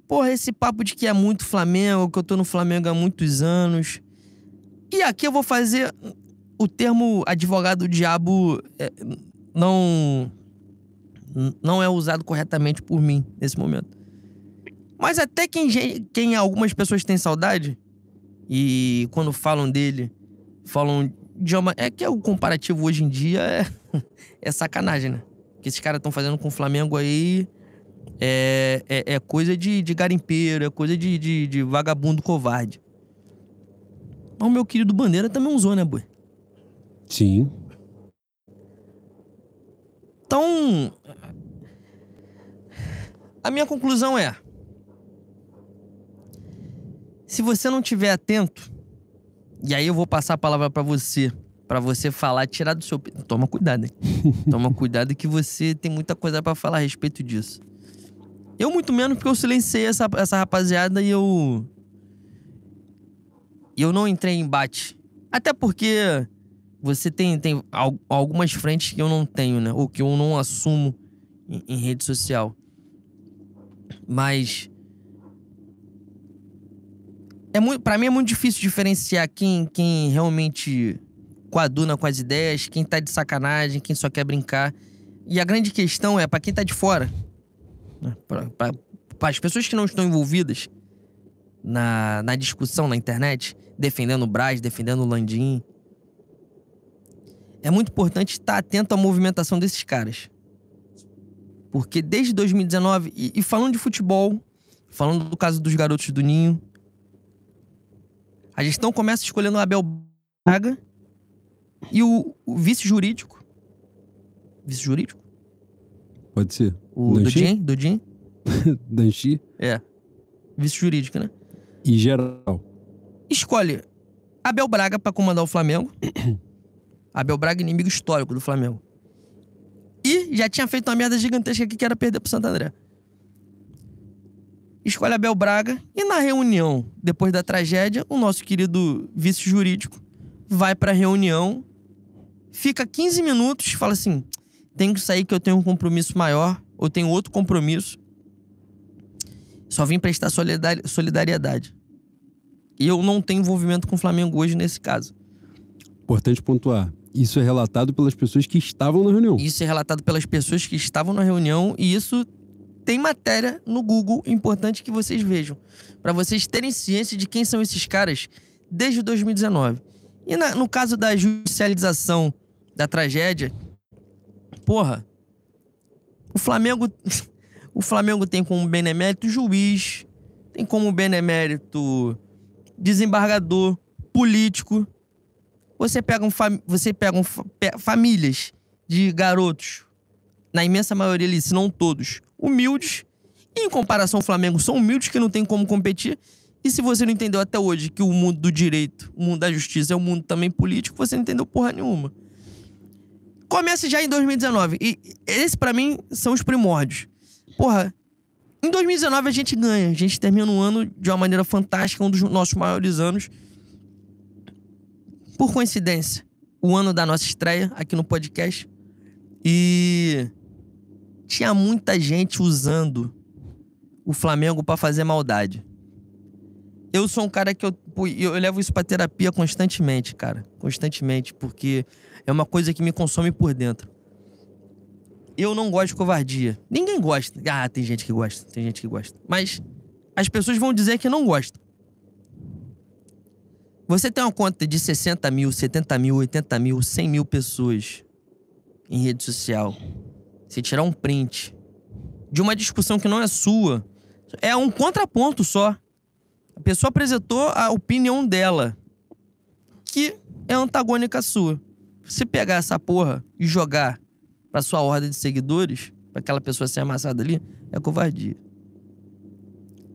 porra, esse papo de que é muito Flamengo, que eu tô no Flamengo há muitos anos. E aqui eu vou fazer o termo advogado do diabo é, não não é usado corretamente por mim nesse momento. Mas até quem, quem algumas pessoas têm saudade e quando falam dele, falam de uma. É que o comparativo hoje em dia é, [LAUGHS] é sacanagem, né? O que esses caras estão fazendo com o Flamengo aí é, é, é coisa de, de garimpeiro, é coisa de, de, de vagabundo covarde. Mas o meu querido Bandeira também usou, né, boi? Sim. Então, a minha conclusão é: se você não tiver atento, e aí eu vou passar a palavra pra você, pra você falar, tirar do seu, toma cuidado, hein? [LAUGHS] toma cuidado que você tem muita coisa pra falar a respeito disso. Eu muito menos porque eu silenciei essa, essa rapaziada e eu e eu não entrei em embate. Até porque você tem, tem al- algumas frentes que eu não tenho, né? Ou que eu não assumo em, em rede social. Mas. É muito, pra mim é muito difícil diferenciar quem, quem realmente coaduna com as ideias, quem tá de sacanagem, quem só quer brincar. E a grande questão é, pra quem tá de fora, né? pra as pessoas que não estão envolvidas na, na discussão na internet, defendendo o Braz, defendendo o Landim, é muito importante estar atento à movimentação desses caras. Porque desde 2019, e, e falando de futebol, falando do caso dos garotos do Ninho, a gestão começa escolhendo o Abel Braga e o, o vice jurídico. Vice jurídico? Pode ser. O? Dodin? Dodin? [LAUGHS] Danchi É. Vice jurídico, né? e geral. escolhe Abel Braga pra comandar o Flamengo. [COUGHS] Abel Braga, inimigo histórico do Flamengo. E já tinha feito uma merda gigantesca aqui que era perder pro Santo André. Escolhe Abel Braga e na reunião, depois da tragédia, o nosso querido vice jurídico vai pra reunião, fica 15 minutos fala assim: tenho que sair que eu tenho um compromisso maior, ou tenho outro compromisso. Só vim prestar solidari- solidariedade. E eu não tenho envolvimento com o Flamengo hoje nesse caso. Importante pontuar. Isso é relatado pelas pessoas que estavam na reunião. Isso é relatado pelas pessoas que estavam na reunião e isso tem matéria no Google importante que vocês vejam, Pra vocês terem ciência de quem são esses caras desde 2019. E na- no caso da judicialização da tragédia, porra, o Flamengo [LAUGHS] o Flamengo tem como benemérito juiz, tem como benemérito desembargador, político, Você pega, um você pega um fa- famílias de garotos, na imensa maioria ali, se não todos, humildes. E em comparação ao Flamengo, são humildes que não tem como competir. E se você não entendeu até hoje que o mundo do direito, o mundo da justiça é um mundo também político, você não entendeu porra nenhuma. Começa já em 2019. E esse, pra mim, são os primórdios. Porra, em 2019 a gente ganha. A gente termina um ano de uma maneira fantástica, um dos nossos maiores anos. Por coincidência, o ano da nossa estreia aqui no podcast. E tinha muita gente usando o Flamengo pra fazer maldade. Eu sou um cara que eu, eu levo isso pra terapia constantemente, cara. Constantemente, porque é uma coisa que me consome por dentro. Eu não gosto de covardia. Ninguém gosta. Ah, tem gente que gosta, tem gente que gosta. Mas as pessoas vão dizer que não gostam. Você tem uma conta de 60 mil, 70 mil, 80 mil, 100 mil pessoas em rede social. Você tirar um print de uma discussão que não é sua, é um contraponto só. A pessoa apresentou a opinião dela, que é antagônica à sua. Você pegar essa porra e jogar pra sua ordem de seguidores, pra aquela pessoa ser amassada ali, é covardia.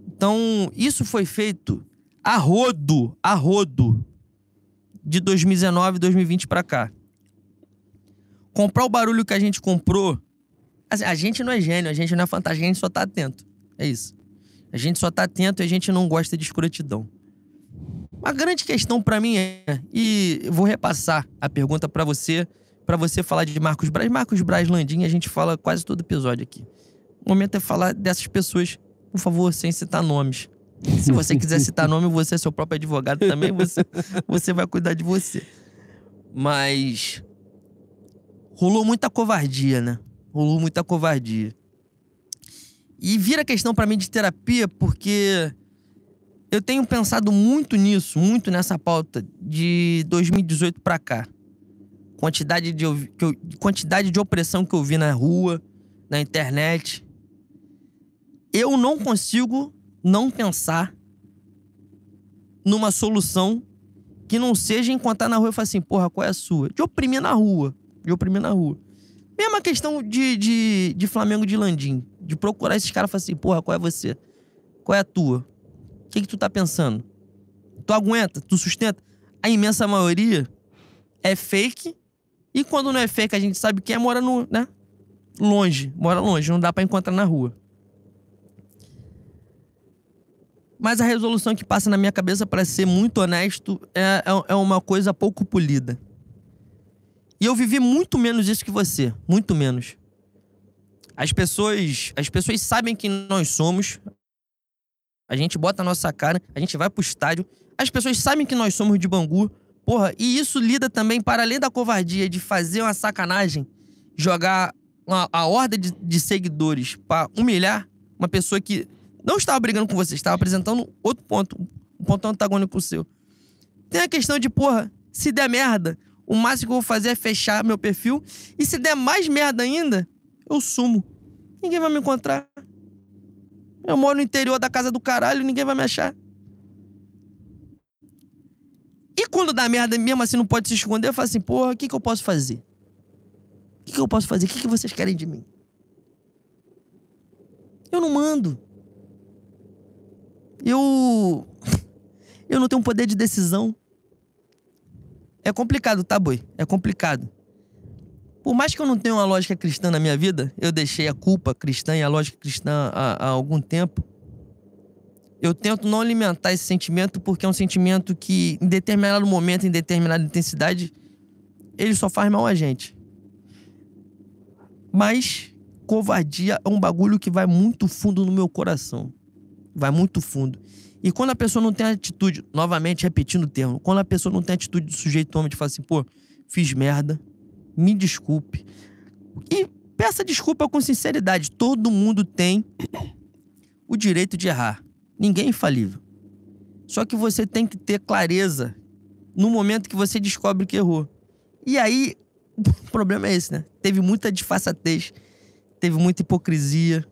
Então, isso foi feito a rodo, a rodo, de 2019, 2020 pra cá. Comprar o barulho que a gente comprou. assim, a gente não é gênio, a gente não é fantástico, a gente só tá atento. É isso. A gente só tá atento e a gente não gosta de escrotidão. A grande questão pra mim é, e vou repassar a pergunta pra você, pra você falar de Marcos Braz. Marcos Braz Landim, a gente fala quase todo episódio aqui. O momento é falar dessas pessoas, por favor, sem citar nomes. [LAUGHS] Se você quiser citar nome, você é seu próprio advogado também, você, você vai cuidar de você. Mas rolou muita covardia, né? Rolou muita covardia. E vira questão pra mim de terapia porque eu tenho pensado muito nisso, muito nessa pauta de 2018 pra cá. Quantidade de, que eu- quantidade de opressão que eu vi na rua, na internet. Eu não consigo não pensar numa solução que não seja encontrar na rua e falar assim, porra, qual é a sua? De oprimir na rua. De oprimir na rua. Mesma questão de, de, de Flamengo de Landim. De procurar esses caras e falar assim, porra, qual é você? Qual é a tua? O que, que tu tá pensando? Tu aguenta? Tu sustenta? A imensa maioria é fake. E quando não é fake, a gente sabe quem é, mora no, né? Longe. Mora longe, não dá pra encontrar na rua. Mas a resolução que passa na minha cabeça, para ser muito honesto, é, é, é uma coisa pouco polida. E eu vivi muito menos isso que você. Muito menos. As pessoas, as pessoas sabem quem nós somos. A gente bota a nossa cara, a gente vai pro estádio. As pessoas sabem que nós somos de Bangu. Porra, e isso lida também para além da covardia de fazer uma sacanagem, jogar uma, a horda de, de seguidores para humilhar uma pessoa que não estava brigando com você, estava apresentando outro ponto, um ponto antagônico seu. Tem a questão de, porra, se der merda, o máximo que eu vou fazer é fechar meu perfil. E se der mais merda ainda, eu sumo. Ninguém vai me encontrar. Eu moro no interior da casa do caralho, ninguém vai me achar. E quando dá merda, mesmo assim não pode se esconder, eu falo assim, porra, o que, que eu posso fazer? O que, que eu posso fazer? O que, que vocês querem de mim? Eu não mando. Eu. Eu não tenho poder de decisão. É complicado, tá, boi? É complicado. Por mais que eu não tenha uma lógica cristã na minha vida, eu deixei a culpa cristã e a lógica cristã há, há algum tempo. Eu tento não alimentar esse sentimento porque é um sentimento que, em determinado momento, em determinada intensidade, ele só faz mal a gente. Mas covardia é um bagulho que vai muito fundo no meu coração. Vai muito fundo. E quando a pessoa não tem atitude, novamente repetindo o termo, quando a pessoa não tem atitude de sujeito homem de falar assim, pô, fiz merda, me desculpe. E peça desculpa com sinceridade. Todo mundo tem o direito de errar. Ninguém é infalível. Só que você tem que ter clareza no momento que você descobre que errou. E aí, [LAUGHS] o problema é esse, né? Teve muita disfarçatez, teve muita hipocrisia.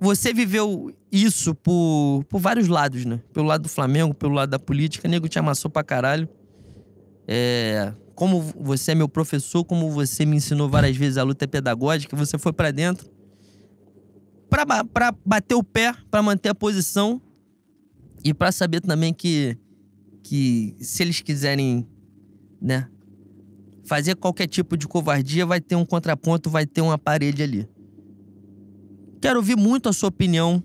Você viveu isso por, por vários lados, né? Pelo lado do Flamengo, pelo lado da política, nego te amassou pra caralho. É, como você é meu professor, como você me ensinou várias vezes a luta é pedagógica, você foi pra dentro pra bater o pé, pra manter a posição e pra saber também que, que se eles quiserem, né, fazer qualquer tipo de covardia, vai ter um contraponto, vai ter uma parede ali. Quero ouvir muito a sua opinião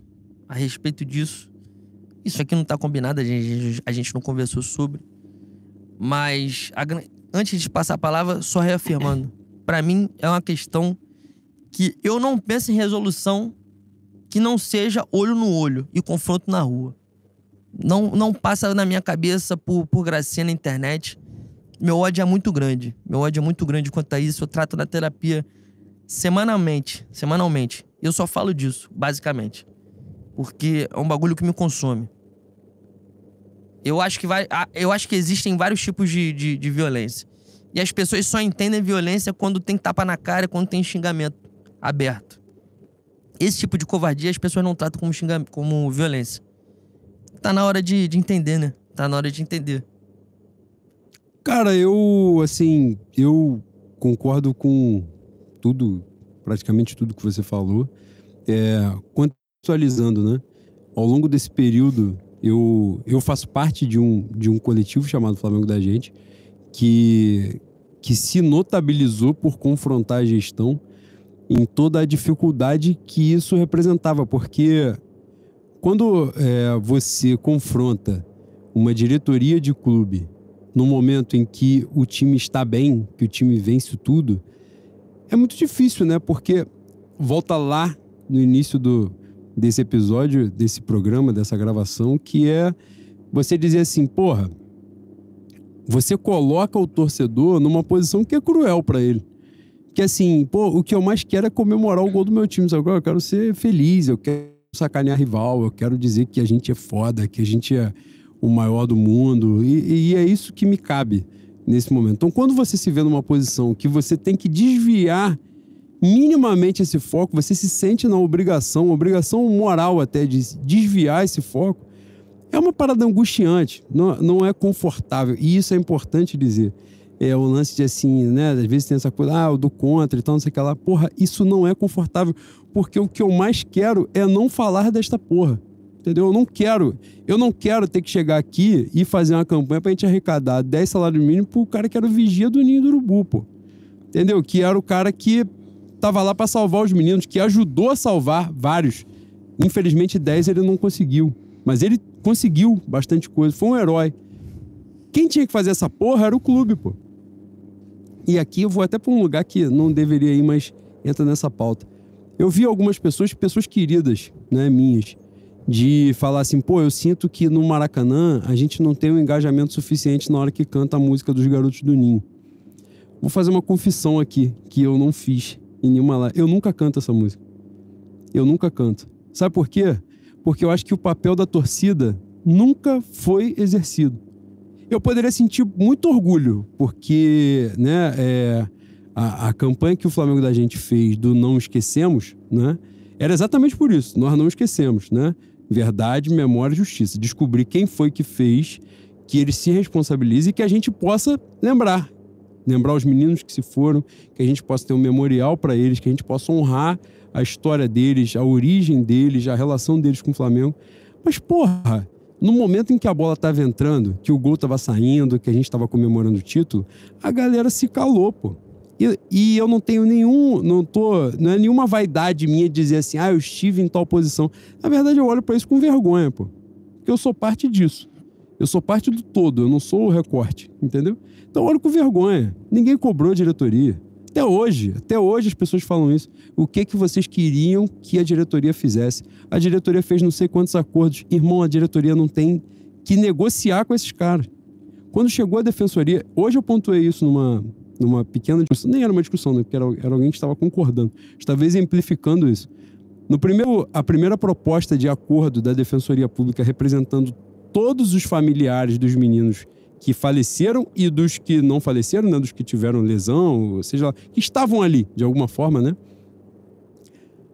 a respeito disso. Isso aqui não tá combinado, a gente, a gente não conversou sobre. Mas a antes de passar a palavra, só reafirmando. Pra mim é uma questão que eu não penso em resolução que não seja olho no olho e confronto na rua. Não, não passa na minha cabeça por, por gracinha na internet. Meu ódio é muito grande. Meu ódio é muito grande quanto a isso. Eu trato na terapia semanalmente. Semanalmente. Eu só falo disso, basicamente. Porque é um bagulho que me consome. Eu acho que, vai, eu acho que existem vários tipos de, de, de violência. E as pessoas só entendem violência quando tem tapa na cara, quando tem xingamento aberto. Esse tipo de covardia as pessoas não tratam como, xingamento, como violência. Tá na hora de, de entender, né? Tá na hora de entender. Cara, eu, assim, eu concordo com tudo, praticamente tudo que você falou. É, contextualizando, né? Ao longo desse período, eu, eu faço parte de um, de um coletivo chamado Flamengo da Gente, que, que se notabilizou por confrontar a gestão em toda a dificuldade que isso representava, porque quando é, você confronta uma diretoria de clube no momento em que o time está bem, que o time vence tudo, é muito difícil, né? Porque volta lá no início do, desse episódio, desse programa, dessa gravação, que é você dizer assim, porra, você coloca o torcedor numa posição que é cruel para ele. Que assim, pô, o que eu mais quero é comemorar o gol do meu time, sabe? Eu quero ser feliz, eu quero sacanear rival, eu quero dizer que a gente é foda, que a gente é o maior do mundo. E, e é isso que me cabe nesse momento. Então, quando você se vê numa posição que você tem que desviar minimamente esse foco, você se sente na obrigação, obrigação moral até de desviar esse foco, é uma parada angustiante, não, não é confortável. E isso é importante dizer. É o lance de assim, né? Às vezes tem essa coisa, ah, eu dou contra e tal, não sei o que lá. Porra, isso não é confortável, porque o que eu mais quero é não falar desta porra. Entendeu? Eu não quero, eu não quero ter que chegar aqui e fazer uma campanha pra gente arrecadar 10 salários mínimos pro cara que era o vigia do ninho do urubu, pô. Entendeu? Que era o cara que tava lá para salvar os meninos, que ajudou a salvar vários. Infelizmente, 10 ele não conseguiu. Mas ele conseguiu bastante coisa. Foi um herói. Quem tinha que fazer essa porra era o clube, pô. E aqui eu vou até para um lugar que não deveria ir, mas entra nessa pauta. Eu vi algumas pessoas, pessoas queridas, né, minhas, de falar assim, pô, eu sinto que no Maracanã a gente não tem um engajamento suficiente na hora que canta a música dos Garotos do Ninho. Vou fazer uma confissão aqui, que eu não fiz em nenhuma live. Eu nunca canto essa música. Eu nunca canto. Sabe por quê? Porque eu acho que o papel da torcida nunca foi exercido. Eu poderia sentir muito orgulho, porque né, é, a, a campanha que o Flamengo da gente fez do Não Esquecemos, né, era exatamente por isso. Nós não esquecemos, né? Verdade, memória e justiça. Descobrir quem foi que fez, que ele se responsabilize e que a gente possa lembrar. Lembrar os meninos que se foram, que a gente possa ter um memorial para eles, que a gente possa honrar a história deles, a origem deles, a relação deles com o Flamengo. Mas, porra, no momento em que a bola estava entrando, que o gol estava saindo, que a gente estava comemorando o título, a galera se calou, pô. E, e, eu não tenho nenhum, não tô, não é nenhuma vaidade minha dizer assim, ah, eu estive em tal posição. Na verdade, eu olho para isso com vergonha, pô. Porque eu sou parte disso. Eu sou parte do todo, eu não sou o recorte, entendeu? Então eu olho com vergonha. Ninguém cobrou a diretoria. Até hoje, até hoje as pessoas falam isso. O que que vocês queriam que a diretoria fizesse? A diretoria fez não sei quantos acordos. Irmão, a diretoria não tem que negociar com esses caras. Quando chegou a defensoria, hoje eu pontuei isso numa, numa pequena discussão, nem era uma discussão, né? Porque era, era alguém que estava concordando, estava exemplificando isso. No primeiro, a primeira proposta de acordo da Defensoria Pública representando todos os familiares dos meninos que faleceram e dos que não faleceram, né? Dos que tiveram lesão, ou seja que estavam ali, de alguma forma, né?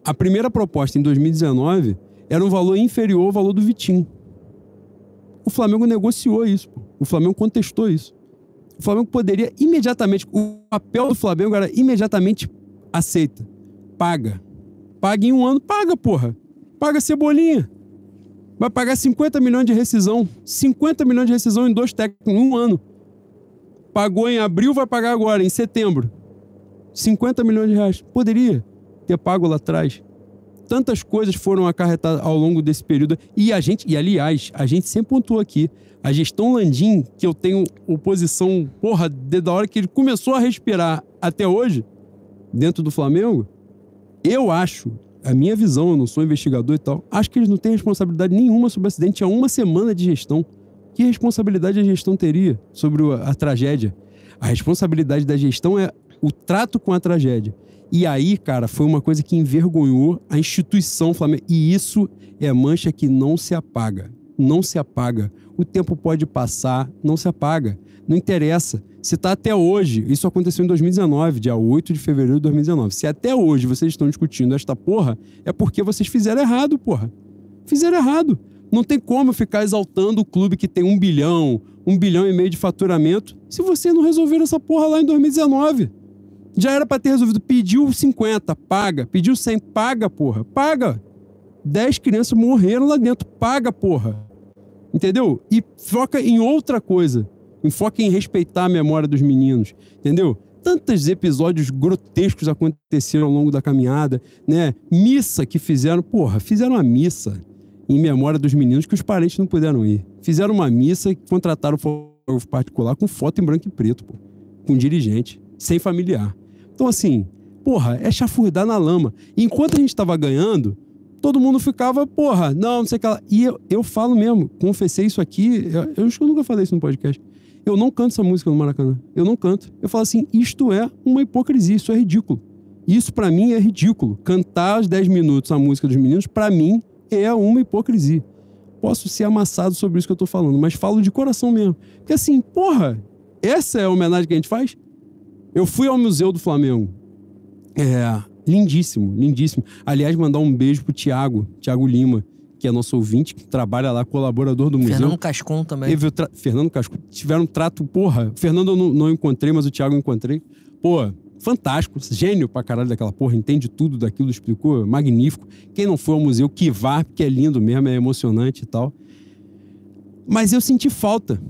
A primeira proposta em 2019 era um valor inferior ao valor do Vitinho. O Flamengo negociou isso, o Flamengo contestou isso. o Flamengo poderia imediatamente, o papel do Flamengo era imediatamente aceita, paga. Paga em um ano, paga, porra. Paga cebolinha. Vai pagar 50 milhões de rescisão. 50 milhões de rescisão em dois técnicos, em um ano. Pagou em abril, vai pagar agora, em setembro. 50 milhões de reais. Poderia ter pago lá atrás. Tantas coisas foram acarretadas ao longo desse período. E a gente, e aliás, a gente sempre pontuou aqui. A gestão Landim, que eu tenho oposição, porra, desde a hora que ele começou a respirar até hoje, dentro do Flamengo, eu acho, a minha visão, eu não sou investigador e tal, acho que eles não têm responsabilidade nenhuma sobre o acidente. Há uma semana de gestão. Que responsabilidade a gestão teria sobre a, tragédia? A responsabilidade da gestão é o trato com a tragédia. E aí, cara, foi uma coisa que envergonhou a instituição Flamengo. E isso é mancha que não se apaga. Não se apaga. O tempo pode passar, não se apaga. Não interessa. Se está até hoje, isso aconteceu em 2019, dia 8 de fevereiro de 2019. Se até hoje vocês estão discutindo esta porra, é porque vocês fizeram errado, porra. Fizeram errado. Não tem como ficar exaltando o clube que tem um bilhão, um bilhão e meio de faturamento, se você não resolver essa porra lá em 2019. Já era para ter resolvido. Pediu 50, paga. Pediu 100, paga, porra. Paga. 10 crianças morreram lá dentro. Paga, porra. Entendeu? E foca em outra coisa. Enfoca em respeitar a memória dos meninos. Entendeu? Tantos episódios grotescos aconteceram ao longo da caminhada, né? Missa que fizeram, porra, fizeram uma missa em memória dos meninos que os parentes não puderam ir. Fizeram uma missa e contrataram o fotógrafo particular com foto em branco e preto, pô, com dirigente, sem familiar. Então, assim, porra, é chafurdar na lama. E enquanto a gente estava ganhando, todo mundo ficava, porra, não, não sei o que lá. E eu, eu falo mesmo, confessei isso aqui, eu, eu acho que eu nunca falei isso no podcast. Eu não canto essa música no Maracanã. Eu não canto. Eu falo assim, isto é uma hipocrisia, isso é ridículo. Isso para mim é ridículo. Cantar aos 10 minutos a música dos meninos, para mim, é uma hipocrisia. Posso ser amassado sobre isso que eu tô falando, mas falo de coração mesmo. Porque assim, porra, essa é a homenagem que a gente faz? Eu fui ao Museu do Flamengo. É, lindíssimo, lindíssimo. Aliás, mandar um beijo pro Tiago, Tiago Lima, que é nosso ouvinte, que trabalha lá, colaborador do museu. Fernando Cascon também. Teve tra... Fernando Cascon. Tiveram um trato, porra. Fernando eu não, não encontrei, mas o Tiago eu encontrei. Pô, fantástico, gênio pra caralho daquela porra, entende tudo daquilo, explicou, magnífico. Quem não foi ao museu, que vá, porque é lindo mesmo, é emocionante e tal. Mas eu senti falta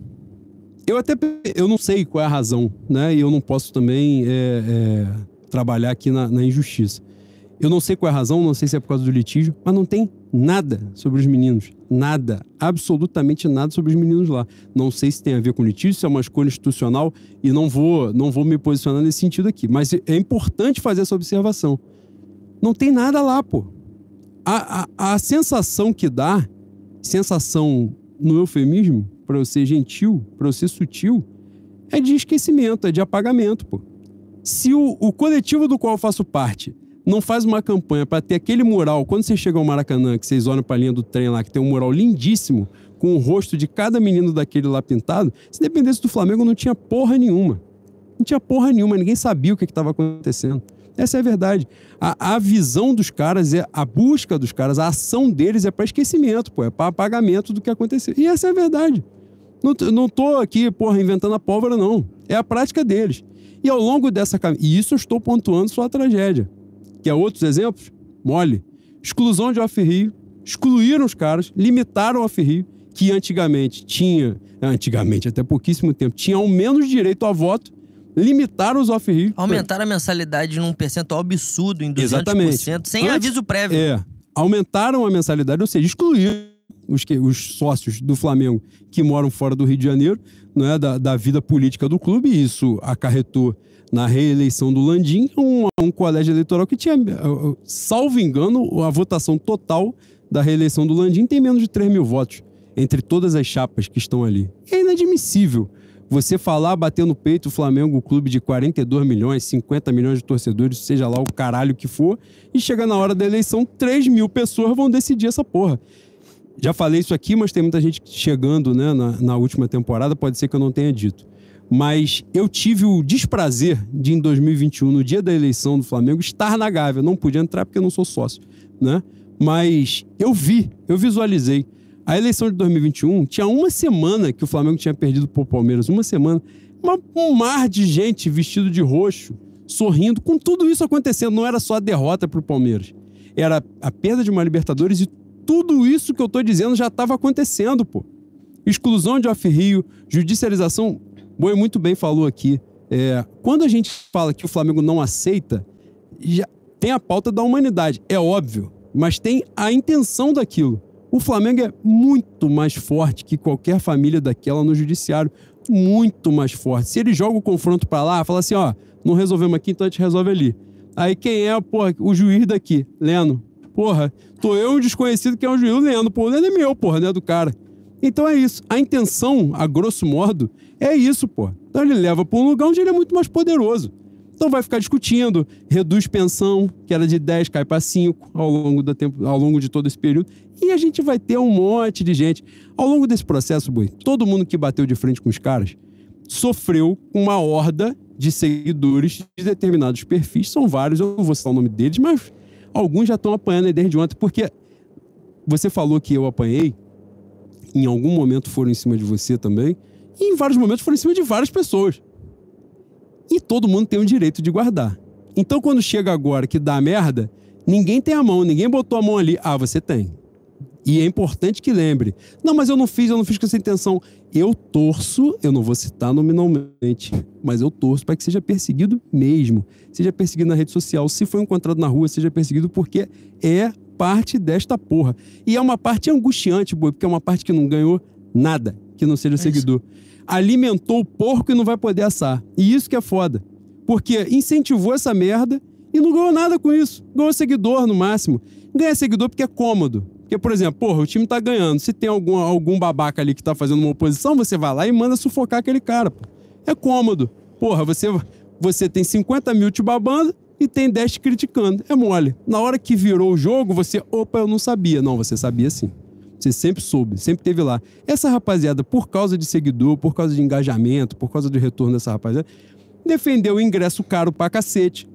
eu até eu não sei qual é a razão, né? E eu não posso também é, é, trabalhar aqui na, na, injustiça. Eu não sei qual é a razão, não sei se é por causa do litígio, mas não tem nada sobre os meninos. Nada. Absolutamente nada sobre os meninos lá. Não sei se tem a ver com litígio, se é uma escolha institucional, e não vou, não vou me posicionar nesse sentido aqui. Mas é importante fazer essa observação. Não tem nada lá, pô. A, a, a sensação que dá, sensação no eufemismo, para eu ser gentil, para eu ser sutil, é de esquecimento, é de apagamento, pô. Se o, o coletivo do qual eu faço parte não faz uma campanha para ter aquele mural, quando você chega ao Maracanã, que vocês olham para a linha do trem lá, que tem um mural lindíssimo, com o rosto de cada menino daquele lá pintado, se dependesse do Flamengo, não tinha porra nenhuma. Não tinha porra nenhuma, ninguém sabia o que estava acontecendo. Essa é a verdade. A, a, visão dos caras, é a busca dos caras, a ação deles é para esquecimento, pô, é para apagamento do que aconteceu. E essa é a verdade. Não, não tô aqui, porra, inventando a pólvora, não. É a prática deles. E ao longo dessa E isso eu estou pontuando só a tragédia. Quer outros exemplos? Mole. Exclusão de off-rio. Excluíram os caras, limitaram o off-rio, que antigamente tinha, antigamente, até pouquíssimo tempo, tinha ao menos direito a voto, limitaram os off-rio. Aumentaram a mensalidade num percentual absurdo, em 200%, Exatamente. sem Antes, aviso prévio. É. Aumentaram a mensalidade, ou seja, excluíram os, que, os sócios do Flamengo que moram fora do Rio de Janeiro, não é, da, da vida política do clube, e isso acarretou na reeleição do Landim, um, um colégio eleitoral que tinha, salvo engano, a votação total da reeleição do Landim tem menos de 3 mil votos entre todas as chapas que estão ali. É inadmissível você falar, bater no peito o Flamengo, o clube de 42 milhões, 50 milhões de torcedores, seja lá o caralho que for, e chega na hora da eleição, 3 mil pessoas vão decidir essa porra. Já falei isso aqui, mas tem muita gente chegando né, na, na última temporada, pode ser que eu não tenha dito. Mas eu tive o desprazer de, em 2021, no dia da eleição do Flamengo, estar na Gávea. Não pude entrar porque eu não sou sócio, né? Mas eu vi, eu visualizei. A eleição de 2021 tinha uma semana que o Flamengo tinha perdido pro Palmeiras, uma semana. uma, um mar de gente vestido de roxo, sorrindo, com tudo isso acontecendo. Não era só a derrota pro Palmeiras. Era a perda de uma Libertadores e tudo isso que eu tô dizendo já estava acontecendo, pô. Exclusão de off-rio, judicialização. Boi muito bem falou aqui. É, quando a gente fala que o Flamengo não aceita, já tem a pauta da humanidade, é óbvio, mas tem a intenção daquilo. O Flamengo é muito mais forte que qualquer família daquela no judiciário. Muito mais forte. Se ele joga o confronto para lá, fala assim: ó, não resolvemos aqui, então a gente resolve ali. Aí quem é, porra, o juiz daqui? Leno. Porra, tô eu um desconhecido que é o juiz, o Leno. Pô, o Leno é meu, porra, né, do cara. Então é isso. A intenção, a grosso modo, é isso, pô. Então ele leva para um lugar onde ele é muito mais poderoso. Então vai ficar discutindo, reduz pensão, que era de 10, cai para 5 ao longo, do tempo, ao longo de todo esse período. E a gente vai ter um monte de gente. Ao longo desse processo, Boi, todo mundo que bateu de frente com os caras sofreu com uma horda de seguidores de determinados perfis. São vários, eu não vou citar o nome deles, mas alguns já estão apanhando desde ontem, porque você falou que eu apanhei, em algum momento foram em cima de você também, e em vários momentos foram em cima de várias pessoas. E todo mundo tem o direito de guardar. Então, quando chega agora que dá merda, ninguém tem a mão, ninguém botou a mão ali. Ah, você tem. E é importante que lembre. Não, mas eu não fiz, eu não fiz com essa intenção. Eu torço, eu não vou citar nominalmente, mas eu torço para que seja perseguido mesmo. Seja perseguido na rede social. Se foi encontrado na rua, seja perseguido porque é parte desta porra. E é uma parte angustiante, porque é uma parte que não ganhou nada que não seja é seguidor alimentou o porco e não vai poder assar. E isso que é foda. Porque incentivou essa merda e não ganhou nada com isso. Ganhou seguidor no máximo. Ganha seguidor porque é cômodo. Porque, por exemplo, porra, o time tá ganhando. Se tem algum, algum babaca ali que tá fazendo uma oposição, você vai lá e manda sufocar aquele cara. Pô. É cômodo. Porra, você, você tem 50 mil te babando e tem 10 te criticando. É mole. Na hora que virou o jogo, você, opa, eu não sabia. Não, você sabia sim. Você sempre soube, sempre teve lá. Essa rapaziada, por causa de seguidor, por causa de engajamento, por causa do retorno dessa rapaziada, defendeu o ingresso caro pra cacete.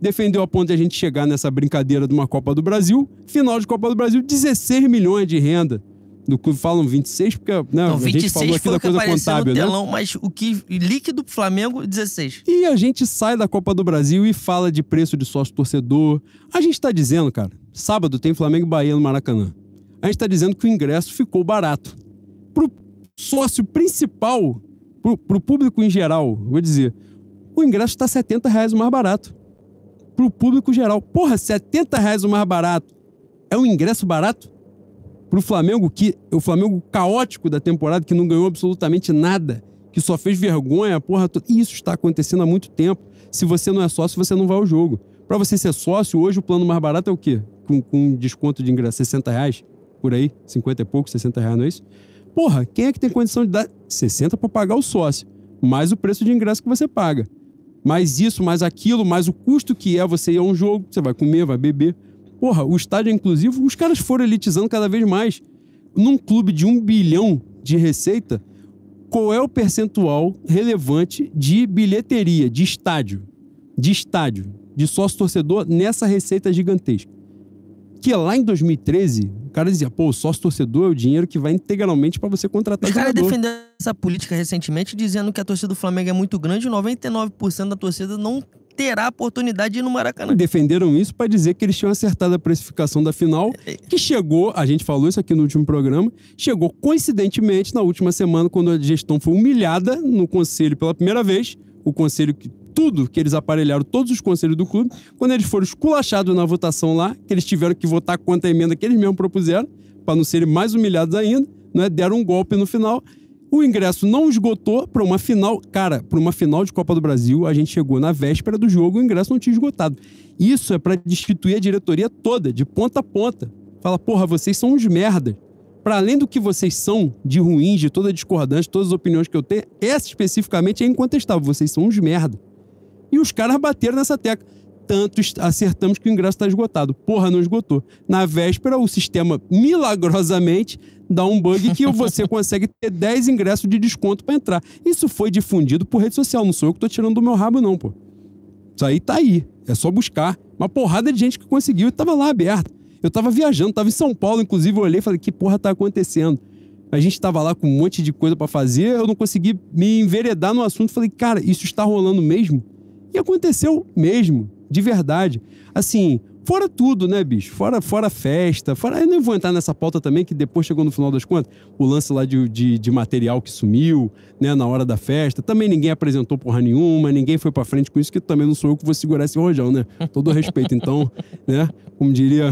Defendeu a ponto de a gente chegar nessa brincadeira de uma Copa do Brasil. Final de Copa do Brasil, 16 milhões de renda. Do clube falam 26, porque né, Não, a 26 gente falou aqui da coisa contábil, no né? telão, Mas o que líquido pro Flamengo, 16. E a gente sai da Copa do Brasil e fala de preço de sócio torcedor. A gente tá dizendo, cara, sábado tem Flamengo e Bahia no Maracanã a gente está dizendo que o ingresso ficou barato. Para o sócio principal, para o público em geral, vou dizer, o ingresso está 70 reais o mais barato. Para o público geral. Porra, 70 reais o mais barato. É um ingresso barato? Para o Flamengo, que o Flamengo caótico da temporada, que não ganhou absolutamente nada, que só fez vergonha, porra. Isso está acontecendo há muito tempo. Se você não é sócio, você não vai ao jogo. Para você ser sócio, hoje o plano mais barato é o quê? Com, com desconto de ingresso, 60 reais por aí, 50 e pouco, 60 reais, não é isso? Porra, quem é que tem condição de dar 60 para pagar o sócio, mais o preço de ingresso que você paga? Mais isso, mais aquilo, mais o custo que é você ir a um jogo, você vai comer, vai beber. Porra, o estádio é inclusivo, os caras foram elitizando cada vez mais. Num clube de um bilhão de receita, qual é o percentual relevante de bilheteria, de estádio, de estádio, de sócio torcedor nessa receita gigantesca? Que lá em 2013, cara dizia, pô, o sócio torcedor é o dinheiro que vai integralmente para você contratar Os caras jogador. defenderam essa política recentemente, dizendo que a torcida do Flamengo é muito grande e 99% da torcida não terá oportunidade de ir no Maracanã. Defenderam isso para dizer que eles tinham acertado a precificação da final, que chegou, a gente falou isso aqui no último programa, chegou coincidentemente na última semana, quando a gestão foi humilhada no conselho pela primeira vez, o conselho que tudo que eles aparelharam, todos os conselhos do clube, quando eles foram esculachados na votação lá, que eles tiveram que votar contra a emenda que eles mesmos propuseram, para não serem mais humilhados ainda, né? deram um golpe no final. O ingresso não esgotou para uma final. Cara, para uma final de Copa do Brasil, a gente chegou na véspera do jogo, o ingresso não tinha esgotado. Isso é para destituir a diretoria toda, de ponta a ponta. Fala, porra, vocês são uns merda. Para além do que vocês são de ruins, de toda discordância, todas as opiniões que eu tenho, essa especificamente é incontestável. Vocês são uns merda. E os caras bateram nessa tecla. Tanto acertamos que o ingresso está esgotado. Porra, não esgotou. Na véspera, o sistema milagrosamente dá um bug que [LAUGHS] você consegue ter 10 ingressos de desconto para entrar. Isso foi difundido por rede social. Não sou eu que tô tirando do meu rabo, não, pô. Isso aí tá aí. É só buscar. Uma porrada de gente que conseguiu e tava lá aberto. Eu tava viajando, tava em São Paulo, inclusive, eu olhei e falei, que porra tá acontecendo? A gente tava lá com um monte de coisa pra fazer, eu não consegui me enveredar no assunto. Falei, cara, isso está rolando mesmo? E aconteceu mesmo, de verdade. Assim, fora tudo, né, bicho? Fora, fora festa, fora. Eu nem vou entrar nessa pauta também, que depois chegou no final das contas, o lance lá de, de, de material que sumiu, né, na hora da festa. Também ninguém apresentou porra nenhuma, ninguém foi pra frente com isso, que também não sou eu que vou segurar esse rojão, né? [LAUGHS] Todo respeito. Então, né, como diria,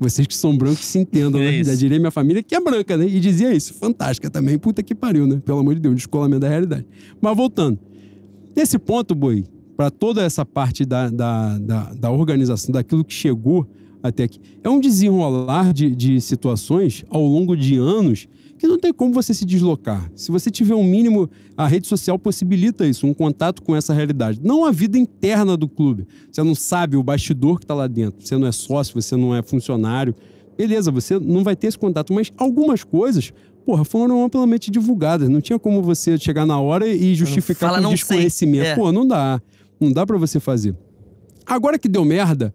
vocês que são brancos se entendam, É né? isso. Já diria minha família que é branca, né? E dizia isso. Fantástica também. Puta que pariu, né? Pelo amor de Deus, descolamento da realidade. Mas voltando. Nesse ponto, Boi, para toda essa parte da, da, da, da organização, daquilo que chegou até aqui, é um desenrolar de, de situações ao longo de anos que não tem como você se deslocar. Se você tiver um mínimo, a rede social possibilita isso, um contato com essa realidade. Não a vida interna do clube. Você não sabe o bastidor que está lá dentro. Você não é sócio, você não é funcionário. Beleza, você não vai ter esse contato, mas algumas coisas, porra, foram amplamente divulgadas. Não tinha como você chegar na hora e justificar fala, com não sei. desconhecimento. É. Pô, não dá. Não dá pra você fazer. Agora que deu merda,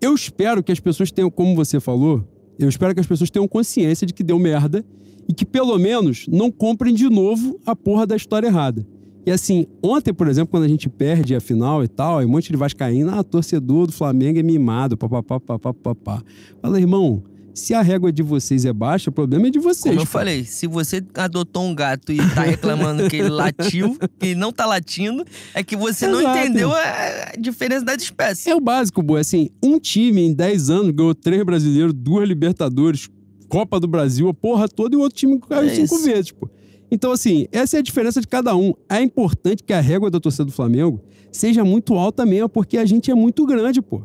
eu espero que as pessoas tenham, como você falou, eu espero que as pessoas tenham consciência de que deu merda e que pelo menos não comprem de novo a porra da história errada. E assim, ontem, por exemplo, quando a gente perde a final e tal, aí um monte de vascaíno, ah, torcedor do Flamengo é mimado, papapá, papapá. Fala, irmão, se a régua de vocês é baixa, o problema é de vocês. Como eu pô. falei, se você adotou um gato e tá reclamando que ele [LAUGHS] latiu, que não tá latindo, é que você não Exato. entendeu a a diferença das espécies. É o básico, boa. Assim, um time em 10 anos ganhou três brasileiros, duas Libertadores, Copa do Brasil, a porra toda, e o outro time caiu É cinco isso. vezes, pô. Então, assim, essa é a diferença de cada um. É importante que a régua da torcida do Flamengo seja muito alta mesmo, porque a gente é muito grande, pô.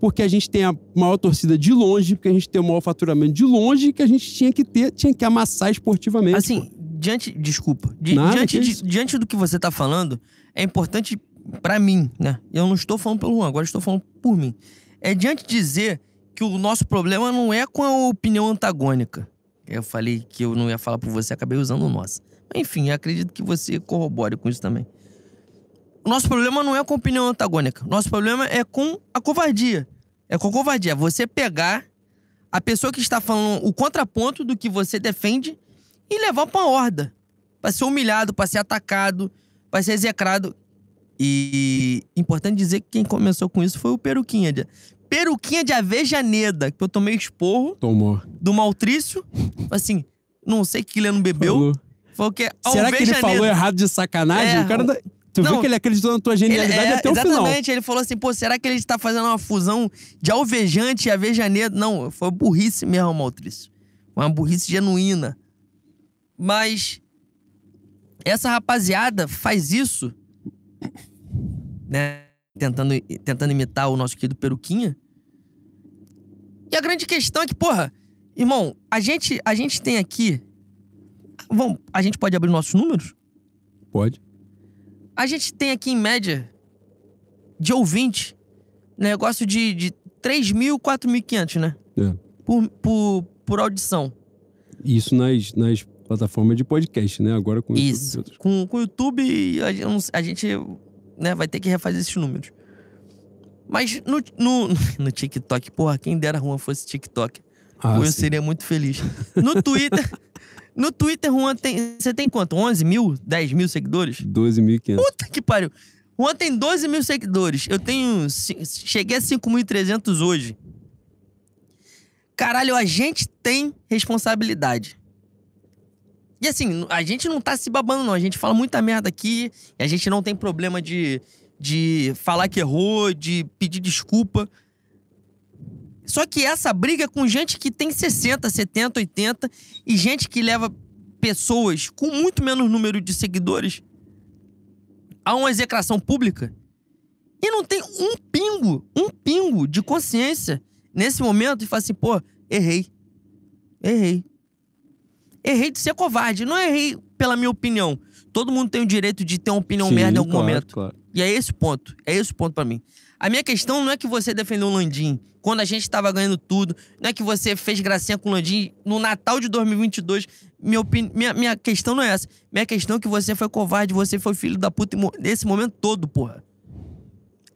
Porque a gente tem a maior torcida de longe, porque a gente tem o maior faturamento de longe, que a gente tinha que ter, tinha que amassar esportivamente. Assim, diante. Desculpa. Di- Nada, diante, isso. diante do que você tá falando, é importante pra mim, né? Eu não estou falando pelo Juan, agora estou falando por mim. É diante de dizer que o nosso problema não é com a opinião antagônica. Eu falei que eu não ia falar por você, acabei usando o nosso. Enfim, acredito que você corrobore com isso também. O nosso problema não é com a opinião antagônica. Nosso problema é com a covardia. É com a covardia. Você pegar a pessoa que está falando o contraponto do que você defende e levar pra uma horda. Pra ser humilhado, pra ser atacado, pra ser execrado. E importante dizer que quem começou com isso foi o Peruquinha. De... Peruquinha de Avejaneda, que eu tomei esporro Tomou. do Maltrício. Assim, não sei que ele não bebeu. Falou. Falou que é Será que ele falou errado de sacanagem? É, o cara da- Tu não. viu que ele acreditou na tua genialidade é, até o final. exatamente, ele falou assim, pô, será que ele está fazendo uma fusão de alvejante e avejanedo? Não, foi burrice mesmo, Maltrício. Uma burrice genuína. Mas essa rapaziada faz isso, né? Tentando, tentando imitar o nosso querido Peruquinha. E a grande questão é que, porra, irmão, a gente, a gente tem aqui. Vamos, a gente pode abrir nossos números? Pode. A gente tem aqui, em média, de ouvinte, negócio de, de 3 mil, 4.500, né? É. Por, por, por audição. Isso nas, nas plataformas de podcast, né? Agora com Isso. Com, com o YouTube, a, gente- a gente né, vai ter que refazer esses números. Mas no, no, [LAUGHS] no TikTok, porra, quem dera Juan fosse TikTok. Ah, Ou eu sim. seria muito feliz. No Twitter, [LAUGHS] no Twitter, Juan tem. Você tem quanto? 11 mil? 10 mil seguidores? 12.500. Puta que pariu. Juan tem 12 mil seguidores. Eu tenho. Cheguei a 5.300 hoje. Caralho, a gente tem responsabilidade. E assim, a gente não tá se babando, não. A gente fala muita merda aqui. A gente não tem problema de, de falar que errou, de pedir desculpa. Só que essa briga é com gente que tem 60, 70, 80 e gente que leva pessoas com muito menos número de seguidores a uma execração pública e não tem um pingo, um pingo de consciência nesse momento e fala assim, pô, errei. Errei. Errei de ser covarde. Não errei pela minha opinião. Todo mundo tem o direito de ter uma opinião Sim, merda em algum claro, momento. claro. E é esse o ponto. É esse o ponto pra mim. A minha questão não é que você defendeu o Landim quando a gente tava ganhando tudo. Não é que você fez gracinha com o Landim no Natal de 2022. Minha, opini... minha, minha questão não é essa. Minha questão é que você foi covarde, você foi filho da puta nesse momento todo, porra.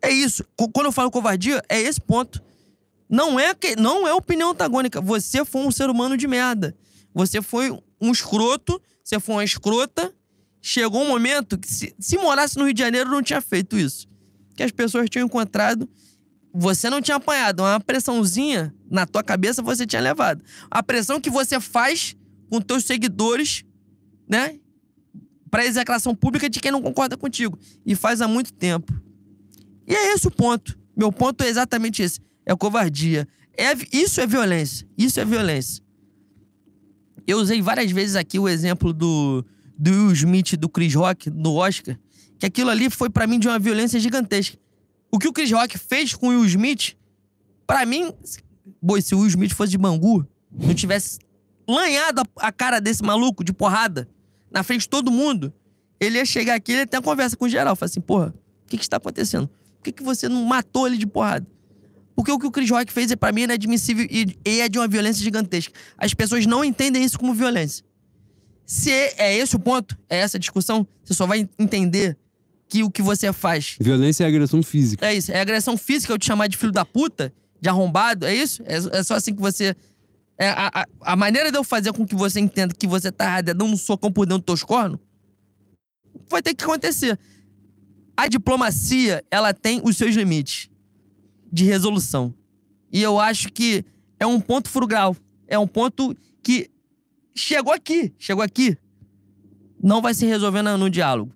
É isso. Qu- Quando eu falo covardia, é esse ponto. Não é, que... não é opinião antagônica. Você foi um ser humano de merda. Você foi um escroto, você foi uma escrota. Chegou um momento que, se, se morasse no Rio de Janeiro, não tinha feito isso. Que as pessoas tinham encontrado. Você não tinha apanhado. Uma pressãozinha na tua cabeça você tinha levado. A pressão que você faz com teus seguidores, né? Pra execração pública de quem não concorda contigo. E faz há muito tempo. E é esse o ponto. Meu ponto é exatamente esse. É covardia. É, isso é violência. Isso é violência. Eu usei várias vezes aqui o exemplo do, do Will Smith, do Chris Rock, do Oscar, que aquilo ali foi para mim de uma violência gigantesca. O que o Chris Rock fez com o Will Smith, para mim, boi, se o Will Smith fosse de Bangu, não tivesse lanhado a, cara desse maluco de porrada na frente de todo mundo, ele ia chegar aqui e ia ter uma conversa com o geral. Falar assim, porra, o que que está acontecendo? Por que, que você não matou ele de porrada? Porque o que o Chris Rock fez, é, para mim, é inadmissível e, e é de uma violência gigantesca. As pessoas não entendem isso como violência. Se é esse o ponto, é essa a discussão, você só vai entender que o que você faz. Violência é agressão física. É isso, é agressão física, eu te chamar de filho da puta, de arrombado, é isso? É, é só assim que você. É, a, a, a, maneira de eu fazer com que você entenda que você tá dando um socão por dentro dos teus cornos vai ter que acontecer. A diplomacia, ela tem os seus limites de resolução. E eu acho que é um ponto frugal. É um ponto que chegou aqui, chegou aqui. Não vai se resolver no, no diálogo.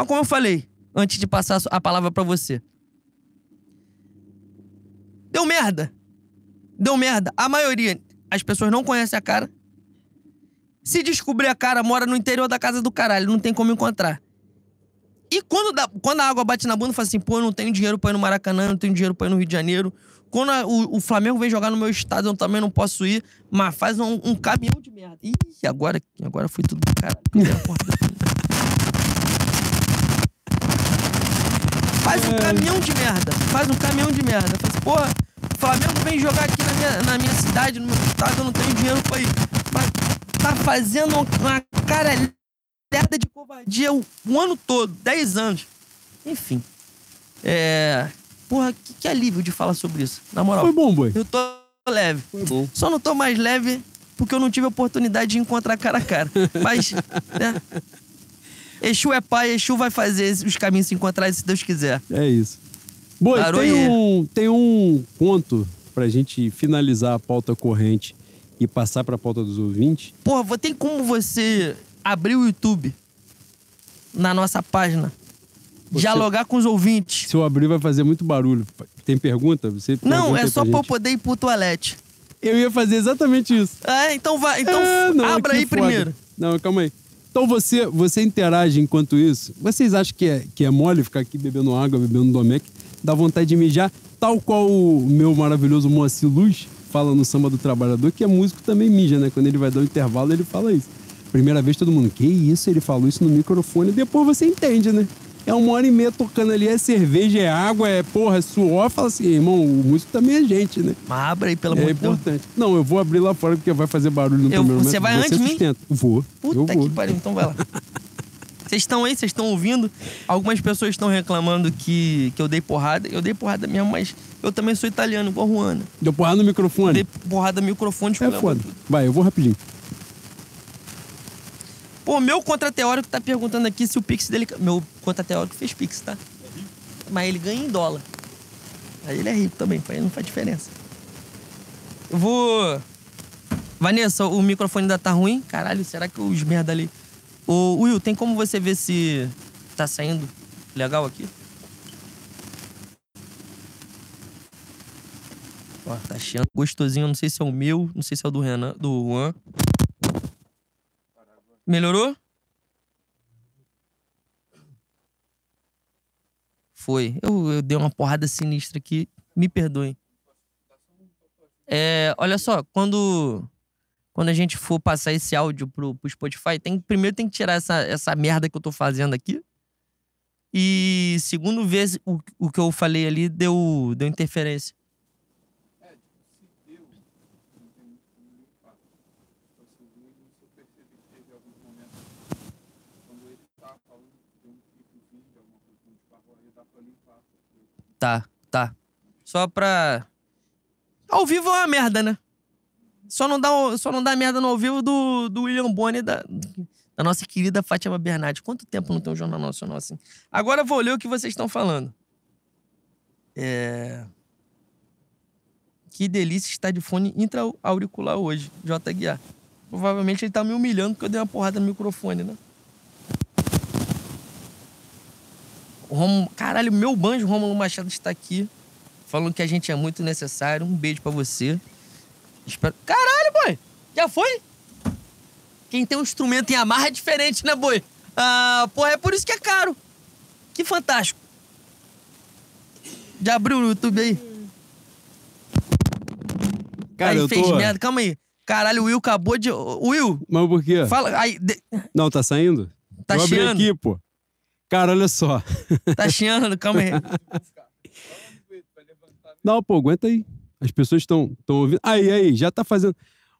Mas como eu falei, antes de passar a palavra para você. Deu merda. Deu merda. A maioria, as pessoas não conhecem a cara. Se descobrir a cara, mora no interior da casa do caralho, não tem como encontrar. E quando, dá, quando a água bate na bunda, fala assim, pô, eu não tenho dinheiro pra ir no Maracanã, não tenho dinheiro pra ir no Rio de Janeiro. Quando a, o, o, Flamengo vem jogar no meu estado, eu também não posso ir, mas faz um, um caminhão de merda. Ih, agora, agora foi tudo pro caralho. Faz um caminhão de merda. Faz um caminhão de merda. Faz, assim, porra, o Flamengo vem jogar aqui na minha, na minha cidade, no meu estado, eu não tenho dinheiro pra ir. Mas tá fazendo uma cara merda de covardia o, o ano todo, 10 anos. Enfim. É. Porra, que, que, alívio de falar sobre isso. Na moral. Foi bom, boi. Eu tô leve. Foi bom. Só não tô mais leve porque eu não tive a oportunidade de encontrar cara a cara. Mas, né? Exu é pai, Exu vai fazer os caminhos se encontrar se Deus quiser. É isso. Boi, tem um, tem um ponto pra gente finalizar a pauta corrente e passar pra pauta dos ouvintes. Porra, tem como você abrir o YouTube na nossa página. Você, dialogar com os ouvintes. Se eu abrir, vai fazer muito barulho. Tem pergunta? Você Não, é só pra, eu poder ir pro toalete. Eu ia fazer exatamente isso. É, então vai. Então é, não, abra aí foda. primeiro. Não, calma aí. Então você, você interage enquanto isso. Vocês acham que é, que é mole ficar aqui bebendo água, bebendo Domec? Dá vontade de mijar, tal qual o meu maravilhoso Moacir Luz fala no Samba do Trabalhador, que é músico também mija, né? Quando ele vai dar um intervalo, ele fala isso. Primeira vez todo mundo, que isso? Ele falou isso no microfone. Depois você entende, né? É uma hora e meia tocando ali, é cerveja, é água, é porra, é suor. Fala assim, irmão, o músico também é gente, né? Mas abre aí, pelo é amor de Deus. É importante. Não, eu vou abrir lá fora porque vai fazer barulho no eu, primeiro Você vai antes de mim? Vou. Puta eu vou. que pariu, então vai lá. [LAUGHS] Vocês estão aí, vocês estão ouvindo. Algumas pessoas estão reclamando que, que eu dei porrada. Eu dei porrada mesmo, mas eu também sou italiano, igual a Juana. Deu porrada no microfone? Dei porrada no microfone. É foda. Vai, eu vou rapidinho. Pô, meu contra-teórico tá perguntando aqui se o Pix dele. Meu contra-teórico fez Pix, tá? Mas ele ganha em dólar. Aí ele é rico também, pra ele não faz diferença. Eu vou. Vanessa, o microfone ainda tá ruim? Caralho, será que os merda ali. Ô, Will, tem como você ver se tá saindo legal aqui? Ó, tá cheio gostosinho. Não sei se é o meu, não sei se é o do Renan, do Juan. Melhorou? Foi. Eu, eu dei uma porrada sinistra aqui. Me perdoem. É, olha só, quando quando a gente for passar esse áudio pro, pro Spotify, tem, primeiro tem que tirar essa, essa merda que eu tô fazendo aqui. E segundo, ver o, o que eu falei ali deu, deu interferência. Tá, tá. Só pra. Ao vivo é uma merda, né? Só não dá, só não dá merda no ao vivo do, do William Bonner da, da nossa querida Fátima Bernardes. Quanto tempo não tem um Jornal Nacional assim? Agora eu vou ler o que vocês estão falando. É... Que delícia estar de fone intra-auricular hoje, J. Guiar. Provavelmente ele tá me humilhando porque eu dei uma porrada no microfone, né? O Romulo... Caralho, meu banjo, Rômulo Machado, está aqui. Falando que a gente é muito necessário. Um beijo pra você. Espero... Caralho, boi! Já foi? Quem tem um instrumento em amarra é diferente, né, boi? Ah, porra, é por isso que é caro. Que fantástico. Já abriu o YouTube aí? Cara, aí eu fez tô. merda. Calma aí. Caralho, o Will acabou de. Will, Mas por quê? fala. Aí, de- Não, tá saindo? Tá eu abri aqui, pô. Cara, olha só. tá chiando, calma aí. Não, pô, aguenta aí. As pessoas estão ouvindo. Aí, aí, já tá fazendo.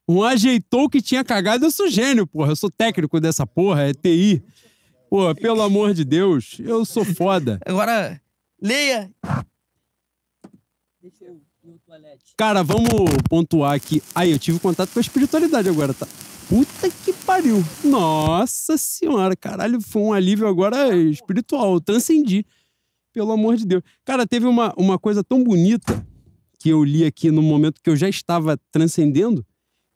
Um ajeitou que tinha cagado, eu sou gênio, porra. Eu sou técnico dessa porra, é TI. Pô, pelo amor de Deus, eu sou foda. Agora, leia. Cara, vamos pontuar aqui. Aí, eu tive contato com a espiritualidade agora, tá? Puta que pariu. Nossa senhora, caralho, foi um alívio agora espiritual. Eu transcendi. Pelo amor de Deus. Cara, teve uma, uma coisa tão bonita que eu li aqui no momento que eu já estava transcendendo,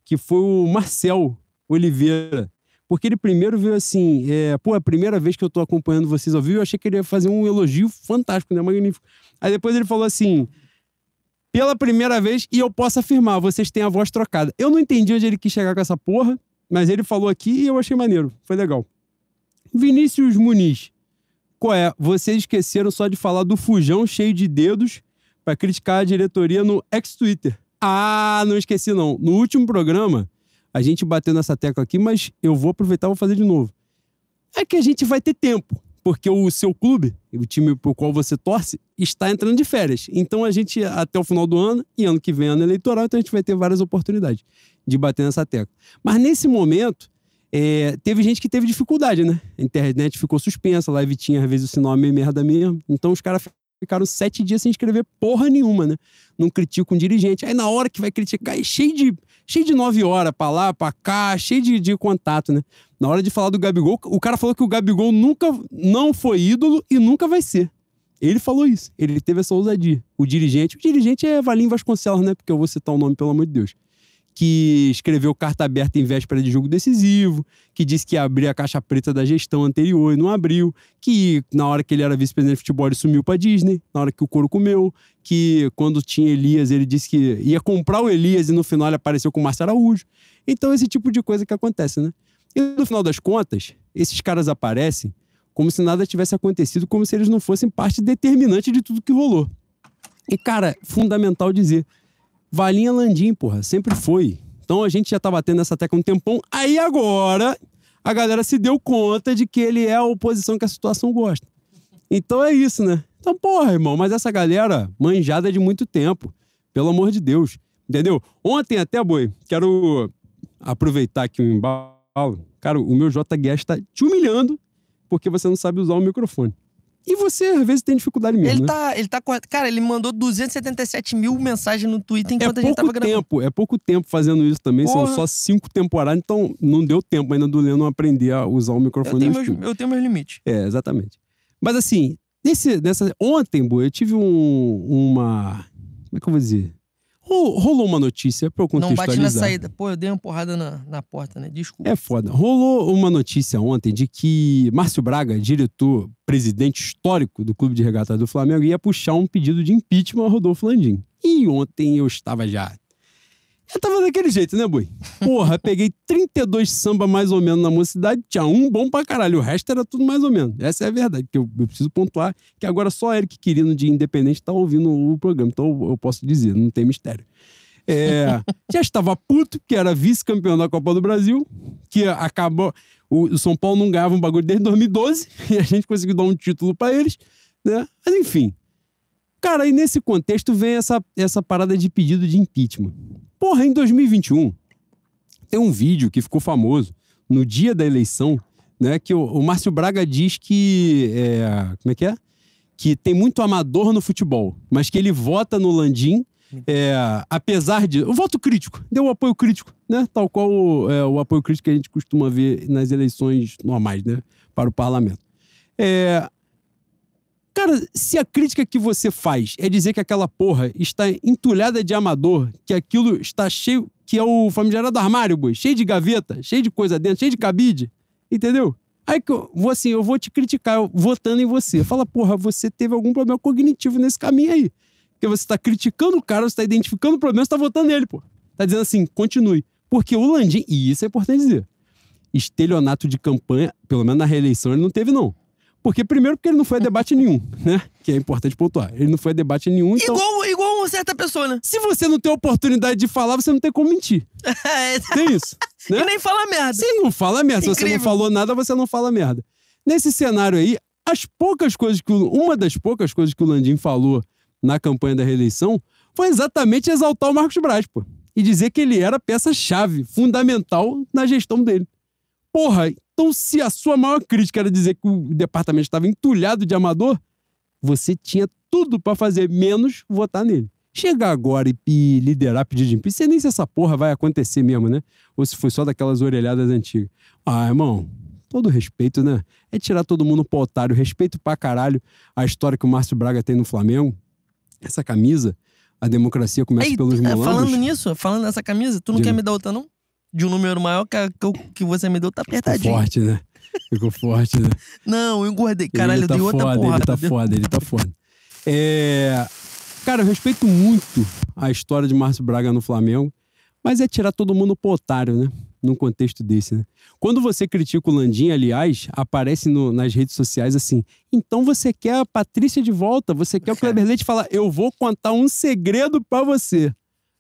que foi o Marcel Oliveira. Porque ele primeiro veio assim, é, pô, é a primeira vez que eu tô acompanhando vocês ao vivo, eu achei que ele ia fazer um elogio fantástico, né? Magnífico. Aí depois ele falou assim: pela primeira vez, e eu posso afirmar, vocês têm a voz trocada. Eu não entendi onde ele quis chegar com essa porra, mas ele falou aqui e eu achei maneiro. Foi legal. Vinícius Muniz. Qual é? Vocês esqueceram só de falar do fujão cheio de dedos para criticar a diretoria no ex-Twitter. Ah, não esqueci não. No último programa, a gente bateu nessa tecla aqui, mas eu vou aproveitar e vou fazer de novo. É que a gente vai ter tempo, porque o seu clube, o time pro qual você torce, está entrando de férias. Então a gente, até o final do ano, e ano que vem ano eleitoral, então a gente vai ter várias oportunidades de bater nessa tecla. Mas nesse momento, é, teve gente que teve dificuldade, né? A internet ficou suspensa, a live tinha às vezes o sinal é meio merda mesmo. Então os caras ficaram sete dias sem escrever porra nenhuma, né? Não critica um dirigente. Aí na hora que vai criticar, é cheio de, cheio de nove horas pra lá, pra cá, cheio de, de contato, né? Na hora de falar do Gabigol, o cara falou que o Gabigol nunca não foi ídolo e nunca vai ser. Ele falou isso. Ele teve essa ousadia. O dirigente, o dirigente é Valim Vasconcelos, né? Porque eu vou citar o nome, pelo amor de Deus que escreveu carta aberta em véspera de jogo decisivo, que disse que ia abrir a caixa preta da gestão anterior e não abriu, que na hora que ele era vice-presidente de futebol ele sumiu para Disney, na hora que o couro comeu, que quando tinha Elias ele disse que ia comprar o Elias e no final ele apareceu com o Márcio Araújo. Então esse tipo de coisa que acontece, né? E no final das contas, esses caras aparecem como se nada tivesse acontecido, como se eles não fossem parte determinante de tudo que rolou. E cara, fundamental dizer, Valinha Landim, porra, sempre foi. Então a gente já tá batendo nessa tecla um tempão. Aí agora a galera se deu conta de que ele é a oposição que a situação gosta. Então é isso, né? Então, porra, irmão, mas essa galera manjada de muito tempo. Pelo amor de Deus. Entendeu? Ontem até, boi, quero aproveitar aqui o embalo. Cara, o meu JGS está te humilhando porque você não sabe usar o microfone. E você, às vezes, tem dificuldade mesmo. Ele né? tá, ele tá correto. Cara, ele mandou 277 mil mensagens no Twitter É enquanto a gente tava gravando. tempo, é pouco tempo fazendo isso também. São Porra. só cinco temporadas, então não deu tempo ainda do Leandro aprender a usar o Eu microfone tenho, no meus, eu tenho meus limites. É, exatamente. Mas assim, nesse, nessa, ontem, Boa, eu tive um, uma. Como é que eu vou dizer? Ro- Rolou uma notícia pra eu Não bate contextualizar. na saída. Pô, eu dei uma porrada na, na porta, né? Desculpa. É foda. Rolou uma notícia ontem de que Márcio Braga, diretor, presidente histórico do Clube de Regatas do Flamengo, ia puxar um pedido de impeachment ao Rodolfo Landim. E ontem eu estava já. Eu tava daquele jeito, né, boi? Porra, peguei 32 samba mais ou menos na mocidade, tinha um bom pra caralho, o resto era tudo mais ou menos. Essa é a verdade, que eu, eu preciso pontuar que agora só Eric Quirino de Independente tá ouvindo o programa, então eu, eu posso dizer, não tem mistério. É, [LAUGHS] já estava puto, que era vice-campeão da Copa do Brasil, que acabou. O, o São Paulo não ganhava um bagulho desde 2012 [LAUGHS] e a gente conseguiu dar um título pra eles, né? Mas enfim. Cara, aí nesse contexto vem essa, essa parada de pedido de impeachment. Porra, em 2021, tem um vídeo que ficou famoso no dia da eleição, né? Que o, o Márcio Braga diz que. é, como é que é? Que tem muito amador no futebol, mas que ele vota no Landim É, apesar de. O voto crítico, deu o apoio crítico, né? Tal qual o, é, o apoio crítico que a gente costuma ver nas eleições normais, né? Para o parlamento. É, Cara, se a crítica que você faz é dizer que aquela porra está entulhada de amador, que aquilo está cheio, que é o famigerado armário, boi, cheio de gaveta, cheio de coisa dentro, cheio de cabide, entendeu? Aí que eu vou assim, eu vou te criticar votando em você. Fala, porra, você teve algum problema cognitivo nesse caminho aí. Porque você está criticando o cara, você está identificando o problema, você está votando nele, pô. Tá dizendo assim, continue. Porque o Landim, e isso é importante dizer, estelionato de campanha, pelo menos na reeleição, ele não teve, não. Porque, primeiro, porque ele não foi a debate nenhum, né? Que é importante pontuar. Ele não foi a debate nenhum, então... Igual, igual uma certa pessoa, né? Se você não tem oportunidade de falar, você não tem como mentir. [LAUGHS] É, Tem isso, né? e nem fala merda. Você não fala merda. Se você não Incrível. falou nada, você não fala merda. Nesse cenário aí, as poucas coisas que o, uma das poucas coisas que o Landim falou na campanha da reeleição foi exatamente exaltar o Marcos Braz, pô. E dizer que ele era peça-chave, fundamental na gestão dele. Porra, então se a sua maior crítica era dizer que o departamento estava entulhado de amador, você tinha tudo pra fazer, menos votar nele. Chegar agora e, e liderar pedido de impeachment, nem se essa porra vai acontecer mesmo, né? Ou se foi só daquelas orelhadas antigas. Ah, irmão, todo respeito, né? É tirar todo mundo pro otário. Respeito pra caralho a história que o Márcio Braga tem no Flamengo. Essa camisa, a democracia começa Ei, pelos é, mulambos. falando nisso, falando nessa camisa, tu não Diga. quer me dar outra, não? De um número maior que, que, que você me deu, tá Ficou apertadinho. forte, né? Ficou forte, né? [LAUGHS] Não, eu engordei. Caralho, ele eu tá dei outra foda, porrada. Ele tá deu- foda, ele tá foda. É... Cara, eu respeito muito a história de Márcio Braga no Flamengo, mas é tirar todo mundo pro otário, né? Num contexto desse, né? Quando você critica o Landim, aliás, aparece no- nas redes sociais assim: então você quer a Patrícia de volta, você quer o [LAUGHS] Kleber Leite falar, eu vou contar um segredo pra você.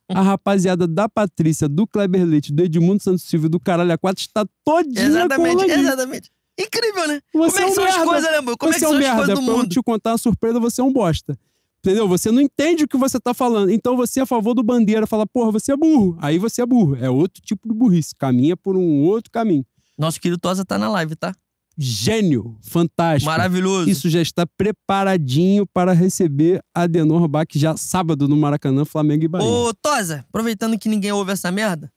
A rapaziada da Patrícia, do Kleber Leite, do Edmundo Santos Silva e do Caralho A4 está todinha Exatamente, exatamente. Incrível, né? Você Como é é que um são as merda. coisas, né, amor? Como é você que é são um as merda. coisas do Pra eu mundo? te contar uma surpresa, você é um bosta. Entendeu? Você não entende o que você tá falando. Então você é a favor do bandeira, fala, porra, você é burro. Aí você é burro. É outro tipo de burrice. Caminha por um outro caminho. Nosso querido Tosa tá na live, tá? Gênio. Fantástico. Maravilhoso. Isso já está preparadinho para receber Adenor Bach já sábado no Maracanã, Flamengo e Bahia. Ô, Tosa, aproveitando que ninguém ouve essa merda,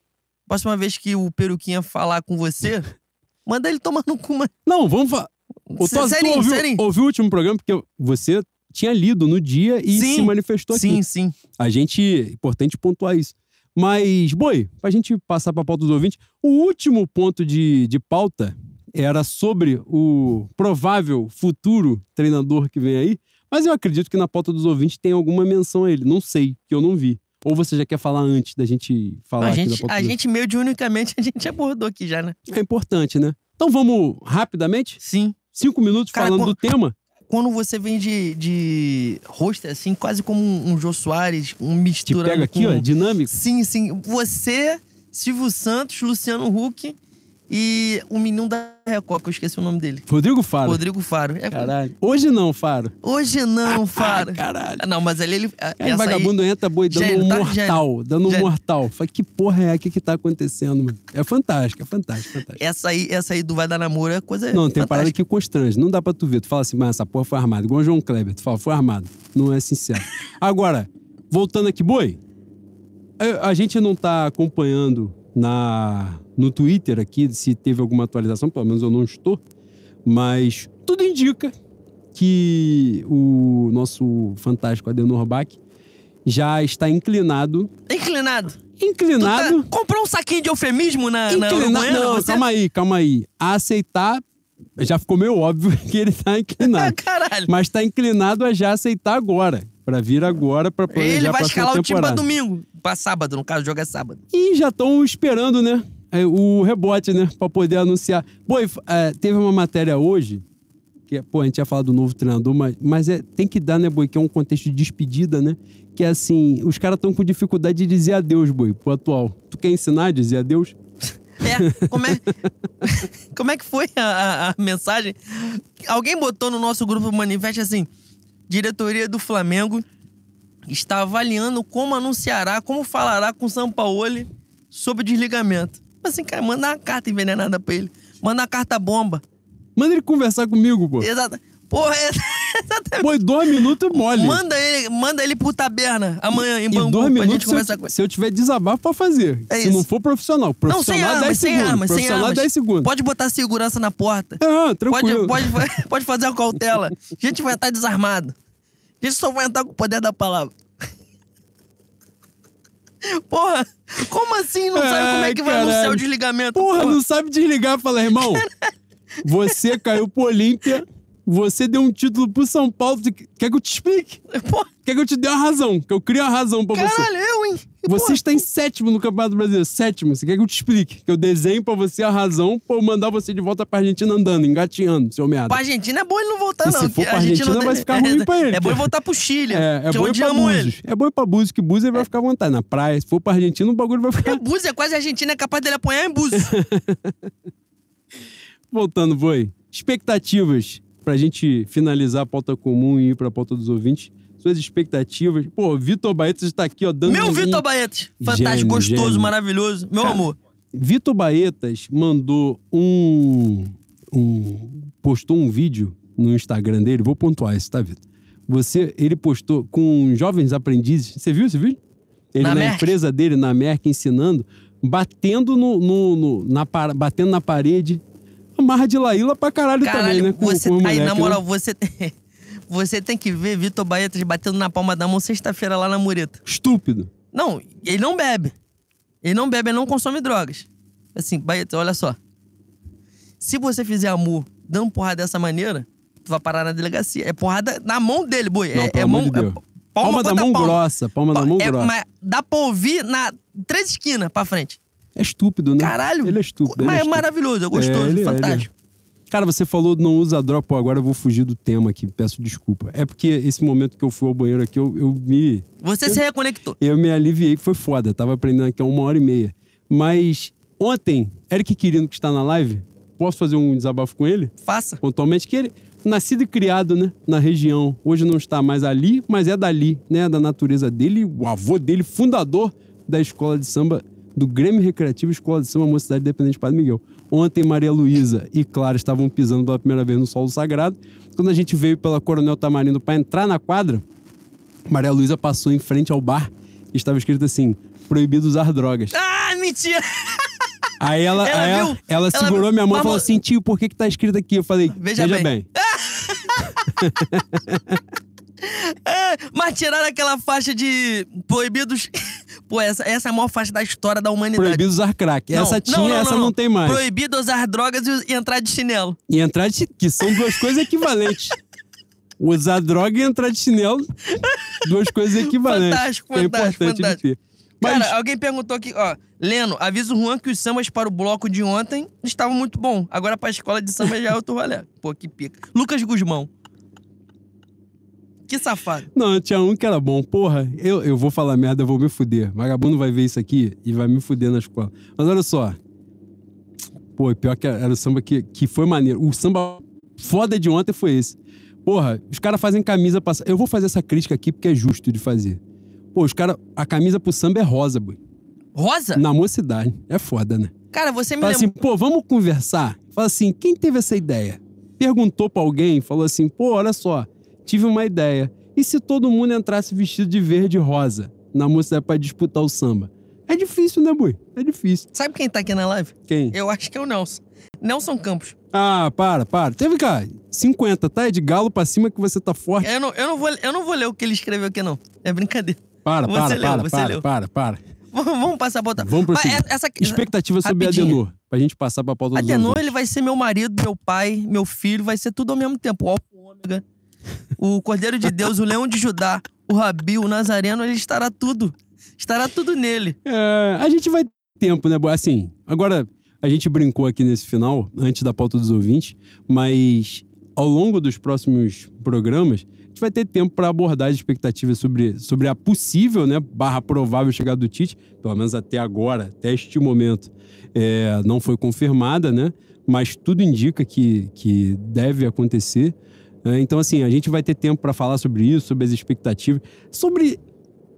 próxima vez que o Peruquinha falar com você, [LAUGHS] manda ele tomar no cu. Não, vamos falar. Ô, tu serinho, ouviu, serinho. ouviu o último programa? Porque você tinha lido no dia e Sim. se manifestou aqui. Sim, sim. A gente. é Importante pontuar isso. Mas, Boi, pra gente passar pra pauta dos ouvintes, o último ponto de, de pauta era sobre o provável futuro treinador que vem aí. Mas eu acredito que na pauta dos ouvintes tem alguma menção a ele. Não sei, que eu não vi. Ou você já quer falar antes da gente falar A aqui da gente, pauta a gente meio de unicamente, a gente abordou aqui já, né? É importante, né? Então vamos rapidamente? Sim. Cinco minutos Cara, falando quando- do tema. Quando você vem de, de rosto, assim, quase como um, um Jô Soares, um Te mistura. pega aqui, com... ó, dinâmico. Sim, sim. Você, Silvio Santos, Luciano Huck e o menino da Record, que eu esqueci o nome dele. Rodrigo Faro. Rodrigo Faro. É, Caralho. Hoje não, Faro. Hoje não, [LAUGHS] Faro. Ah, caralho. Ah, Não, mas ali ele. Aí o vagabundo entra boi dando Gênio, um tá? mortal, dando um mortal. Falei, que porra é que que tá acontecendo, mano? É fantástico, é fantástico, fantástico. Essa aí, essa aí do Vai Dar Namoro é coisa. Não, tem parada que constrange. Não dá pra tu ver. Tu fala assim, mas essa porra foi armada. Igual o João Kleber. Tu fala, foi armado. Não é sincero. Agora, voltando aqui, boi. A, a gente não tá acompanhando na, no Twitter aqui se teve alguma atualização, pelo menos eu não estou. Mas tudo indica que o nosso fantástico Adenor Bach já está inclinado. Inclinado. Inclinado. Tá- comprou um saquinho de eufemismo na, na Inclinado. Uruguaiana, Não, você? calma aí, calma aí. A aceitar. Já ficou meio óbvio [LAUGHS] que ele tá Ah, inclinado. [LAUGHS] caralho. mas tá inclinado a já aceitar agora. Pra vir agora pra planejar Ele vai escalar o time pra domingo. Pra sábado, no caso, joga sábado. E já estão esperando, né? é, O rebote, né? Pra poder anunciar. Boi, é, teve uma matéria hoje. Que, pô, a gente ia falar do novo treinador, mas, mas é, tem que dar, né, Boi? Que é um contexto de despedida, né? Que é assim, os caras estão com dificuldade de dizer adeus, Boi, pro atual. Tu quer ensinar a dizer adeus? É, como é, [LAUGHS] como é que foi a, a- a mensagem? Alguém botou no nosso grupo manifesto assim: diretoria do Flamengo está avaliando como anunciará, como falará com o Sampaoli sobre o desligamento. Assim, cara, manda uma carta envenenada pra ele. Manda uma carta bomba. Manda ele conversar comigo, pô. Exato. Porra, [LAUGHS] é... Boi, dois minutos mole. Manda ele, manda ele pro taberna amanhã em Bangu dois pra minutos gente conversar eu, com ele. se eu tiver desabafo pra fazer. É se isso. não for profissional. Não, sem Profissional, 10 armas, sem segundos. armas, sem profissional, armas. 10 segundos. Pode botar segurança na porta. Ah, Pode, tranquilo. pode, pode [LAUGHS] fazer a cautela. A gente vai estar desarmado. A gente só vai entrar com o poder da palavra. Porra, como assim? Não sabe como é Ai, que vai anunciar caralho. o desligamento? Porra, não sabe desligar. Fala, irmão, [LAUGHS] você caiu pro Olímpia, você deu um título pro São Paulo. Quer que eu te explique? Porra, Quer que eu te dê uma razão? Que eu crie a razão pra você. caralho, eu, hein? Você está em sétimo no Campeonato Brasileiro. Sétimo. Você quer que eu te explique? Que eu desenhe pra você a razão pra eu mandar você de volta pra Argentina andando, engatinhando, seu merda. Pra Argentina é bom ele não voltar, E não. se for pra Argentina, não vai ficar ruim [LAUGHS] pra ele, É bom ele voltar pro Chile. É, é bom ir pra. Búzios. É bom ir pra Búzios, que Búzios ele vai ficar à vontade. Na praia, se for pra Argentina, o bagulho vai ficar... [LAUGHS] Búzios é quase a Argentina, é capaz dele apanhar em Búzios. [LAUGHS] Voltando, Voi. Expectativas pra gente finalizar a pauta comum e ir pra pauta dos ouvintes. Suas expectativas. Pô, Vitor Baetas está aqui, ó, dando Meu um- Vitor Baetes. Fantástico, gostoso, gênio. maravilhoso. Meu Cara, amor. Vitor Baetas mandou um, um- postou um vídeo no Instagram dele. Vou pontuar isso, tá, Vitor? Você, ele postou com jovens aprendizes. Você viu esse vídeo? Ele Na na, empresa dele, na Merck, ensinando, batendo no, no- no- na, batendo na parede. Amarra de Laíla pra caralho, também, Caralho, né? Com, você, com o aí, moleque, na né? moral, você, [LAUGHS] você tem que ver Vitor Baetas batendo na palma da mão sexta-feira lá na mureta. Estúpido. Não, ele não bebe. Ele não bebe, ele não consome drogas. Assim, Baetas, olha só. Se você fizer amor dando porrada dessa maneira, tu vai parar na delegacia. É porrada na mão dele, boi. Não, é, é mão, de é Palma, da contra mão palma. grossa, palma da mão É, grossa. mas dá pra ouvir na três esquinas pra frente. É estúpido, né? Caralho. Ele é estúpido. ele Mas é é estúpido. maravilhoso, é gostoso, É, ele é, fantástico. Cara, você falou não usa droga. Pô, agora eu vou fugir do tema aqui, peço desculpa. É porque esse momento que eu fui ao banheiro aqui, eu, eu me. Você se reconectou. Eu me aliviei, que foi foda. Tava aprendendo aqui há uma hora e meia. Mas ontem, Eric Quirino, que está na live, posso fazer um desabafo com ele? Faça. Pontualmente, que ele, nascido e criado, né, na região. Hoje não está mais ali, mas é dali, né, da natureza dele. O avô dele, fundador da escola de samba, do Grêmio Recreativo Escola de Samba Mocidade Independente Padre Miguel. Ontem, Maria Luísa e Clara estavam pisando pela primeira vez no solo sagrado. Quando a gente veio pela Coronel Tamarindo para entrar na quadra, Maria Luísa passou em frente ao bar e estava escrito assim: proibido usar drogas. Ah, mentira! Aí ela, Ela aí ela, viu? ela Ela segurou viu? minha mão e falou assim: tio, por que, que tá escrito aqui? Eu falei: Veja veja, bem." bem. [LAUGHS] É, mas tiraram aquela faixa de proibidos. [LAUGHS] Pô, essa, essa é a maior faixa da história da humanidade. Proibido usar crack. Não, essa tinha, não, não, essa não, tem mais. Proibido usar drogas e, e entrar de chinelo. E entrar de. Que são duas coisas equivalentes. Usar droga e entrar de chinelo. Duas coisas [LAUGHS] equivalentes. Fantástico, é fantástico, importante fantástico. Mas, Cara, alguém perguntou aqui, ó. Leno, avisa o Juan que os sambas para o bloco de ontem estavam muito bom. Agora pra escola de samba já é outro rolê. Pô, que pica. Lucas Guzmão. Que safado. não, tinha um que era bom. Porra, eu, eu vou falar merda, eu vou me fuder. Vagabundo vai ver isso aqui e vai me fuder na escola. Mas olha só. Pô, pior que era o samba que, que foi maneiro. O samba foda de ontem foi esse. Porra, os caras fazem camisa pra. Eu vou fazer essa crítica aqui porque é justo de fazer. Pô, os caras. A camisa pro samba é rosa, boi. Rosa? Na mocidade. É foda, né? Cara, você me Fala lembra. assim, pô, vamos conversar. Fala assim, quem teve essa ideia? Perguntou pra alguém, falou assim, pô, olha só, tive uma ideia. E se todo mundo entrasse vestido de verde e rosa na mocidade pra disputar o samba? É difícil, né, boi? É difícil. Sabe quem tá aqui na live? Quem? Eu acho que é o Nelson. Nelson Campos. Ah, para, para. Teve cá, 50, tá? É de galo pra cima que você tá forte. Eu não, eu, não vou, eu não vou ler o que ele escreveu aqui, não. É brincadeira. Para, para, leu, para, para, leu. para, para. Vamos, passar pra outra. Vamos prosseguir. é- essa, Expectativa sobre Rapidinho. Adenor, pra gente passar pra pauta dos Adenor, ele vai ser meu marido, meu pai, meu filho, vai ser tudo ao mesmo tempo. O Alfa Ômega, o Cordeiro de Deus, o Leão de Judá, o Rabi, o Nazareno, ele estará tudo. Estará tudo nele. É, a gente vai tempo, né? Assim, agora a gente brincou aqui nesse final, antes da pauta dos ouvintes, mas ao longo dos próximos programas, a gente vai ter tempo para abordar as expectativas sobre, sobre a possível, né, barra provável chegada do Tite, pelo menos até agora, até este momento, é, não foi confirmada, né? Mas tudo indica que, que deve acontecer. É, Então, assim, a gente vai ter tempo para falar sobre isso, sobre as expectativas, sobre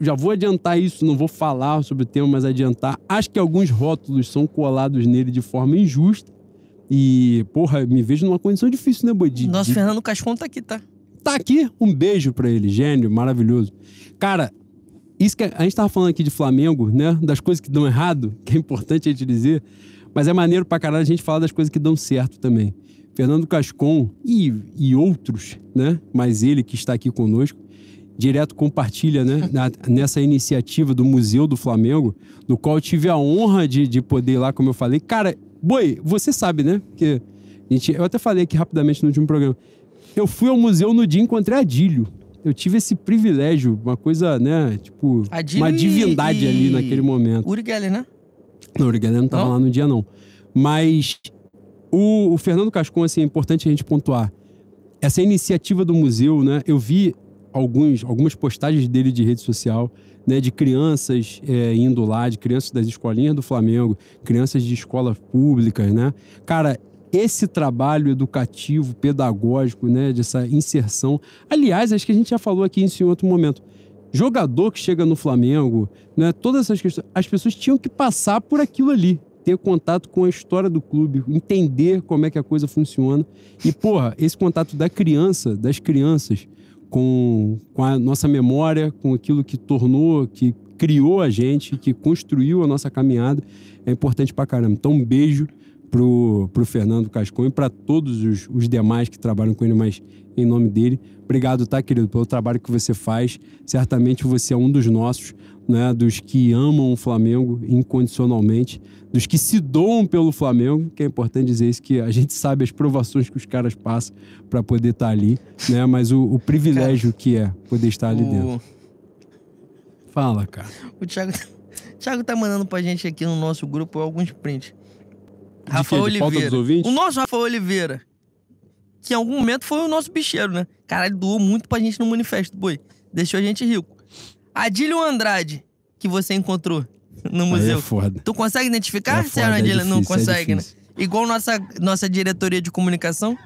já vou adiantar isso, não vou falar sobre o tema, mas adiantar. Acho que alguns rótulos são colados nele de forma injusta. E, porra, me vejo numa condição difícil, né, Boi? De- Nosso de- Fernando Cascon tá aqui, tá? Tá aqui, um beijo pra ele, gênio, maravilhoso. Cara, isso que a gente tava falando aqui de Flamengo, né? Das coisas que dão errado, [LAUGHS] que é importante a gente dizer. Mas é maneiro pra caralho a gente falar das coisas que dão certo também. Fernando Cascon e, e outros, né? Mas ele que está aqui conosco, direto compartilha, né? na- nessa iniciativa do Museu do Flamengo, no qual eu tive a honra de, de poder ir lá, como eu falei. Cara, boi, você sabe, né? Porque a gente, eu até falei aqui rapidamente no último programa. Eu fui ao museu no dia e encontrei Adílio. Eu tive esse privilégio, uma coisa, né? Tipo, Adílio uma e- divindade ali e- naquele momento. Uri Geller, né? Não, o Galera não tava Não? lá no dia, não. Mas o, o Fernando Cascon, assim, é importante a gente pontuar. Essa iniciativa do museu, né? Eu vi alguns, algumas postagens dele de rede social, né? De crianças é, indo lá, de crianças das escolinhas do Flamengo, crianças de escolas públicas, né? Cara, esse trabalho educativo, pedagógico, né? Dessa inserção. Aliás, acho que a gente já falou aqui isso em outro momento jogador que chega no Flamengo, né, todas essas questões, as pessoas tinham que passar por aquilo ali, ter contato com a história do clube, entender como é que a coisa funciona. E, porra, esse contato da criança, das crianças, com, com a nossa memória, com aquilo que tornou, que criou a gente, que construiu a nossa caminhada, é importante pra caramba. Então, um beijo pro, pro Fernando Cascon e para todos os, os demais que trabalham com ele, mas em nome dele. Obrigado, tá, querido, pelo trabalho que você faz. Certamente você é um dos nossos, né, dos que amam o Flamengo incondicionalmente, dos que se doam pelo Flamengo, que é importante dizer isso, que a gente sabe as provações que os caras passam para poder estar ali, né, mas o, o privilégio que é poder estar ali dentro. O, Fala, cara. o Thiago, Thiago tá mandando pra gente aqui no nosso grupo alguns prints. De Rafael? De Oliveira. O nosso Rafael Oliveira. Que em algum momento foi o nosso bicheiro, né? Caralho, doou muito pra gente no manifesto, boi. Deixou a gente rico. Adílio Andrade, que você encontrou no Aí museu. é foda. Tu consegue identificar É foda, é Adílio? Não difícil, é consegue, né? difícil. Igual nossa, nossa diretoria de comunicação.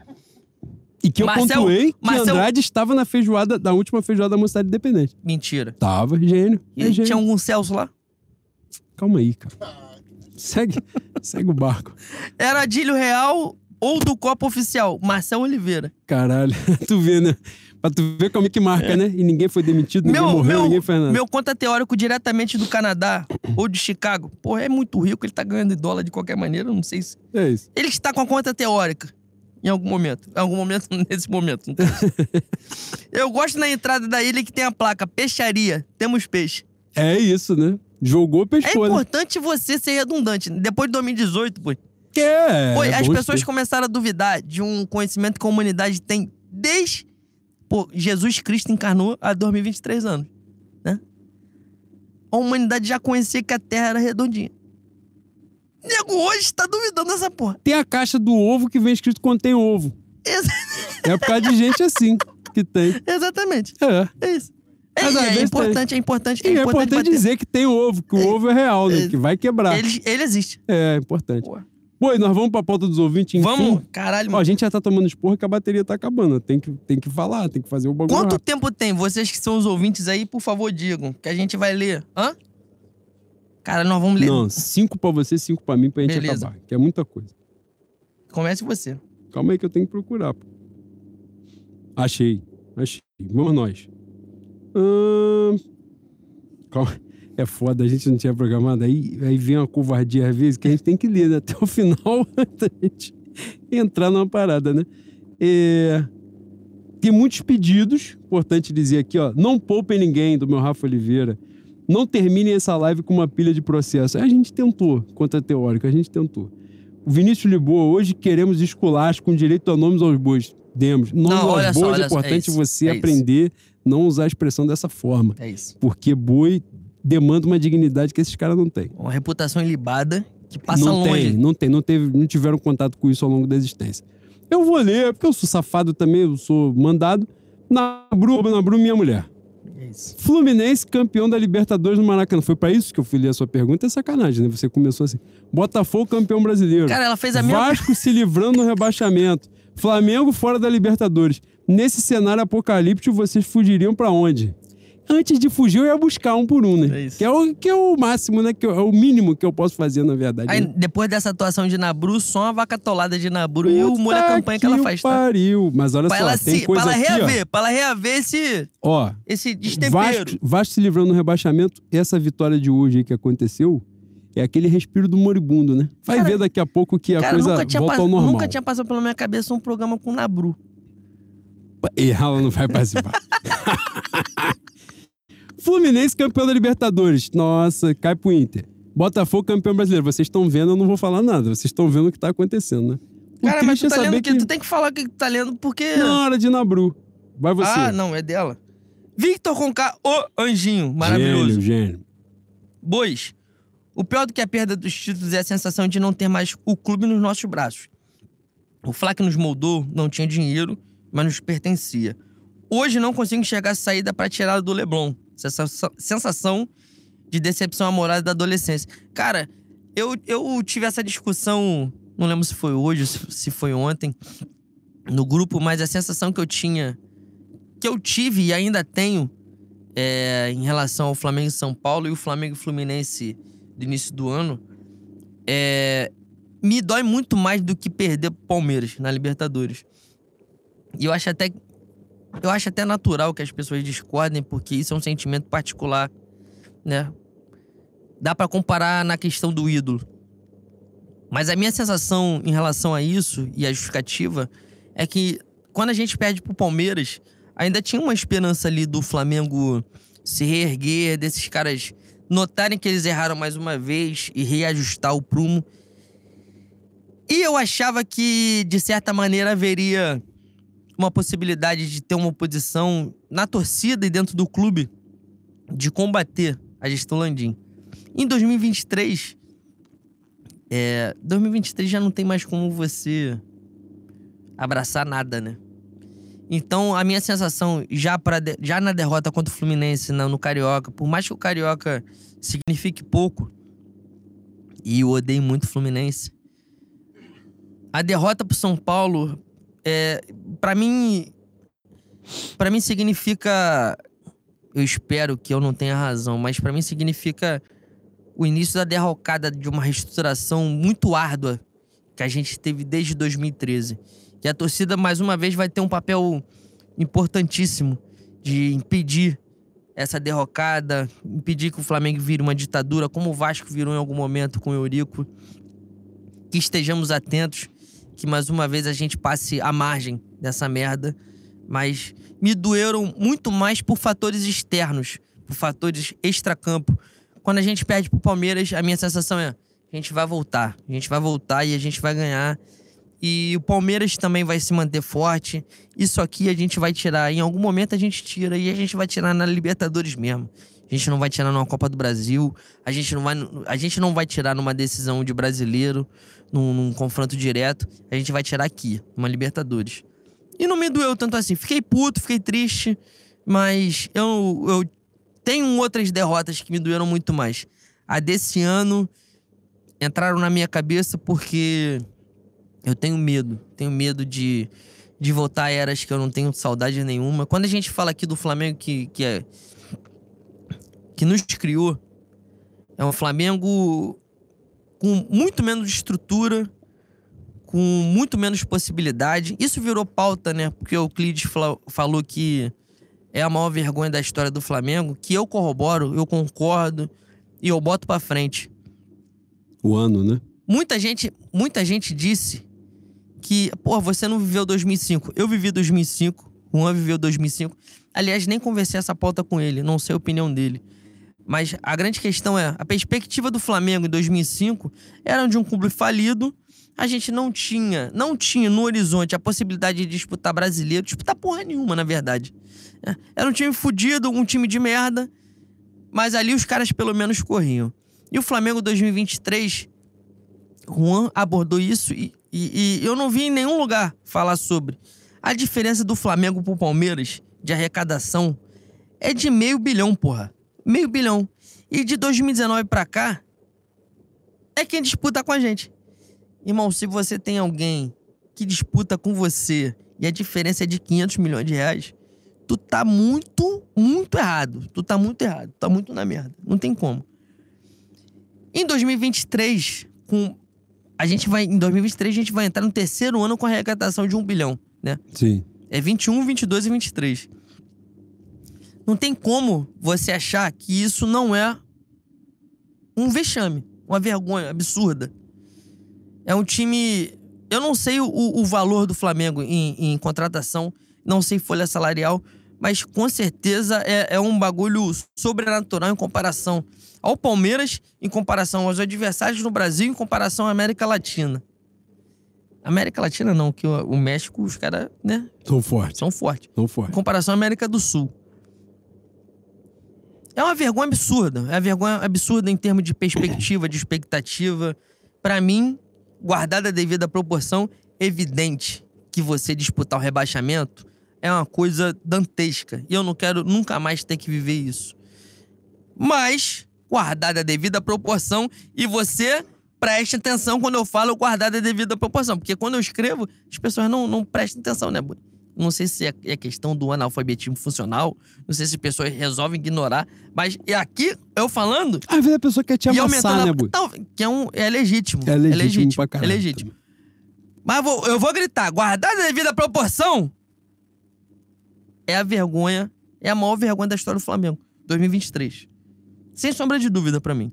E que eu Marcel- pontuei que Marcel- Andrade estava na feijoada, da última feijoada da Mocidade Independente. Mentira. Tava, gênio. E É gênio. tinha algum Celso lá? Calma aí, cara. Segue, [LAUGHS] segue o barco. Era Adílio Real ou do Copa Oficial? Marcel Oliveira. Caralho, [LAUGHS] tu vê, né? Pra tu ver como é que marca, né? E ninguém foi demitido, ninguém Meu, morreu, meu, ninguém fez nada. meu conta teórico diretamente do Canadá ou de Chicago. Pô, é muito rico, ele tá ganhando em dólar de qualquer maneira, eu não sei se... É isso. Ele está com a conta teórica. Em algum momento. Em algum momento, [LAUGHS] nesse momento. [LAUGHS] eu gosto na entrada da ilha que tem a placa Peixaria. Temos peixe. É isso, né? Jogou, É pescou, né? importante você ser redundante. Depois de 2018, pô. Que é, Pô, é as pessoas ter. começaram a duvidar de um conhecimento que a humanidade tem desde. Pô, Jesus Cristo encarnou há 2023 anos. Né? A humanidade já conhecia que a Terra era redondinha. Nego hoje tá duvidando dessa porra. Tem a caixa do ovo que vem escrito contém ovo. Ex- É por causa de gente assim que tem. exatamente. É. É isso. É, Mas às é vezes importante, é importante, E é importante bater. dizer que tem ovo, que o ovo é real, né? É. Que vai quebrar. Ele, ele existe. É, importante. Porra. E nós vamos pra pauta dos ouvintes, enfim. Vamos, caralho. Ó, a gente já tá tomando esporro que a bateria tá acabando. Tem que, tem que falar, tem que fazer o bagulho Quanto rápido. tempo tem? Vocês que são os ouvintes aí, por favor, digam. Que a gente vai ler. Hã? Cara, nós vamos ler. Não, cinco pra você, cinco pra mim, pra gente Beleza. acabar. Que é muita coisa. Comece você. Calma aí que eu tenho que procurar. Pô. Achei, achei. Vamos nós. Ahn, Calma. É foda, a gente não tinha programado. Aí, aí vem uma covardia às vezes que a gente tem que ler né? [LAUGHS] até o final [LAUGHS] antes da gente entrar numa parada, né? É, Tem muitos pedidos, importante dizer aqui, ó. Não poupem ninguém, do meu Rafa Oliveira. Não terminem essa live com uma pilha de processo. A gente tentou, contra a teórica, a gente tentou. O Vinícius Lisboa, hoje queremos esculacho com direito a nomes aos bois. Demos. Nomes Não, aos bois é só, é importante isso, você é isso. aprender não usar a expressão dessa forma. É isso. Porque boi demanda uma dignidade que esses caras não têm. Uma reputação ilibada que passa não longe. tem, não tem, não teve, não tiveram contato com isso ao longo da existência. Eu vou ler, porque eu sou safado também, eu sou mandado. Na Bru, na Bru, minha mulher. É isso. Fluminense campeão da Libertadores no Maracanã. Foi pra isso que eu fui ler a sua pergunta? É sacanagem, né? Você começou assim. Botafogo campeão brasileiro. Cara, ela fez a mesma. Vasco se livrando no rebaixamento. Flamengo fora da Libertadores. Nesse cenário apocalíptico, vocês fugiriam pra onde? Antes de fugir, eu ia buscar um por um, né? É isso. Que é o, que é o máximo, né? Que é o mínimo que eu posso fazer, na verdade. Aí, né? depois dessa atuação de Nabru, só uma vaca atolada de Nabru e o molho a Puta campanha que ela faz, tá? pariu. Mas olha Pra só, ela, tem se, coisa pra ela aqui, reaver, pra ela reaver esse, ó. Ó, esse destempero. Vasco, Vasco se livrando no rebaixamento, essa vitória de hoje aí que aconteceu é aquele respiro do moribundo, né? Vai Cara, ver daqui a pouco que a Cara, coisa nunca tinha, volta ao normal. nunca tinha passado pela minha cabeça um programa com Nabru. E ela não vai participar. [LAUGHS] Fluminense campeão da Libertadores. Nossa, cai pro Inter. Botafogo campeão brasileiro. Vocês estão vendo, eu não vou falar nada. Vocês estão vendo o que tá acontecendo, né? O Cara, mas tu é tá lendo saber o quê? que... Tu tem que falar o que tu tá lendo porque... Na hora de Nabru. Vai você. Ah, não, é dela. Victor Conká, o anjinho, maravilhoso. Gênio, gênio. Bois, o pior do que a perda dos títulos é a sensação de não ter mais o clube nos nossos braços. O Flá que nos moldou não tinha dinheiro, mas nos pertencia. Hoje não consigo enxergar a saída para tirar do Leblon. Sensação, sensação de decepção amorosa da adolescência. Cara, eu, eu tive essa discussão, não lembro se foi hoje, se, foi ontem, no grupo, mas a sensação que eu tinha, que eu tive e ainda tenho, é, em relação ao Flamengo e São Paulo e o Flamengo e Fluminense do início do ano, é, me dói muito mais do que perder Palmeiras na Libertadores. E eu acho até eu acho até natural que as pessoas discordem, porque isso é um sentimento particular, né? Dá pra comparar na questão do ídolo. Mas a minha sensação em relação a isso e a justificativa é que quando a gente perde pro Palmeiras, ainda tinha uma esperança ali do Flamengo se reerguer, desses caras notarem que eles erraram mais uma vez e reajustar o prumo. E eu achava que, de certa maneira, haveria uma possibilidade de ter uma oposição na torcida e dentro do clube de combater a gestão Landim. Em 2023, é, 2023 já não tem mais como você abraçar nada, né? Então, a minha sensação, já, pra já na derrota contra o Fluminense no Carioca, por mais que o Carioca signifique pouco, e eu odeio muito o Fluminense, a derrota pro São Paulo, é, para mim, para mim significa, eu espero que eu não tenha razão, mas pra mim significa o início da derrocada de uma reestruturação muito árdua que a gente teve desde 2013. E a torcida, mais uma vez, vai ter um papel importantíssimo de impedir essa derrocada, impedir que o Flamengo vire uma ditadura, como o Vasco virou em algum momento com o Eurico. Que estejamos atentos, que mais uma vez a gente passe à margem dessa merda. Mas me doeram muito mais por fatores externos, por fatores extracampo. Quando a gente perde pro Palmeiras, a minha sensação é: a gente vai voltar, a gente vai voltar e a gente vai ganhar. E o Palmeiras também vai se manter forte. Isso aqui a gente vai tirar. Em algum momento a gente tira. E a gente vai tirar na Libertadores mesmo. A gente não vai tirar numa Copa do Brasil. A gente não vai, a gente não vai tirar numa decisão de brasileiro, num, num confronto direto. A gente vai tirar aqui, numa Libertadores. E não me doeu tanto assim. Fiquei puto, fiquei triste. Mas eu, eu tenho outras derrotas que me doeram muito mais. A desse ano entraram na minha cabeça porque eu tenho medo. Tenho medo de, de voltar a eras que eu não tenho saudade nenhuma. Quando a gente fala aqui do Flamengo que, que é. que nos criou, é um Flamengo com muito menos estrutura, com muito menos possibilidade. Isso virou pauta, né? Porque o Euclides fala- falou que é a maior vergonha da história do Flamengo, que eu corroboro, eu concordo e eu boto pra frente. O ano, né? Muita gente, muita gente disse que, pô, você não viveu 2005. Eu vivi 2005, o Juan viveu 2005. Aliás, nem conversei essa pauta com ele, não sei a opinião dele. Mas a grande questão é, a perspectiva do Flamengo em 2005 era de um clube falido. A gente não tinha, não tinha no horizonte a possibilidade de disputar brasileiro, disputar porra nenhuma, na verdade. É, Era um time fudido, um time de merda, mas ali os caras pelo menos corriam. E o Flamengo 2023 Juan abordou isso e, e- e eu não vi em nenhum lugar falar sobre. A diferença do Flamengo pro Palmeiras de arrecadação é de meio bilhão, porra. Meio bilhão. E de 2019 pra cá, é quem disputa com a gente. Irmão, se você tem alguém que disputa com você e a diferença é de 500 milhões de reais, tu tá muito, muito errado. Tu tá muito errado. Tu tá muito na merda. Não tem como. Em 2023, com. A gente vai. Em 2023, a gente vai entrar no terceiro ano com a arrecadação de um bilhão, né? Sim. É 21, 22 e 23. Não tem como você achar que isso não é um vexame, uma vergonha absurda. É um time. Eu não sei o, o valor do Flamengo em, em, contratação, não sei folha salarial, mas com certeza é, é um bagulho sobrenatural em comparação ao Palmeiras, em comparação aos adversários no Brasil, em comparação à América Latina. América Latina não, que o, México, os caras, né? São fortes. São fortes. São Em fortes. comparação à América do Sul. É uma vergonha absurda. É uma vergonha absurda em termos de perspectiva, de expectativa. Pra mim, guardada a devida proporção, evidente que você disputar o rebaixamento é uma coisa dantesca. E eu não quero nunca mais ter que viver isso. Mas, guardada a devida proporção, e você preste atenção quando eu falo guardada a devida proporção. Porque quando eu escrevo, as pessoas não, não prestam atenção, né, Buni? Não sei se é é questão do analfabetismo funcional, não sei se as pessoas resolvem ignorar, mas é aqui eu falando Às vezes a pessoa quer te e amassar, né. Bui? Que é, um, é legítimo. É legítimo pra É caralho legítimo. Mas vou- eu vou gritar, guardada a devida proporção, é a vergonha, é a maior vergonha da história do Flamengo. 2023. Sem sombra de dúvida pra mim.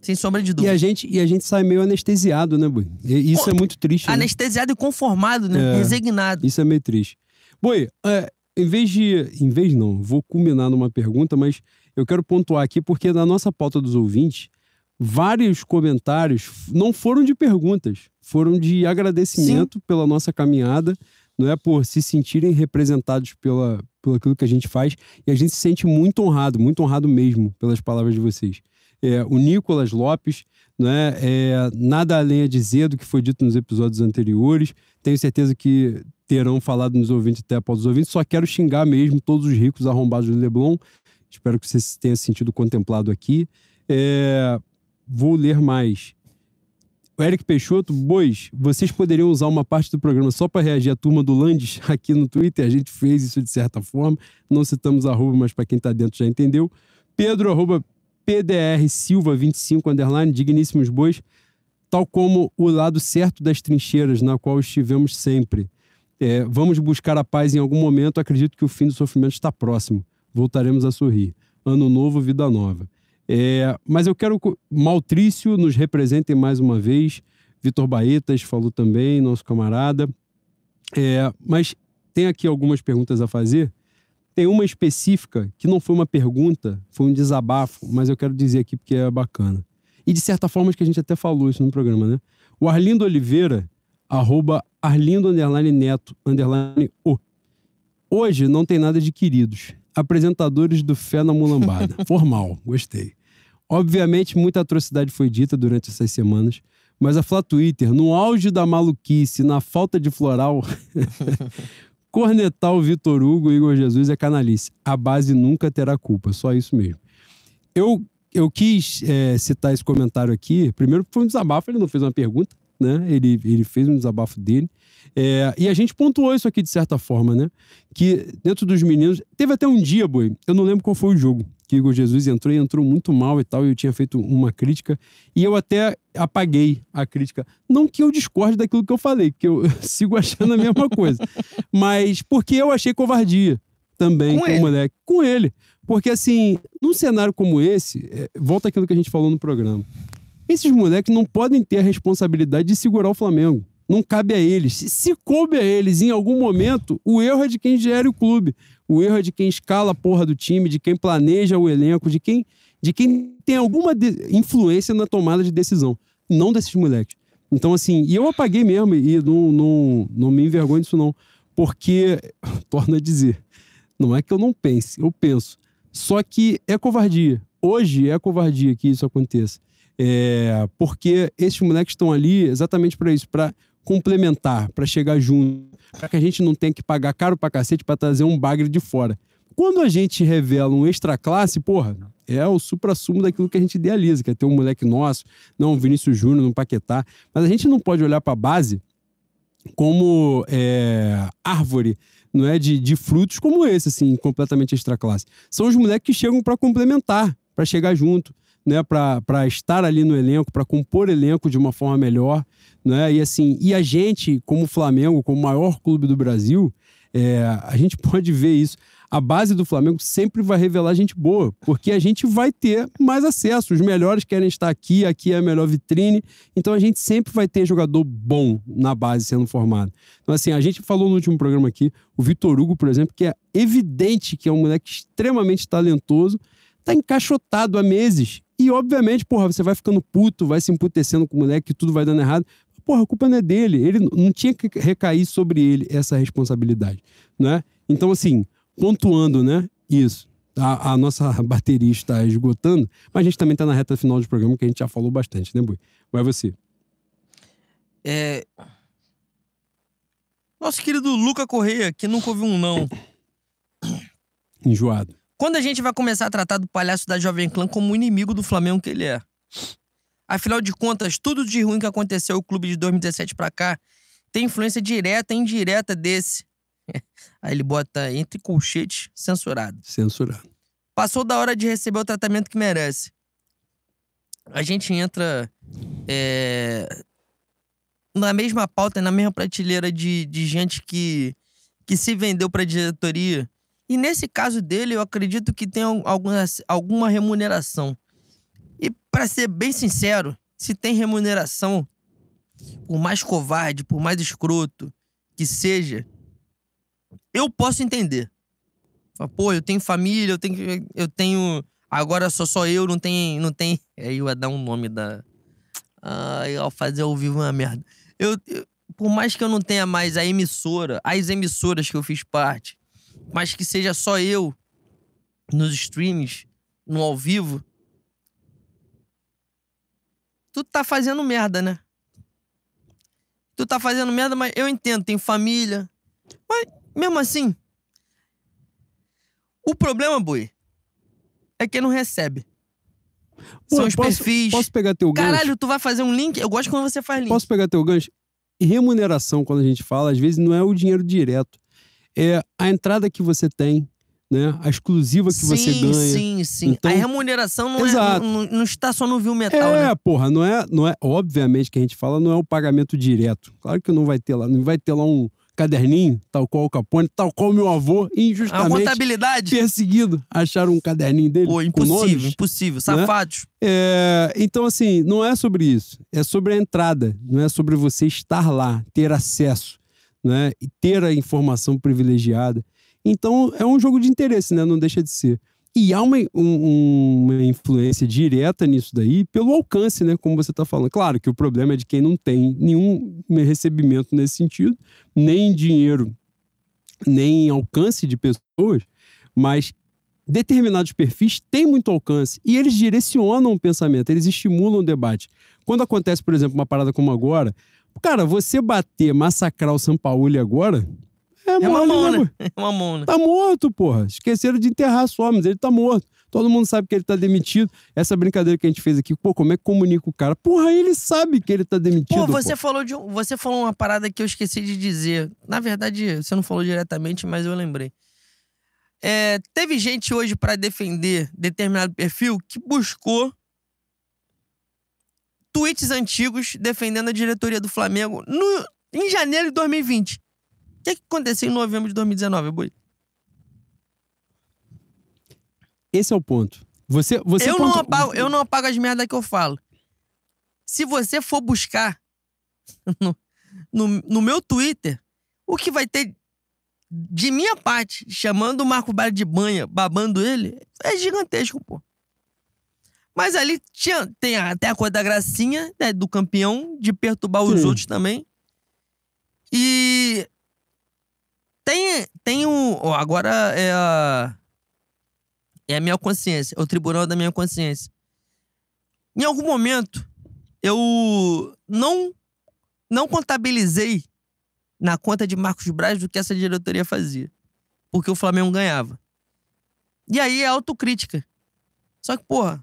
Sem sombra de E dúvida. a, gente, e a gente sai meio anestesiado, né, Bui? E isso é muito triste. né? Anestesiado e conformado, né? É. Resignado. Isso é meio triste. Boi, é, em vez de. Em vez não, vou culminar numa pergunta, mas eu quero pontuar aqui, porque na nossa pauta dos ouvintes, vários comentários não foram de perguntas, foram de agradecimento pela nossa caminhada, não é por se sentirem representados pela, pelo aquilo que a gente faz, e a gente se sente muito honrado, muito honrado mesmo pelas palavras de vocês. É, o Nicolas Lopes, não é, nada além a dizer do que foi dito nos episódios anteriores. Tenho certeza que terão falado nos ouvintes até após os ouvintes. Só quero xingar mesmo todos os ricos arrombados do Leblon. Espero que você tenha se sentido contemplado aqui. É, vou ler mais. O Eric Peixoto, bois, vocês poderiam usar uma parte do programa só para reagir à turma do Landes [LAUGHS] aqui no Twitter. A gente fez isso de certa forma. Não citamos arroba, mas para quem está dentro já entendeu. Pedro, arroba PDR Silva 25, underline, digníssimos bois, tal como o lado certo das trincheiras, na qual estivemos sempre. É, vamos buscar a paz em algum momento. Acredito que o fim do sofrimento está próximo. Voltaremos a sorrir. Ano novo, vida nova. É, mas eu quero. Maltrício nos representem mais uma vez. Vitor Baetas falou também, nosso camarada. É, mas tem aqui algumas perguntas a fazer. Tem uma específica que não foi uma pergunta, foi um desabafo, mas eu quero dizer aqui porque é bacana. E de certa forma, acho que a gente até falou isso no programa, né? O Arlindo Oliveira, arroba Arlindo underline Neto, underline O. Hoje não tem nada de queridos. Apresentadores do Fé na Mulambada. [LAUGHS] Formal, gostei. Obviamente, muita atrocidade foi dita durante essas semanas, mas a Flá Twitter, no auge da maluquice, na falta de floral, [LAUGHS] cornetar o Vitor Hugo e Igor Jesus é canalice. A base nunca terá culpa, só isso mesmo. Eu, eu quis é, citar esse comentário aqui, primeiro porque foi um desabafo, ele não fez uma pergunta, né? Ele, ele fez um desabafo dele. É, e a gente pontuou isso aqui de certa forma, né? Que dentro dos meninos. Teve até um dia, boi, eu não lembro qual foi o jogo, que Igor Jesus entrou e entrou muito mal e tal, e eu tinha feito uma crítica, e eu até apaguei a crítica. Não que eu discorde daquilo que eu falei, que eu [LAUGHS] sigo achando a mesma coisa, [LAUGHS] mas porque eu achei covardia também Com com, o moleque. Com ele. Porque, assim, num cenário como esse, é, volta aquilo que a gente falou no programa. Esses moleques não podem ter a responsabilidade de segurar o Flamengo. Não cabe a eles. Se, se coube a eles em algum momento, o erro é de quem gera o clube. O erro é de quem escala a porra do time, de quem planeja o elenco, de quem, de quem tem alguma influência na tomada de decisão. Não desses moleques. Então, assim, e eu apaguei mesmo e não, não, não me envergonho disso, não. Porque, [LAUGHS] torno a dizer, não é que eu não pense, eu penso. Só que é covardia. Hoje é covardia que isso aconteça. É, porque esses moleques estão ali exatamente para isso, para complementar, para chegar junto, para que a gente não tenha que pagar caro pra cacete para trazer um bagre de fora. Quando a gente revela um extra classe, porra, é o supra-sumo daquilo que a gente idealiza, que é ter um moleque nosso, não um Vinícius Júnior, um Paquetá. Mas a gente não pode olhar para a base como é, árvore não é de, de frutos como esse, assim, completamente extra classe. São os moleques que chegam para complementar, para chegar junto, né, para estar ali no elenco, para compor elenco de uma forma melhor, né? E assim, e a gente, como Flamengo, como maior clube do Brasil, é, a gente [LAUGHS] pode ver isso. A base do Flamengo sempre vai revelar gente boa, porque a gente vai ter mais acesso. Os melhores querem estar aqui, aqui é a melhor vitrine. Então a gente sempre vai ter jogador bom na base sendo formado. Então, assim, a gente falou no último programa aqui, o Vitor Hugo, por exemplo, que é evidente que é um moleque extremamente talentoso, tá encaixotado há meses. E, obviamente, porra, você vai ficando puto, vai se emputecendo com o moleque, que tudo vai dando errado. Porra, a culpa não é dele. Ele não tinha que recair sobre ele essa responsabilidade, né? Então, assim, pontuando, né? Isso. A, a nossa [LAUGHS] bateria está esgotando, mas a gente também está na reta final do programa, que a gente já falou bastante, né, Bui? Vai você. É... Nosso querido Luca Correia, que nunca ouviu um não. Enjoado. Quando a gente vai começar a tratar do palhaço da Jovem Clã como o inimigo do Flamengo que ele é? Afinal de contas, tudo de ruim que aconteceu no clube de 2017 para cá tem influência direta e indireta desse. [LAUGHS] Aí ele bota entre colchetes, censurado. Censurado. Passou da hora de receber o tratamento que merece. A gente entra é, na mesma pauta, na mesma prateleira de, de gente que, que se vendeu pra diretoria e nesse caso dele, eu acredito que tem alguma, alguma remuneração. E para ser bem sincero, se tem remuneração, por mais covarde, por mais escroto que seja, eu posso entender. Pô, eu tenho família, eu tenho, eu tenho agora sou só eu, não tem, não tem. Aí eu ia dar um nome da. Ai, ao fazer ao vivo é uma merda. Eu, eu, por mais que eu não tenha mais a emissora, as emissoras que eu fiz parte, mas que seja só eu nos streams, no ao vivo, tu tá fazendo merda, né? Tu tá fazendo merda, mas eu entendo, tem família. Mas mesmo assim, o problema, boi, é que não recebe. Pô, São os posso, perfis. Posso pegar teu gancho? Caralho, tu vai fazer um link? Eu gosto quando você faz link. Posso pegar teu gancho? Remuneração, quando a gente fala, às vezes não é o dinheiro direto é a entrada que você tem, né? A exclusiva que sim, você ganha. Sim, sim, então, A remuneração não, é, não, não, está só no viu metal, é, né? porra, não é, não é. Obviamente que a gente fala, não é o pagamento direto. Claro que não vai ter lá, não vai ter lá um caderninho, tal qual o Capone, tal qual meu avô, injustamente. A contabilidade. Perseguido. Acharam um caderninho dele. Pô, impossível, impossível. Né? Safados. Né? É, então, assim, não é sobre isso. É sobre a entrada. Não é sobre você estar lá, ter acesso né? E ter a informação privilegiada. Então, é um jogo de interesse, né? Não deixa de ser. E há uma, um, uma influência direta nisso daí pelo alcance, né? Como você está falando. Claro que o problema é de quem não tem nenhum recebimento nesse sentido, nem dinheiro, nem alcance de pessoas, mas determinados perfis têm muito alcance e eles direcionam o pensamento, eles estimulam o debate. Quando acontece, por exemplo, uma parada como agora, Cara, você bater, massacrar o São Paulo agora. É, é uma mona. Né? É uma mona. Tá morto, porra. Esqueceram de enterrar só, mas ele tá morto. Todo mundo sabe que ele tá demitido. Essa brincadeira que a gente fez aqui, pô, como é que comunica o cara? Porra, ele sabe que ele tá demitido. Pô, você pô. falou de você falou uma parada que eu esqueci de dizer. Na verdade, você não falou diretamente, mas eu lembrei. É, teve gente hoje para defender determinado perfil que buscou tweets antigos defendendo a diretoria do Flamengo no, em janeiro de 2020. O que, é que aconteceu em novembro de 2019, Boi? Esse é o ponto. Você, você eu, não apago, eu não apago as merdas que eu falo. Se você for buscar [LAUGHS] no, no, no meu Twitter, o que vai ter de minha parte, chamando o Marco Bar de banha, babando ele, é gigantesco, pô. Mas ali tinha, tem até a coisa da gracinha, né, do campeão, de perturbar os Sim. outros também. E tem, tem um. Agora é a. É a minha consciência, é o tribunal da minha consciência. Em algum momento, eu não, não contabilizei na conta de Marcos Braz do que essa diretoria fazia. Porque o Flamengo ganhava. E aí é autocrítica. Só que, porra,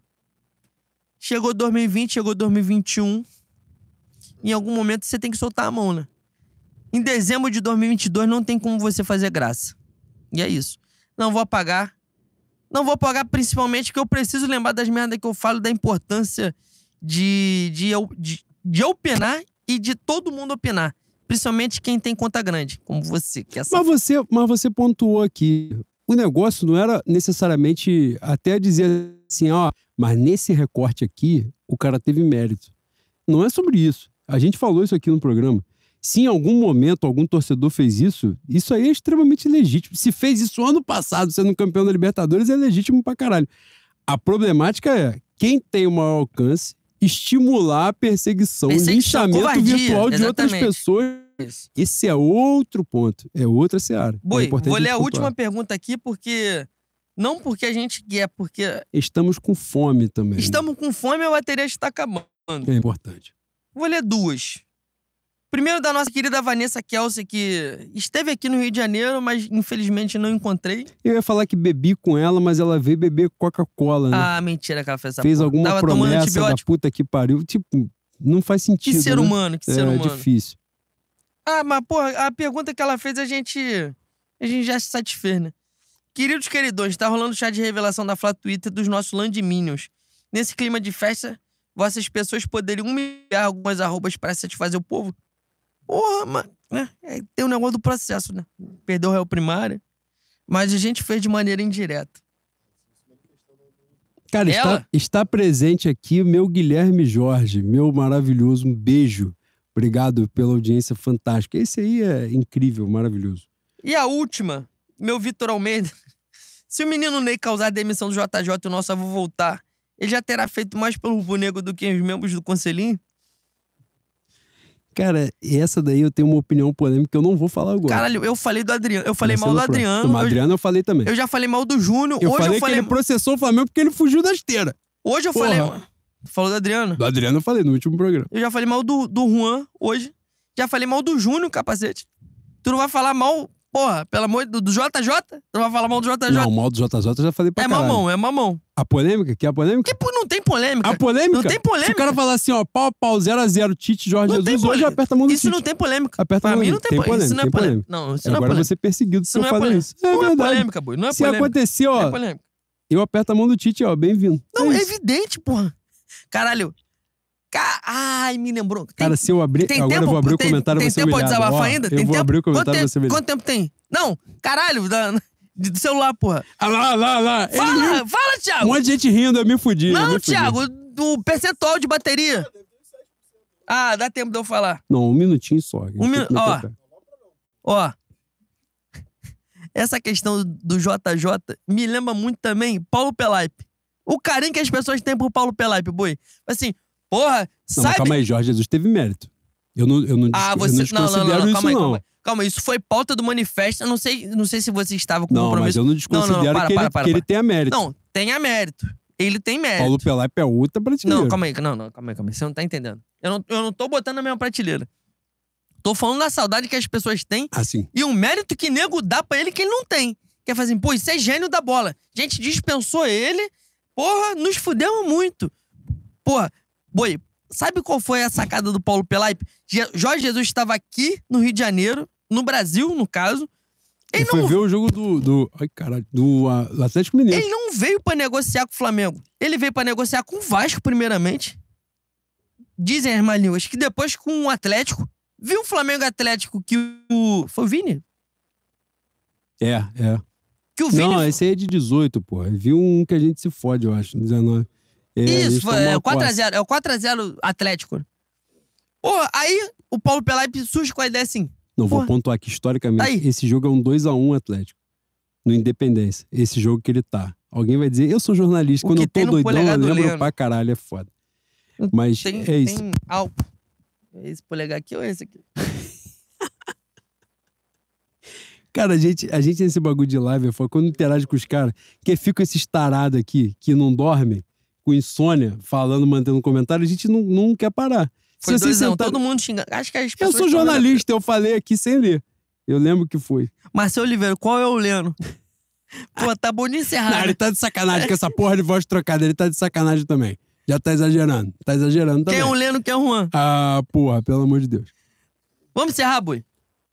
Chegou 2020, chegou 2021. Em algum momento você tem que soltar a mão, né? Em dezembro de 2022 não tem como você fazer graça. E é isso. Não vou apagar. Não vou apagar principalmente porque eu preciso lembrar das merdas que eu falo da importância de, de, eu- de, de opinar e de todo mundo opinar. Principalmente quem tem conta grande, como você. Que é Mas você, mas você pontuou aqui. O negócio não era necessariamente até dizer assim, ó, mas nesse recorte aqui, o cara teve mérito. Não é sobre isso. A gente falou isso aqui no programa. Se em algum momento algum torcedor fez isso, isso aí é extremamente legítimo. Se fez isso ano passado, sendo campeão da Libertadores, é legítimo pra caralho. A problemática é quem tem o maior alcance estimular a perseguição, Perseguição, linchamento covardia, virtual de outras pessoas. Isso. Esse é outro ponto. É outra seara. É Boi, importante vou ler a pontuar. última pergunta aqui porque. Não porque a gente quer, porque Estamos com fome também. estamos com fome e a bateria está acabando. É importante. Vou ler duas. Primeiro da nossa querida Vanessa Kelsey, que esteve aqui no Rio de Janeiro, mas infelizmente não encontrei. Eu ia falar que bebi com ela, mas ela veio beber Coca-Cola, né? Ah, mentira que ela fez essa Fez porra. alguma Tava promessa da puta que pariu. Tipo, não faz sentido. Que ser né? humano, que ser é humano. difícil. Ah, mas, porra, a pergunta que ela fez, a gente. A gente já se satisfez, né? Queridos queridões, tá rolando o chá de revelação da Flá Twitter dos nossos Landminions. Nesse clima de festa, vossas pessoas poderiam humilhar algumas arrobas para satisfazer o povo? Porra, mano. né? É, tem o negócio do processo, né? Perdeu o réu primário. Mas a gente fez de maneira indireta. Cara, está, está presente aqui o meu Guilherme Jorge, meu maravilhoso. Um beijo. Obrigado pela audiência fantástica. Esse aí é incrível, maravilhoso. E a última, meu Vitor Almeida. [LAUGHS] Se o menino Ney causar a demissão do JJ e o nosso avô voltar, ele já terá feito mais pelo Rubro Negro do que os membros do Conselhinho? Cara, essa daí eu tenho uma opinião polêmica que eu não vou falar agora. Caralho, eu falei do Adriano. Eu falei mal do. Adriano. Eu- Adriano eu falei também. Eu, já falei mal do Júnior. Eu Hoje falei eu falei. que ele processou o Flamengo porque ele fugiu da esteira. Hoje eu Porra. falei. Falou do Adriano? Do Adriano eu falei no último programa. Eu já falei mal do, do Juan hoje. Já falei mal do Júnior, capacete. Tu não vai falar mal, porra, pelo amor do, do JJ? Tu não vai falar mal do JJ? Não, o mal do JJ eu já falei pra é caralho. mamão, é mamão. A polêmica? Que é a polêmica? Pô, não tem polêmica. A polêmica? Não tem Se o polêmica. cara falar assim, ó, pau a pau, 0x0, Tite, Jorge Não Jesus, hoje polêmica. aperta a mão do Isso Tite. não tem polêmica. Aperta a Pra mão mim não tem, Tem polêmica. Isso não é polêmica, polêmica. Não, isso não é Agora polêmica. você é perseguido Isso se eu não é falar polêmica. isso. É não é polêmica, boi. Não é Se polêmica. acontecer, Não é ó, polêmica. eu aperto a mão do Tite, ó, bem-vindo. Não, É é evidente, porra. Caralho. Ca- Ai, me lembrou. Tem, Cara, se eu abrir. tem Agora tempo, eu vou abrir o tem, comentário tem você tempo pra desabafar ainda? Eu tem vou tempo? abrir o quanto comentário você humilhado. Quanto tempo tem? Não, caralho, da, do celular, porra. Ah lá, lá, lá. Riu. Fala, fala, Um Thiago. monte de gente rindo, eu me fudi. me Não, fudi. Thiago, do percentual de bateria. Ah, dá tempo de eu falar. Não, um minutinho só. Um minu- Tem que ó. Ó. Essa questão do JJ me lembra muito também Paulo Pelaipe. O carinho que as pessoas têm por Paulo Pelaipe, boi. Assim, porra, Não, mas sabe? calma aí, Jorge Jesus teve mérito. Eu não, eu não, Ah, eu você. não Não, não, não, não, isso, calma aí, não. calma aí. Calma, isso foi pauta do manifesto. Eu não sei, não sei se você estava com Não, mas compromisso. eu não desconsidero para, que, ele, para, para, que ele para. tenha mérito. Não, tenha mérito. Ele tem mérito. Paulo Pelaipe é outra prateleira. Não, calma aí, não, não, calma aí, calma aí. Você não tá entendendo. Eu não, eu não tô botando na mesma prateleira. Tô falando da saudade que as pessoas têm Assim, e o mérito que nego dá pra ele que ele não tem. Quer fazer assim, pô, isso é gênio da bola. A gente dispensou ele, porra, nos fudemos muito. Porra, boi, sabe qual foi a sacada do Paulo Pelaipe? Jorge Jesus estava aqui no Rio de Janeiro, no Brasil, no caso. Ele ele foi não, ver o jogo do, do, ai, caralho, do do Atlético Mineiro. ele não veio pra negociar com o Flamengo. Ele veio pra negociar com o Vasco, primeiramente. Dizem as más línguas que depois com o Atlético. Viu o Flamengo Atlético que o. Foi o Vini? É, é. Que o Vini. Não, esse aí é de 18, pô. Viu um que a gente se fode, eu acho, 19. É, Isso, foi, é uma o coça. 4x0. É o 4x0 Atlético. Porra, aí o Paulo Pelaipe surge com a ideia assim. Não, vou pontuar aqui historicamente. Aí. Esse jogo é um 2x1 Atlético. No Independência. Esse jogo que ele tá. Alguém vai dizer, eu sou jornalista. O Quando eu tô doidão, eu lembro Leno. pra caralho, é foda. Mas Tem, é isso. tem álcool. É esse polegar aqui ou esse aqui? [LAUGHS] Cara, a gente, a gente nesse bagulho de live, quando interage com os caras, que fica esses tarados aqui, que não dormem, com insônia, falando, mantendo comentário, a gente não, não quer parar. Foi Se dois sentar- todo mundo xingando. Acho que as Eu pessoas sou tão vendo- jornalista, eu falei aqui sem ler. Eu lembro que foi. Marcelo Oliveira, qual é o Leno? [LAUGHS] Pô, tá bom de encerrar. Não, né? ele tá de sacanagem com essa porra de voz trocada, ele tá de sacanagem também. Já tá exagerando. Tá exagerando Quem também. é o Leno, quem é o Juan? Ah, porra, pelo amor de Deus. Vamos encerrar, Boi?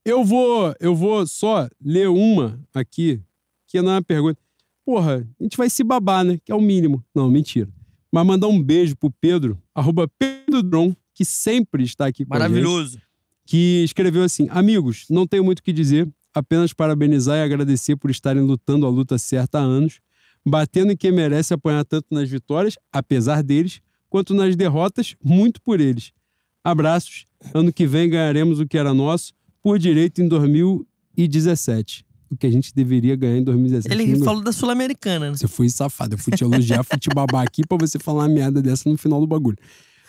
Eu vou, eu vou só ler uma aqui, que não é uma pergunta. Porra, a gente vai se babar, né? Que é o mínimo. Não, mentira. Mas mandar um beijo pro Pedro, arroba Pedro Dron, que sempre está aqui com gente Maravilhoso. que escreveu assim: Amigos, não tenho muito o que dizer, apenas parabenizar e agradecer por estarem lutando a luta certa há anos, batendo em quem merece apanhar tanto nas vitórias, apesar deles, quanto nas derrotas, muito por eles. Abraços. Ano que vem ganharemos o que era nosso, por direito em 2017. O que a gente deveria ganhar em 2017. Ele falou da Sul-Americana, né? você foi safado. Eu fui te elogiar, fui te babar aqui pra você falar uma merda dessa no final do bagulho.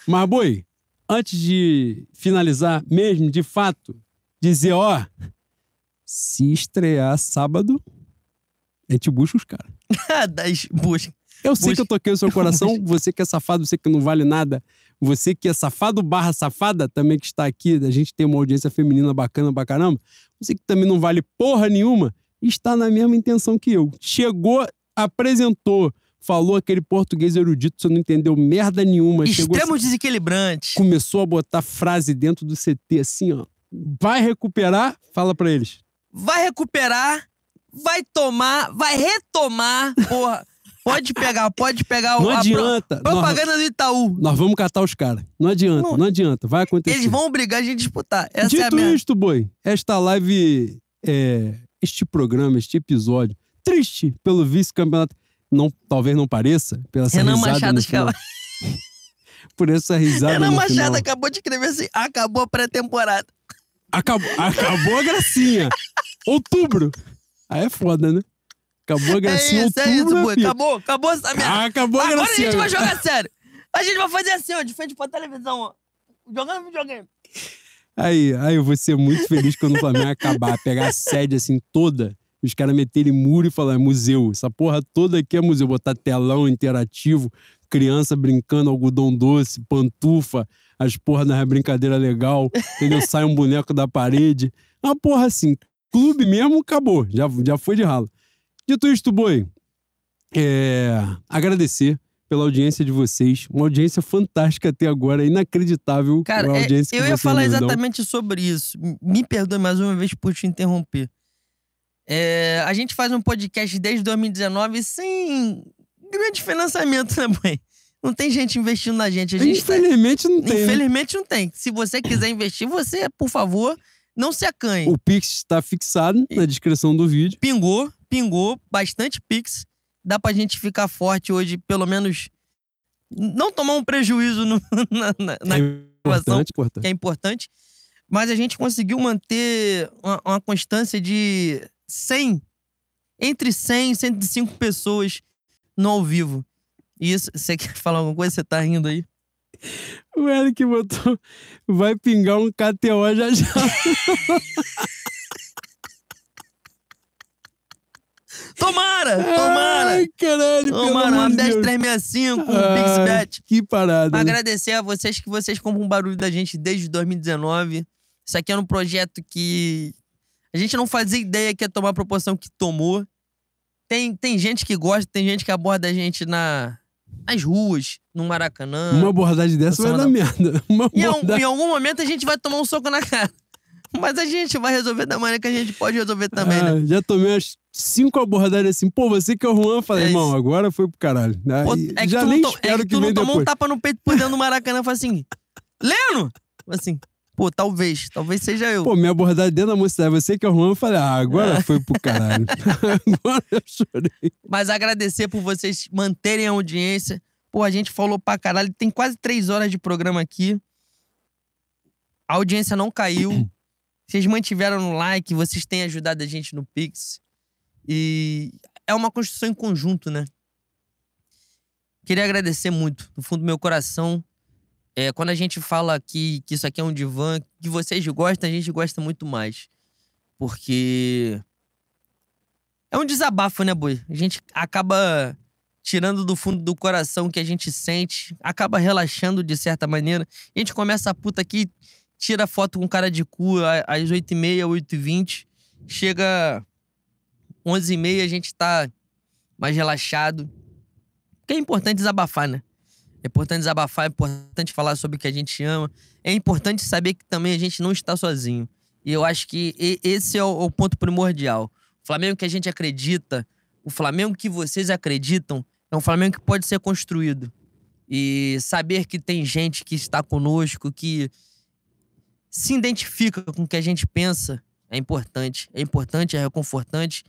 Mas, boi, antes de finalizar mesmo, de fato, dizer, ó, se estrear sábado, a gente busca os caras. [LAUGHS] das buscas. Eu sei Busca. que eu toquei o seu coração, [LAUGHS] você que é safado, você que não vale nada, você que é safado barra safada, também que está aqui, a gente tem uma audiência feminina bacana pra caramba, você que também não vale porra nenhuma, está na mesma intenção que eu. Chegou, apresentou, falou aquele português erudito, você não entendeu merda nenhuma, chegou, Extremos desequilibrantes. começou a botar frase dentro do CT assim, ó. Vai recuperar? Fala pra eles. Vai recuperar, vai tomar, vai retomar. Porra, pode pegar, pode pegar o Não a pro- adianta. Nós, propaganda do Itaú. nós vamos catar os caras. Não adianta, Não. não adianta. Vai acontecer. Eles vão obrigar a gente a disputar. Essa é a Dito minha. isto, boi, esta live, é, este programa, este episódio, triste pelo vice-campeonato, não, talvez não pareça, pela essa Renan risada Machado final. [LAUGHS] por essa risada Renan Machado final. acabou de escrever assim: acabou a pré-temporada. Acabou, acabou a gracinha. [LAUGHS] Outubro. Aí é foda, né? Acabou a É gracinha, isso, é isso, é pô. pica. Acabou, acabou essa merda. Ah, acabou a Agora a gracinha. gente vai jogar sério. A gente vai fazer assim, ó, de frente pra televisão, ó. Jogando videogame. Aí, aí eu vou ser muito feliz quando o Flamengo acabar, pegar a sede assim toda, os caras meterem muro e falar, é museu. Essa porra toda aqui é museu. Botar telão interativo, criança brincando, algodão doce, pantufa, as porra das brincadeiras legal, entendeu? Sai um boneco da parede. Uma porra assim, clube mesmo, acabou. Já, já foi de ralo. Dito isto, boi, é, agradecer pela audiência de vocês. Uma audiência fantástica até agora, inacreditável. Cara, é, eu ia falar exatamente sobre isso. Me perdoe mais uma vez por te interromper. É, a gente faz um podcast desde 2019 sem grande financiamento, né, mãe? Não tem gente investindo na gente. A gente tá- Infelizmente não tem. né? Infelizmente não tem. Se você quiser investir, você, por favor, não se acanhe. O Pix está fixado na descrição do vídeo. Pingou, pingou, bastante Pix. Dá pra gente ficar forte hoje, pelo menos. Não tomar um prejuízo no- [LAUGHS] na, na, na é importante, importante. que é importante. Mas a gente conseguiu manter uma, uma constância de 100, entre 100 e 105 pessoas no ao vivo. E isso, você quer [LAUGHS] falar alguma coisa? Você tá rindo aí? O Eric botou. Vai pingar um KTO já já. [LAUGHS] Tomara! Tomara! Ai, caralho, pelo Tomara! amor Uma de 10 Deus. 365, um Ai, PixBet. Que parada. né? Agradecer a vocês que vocês compram um barulho da gente desde 2019. Isso aqui era um projeto que a gente não fazia ideia que ia tomar a proporção que tomou. Tem, tem gente que gosta, tem gente que aborda a gente na, nas ruas, no Maracanã. Uma abordagem dessa vai dar não. merda. Uma Em, al- abordagem. em algum momento a gente vai tomar um soco na cara. Mas a gente vai resolver da maneira que a gente pode resolver também, né? Ah, Já tomei umas cinco abordagens assim. Pô, você que é o Juan, falei, É irmão, agora foi pro caralho. Aí, é que já nem to- é espero que que, tu não tomou depois. um tapa no peito por dentro do Maracanã falou assim: Leno! Assim, pô, talvez, talvez seja eu. Pô, minha abordagem dentro da mocidade, você que é o Juan, eu falei, ah, agora foi pro caralho. [LAUGHS] [LAUGHS] agora eu chorei. Mas agradecer por vocês manterem a audiência. Pô, a gente falou pra caralho. Tem quase três horas de programa aqui. A audiência não caiu. Vocês mantiveram no like, vocês têm ajudado a gente no Pix. E é uma construção em conjunto, né? Queria agradecer muito, do fundo do meu coração. É, quando a gente fala que, que isso aqui é um divã, que vocês gostam, a gente gosta muito mais. Porque é um desabafo, né, Boi? A gente acaba tirando do fundo do coração o que a gente sente, acaba relaxando de certa maneira. A gente começa a puta aqui, tira foto com cara de cu às 8h30, 8h20. Chega 11h30, a gente tá mais relaxado. Porque é importante desabafar, né? É importante desabafar, é importante falar sobre o que a gente ama. É importante saber que também a gente não está sozinho. E eu acho que esse é o ponto primordial. O Flamengo que a gente acredita, o Flamengo que vocês acreditam, é um Flamengo que pode ser construído. E saber que tem gente que está conosco, que se identifica com o que a gente pensa, é importante. É importante, é reconfortante.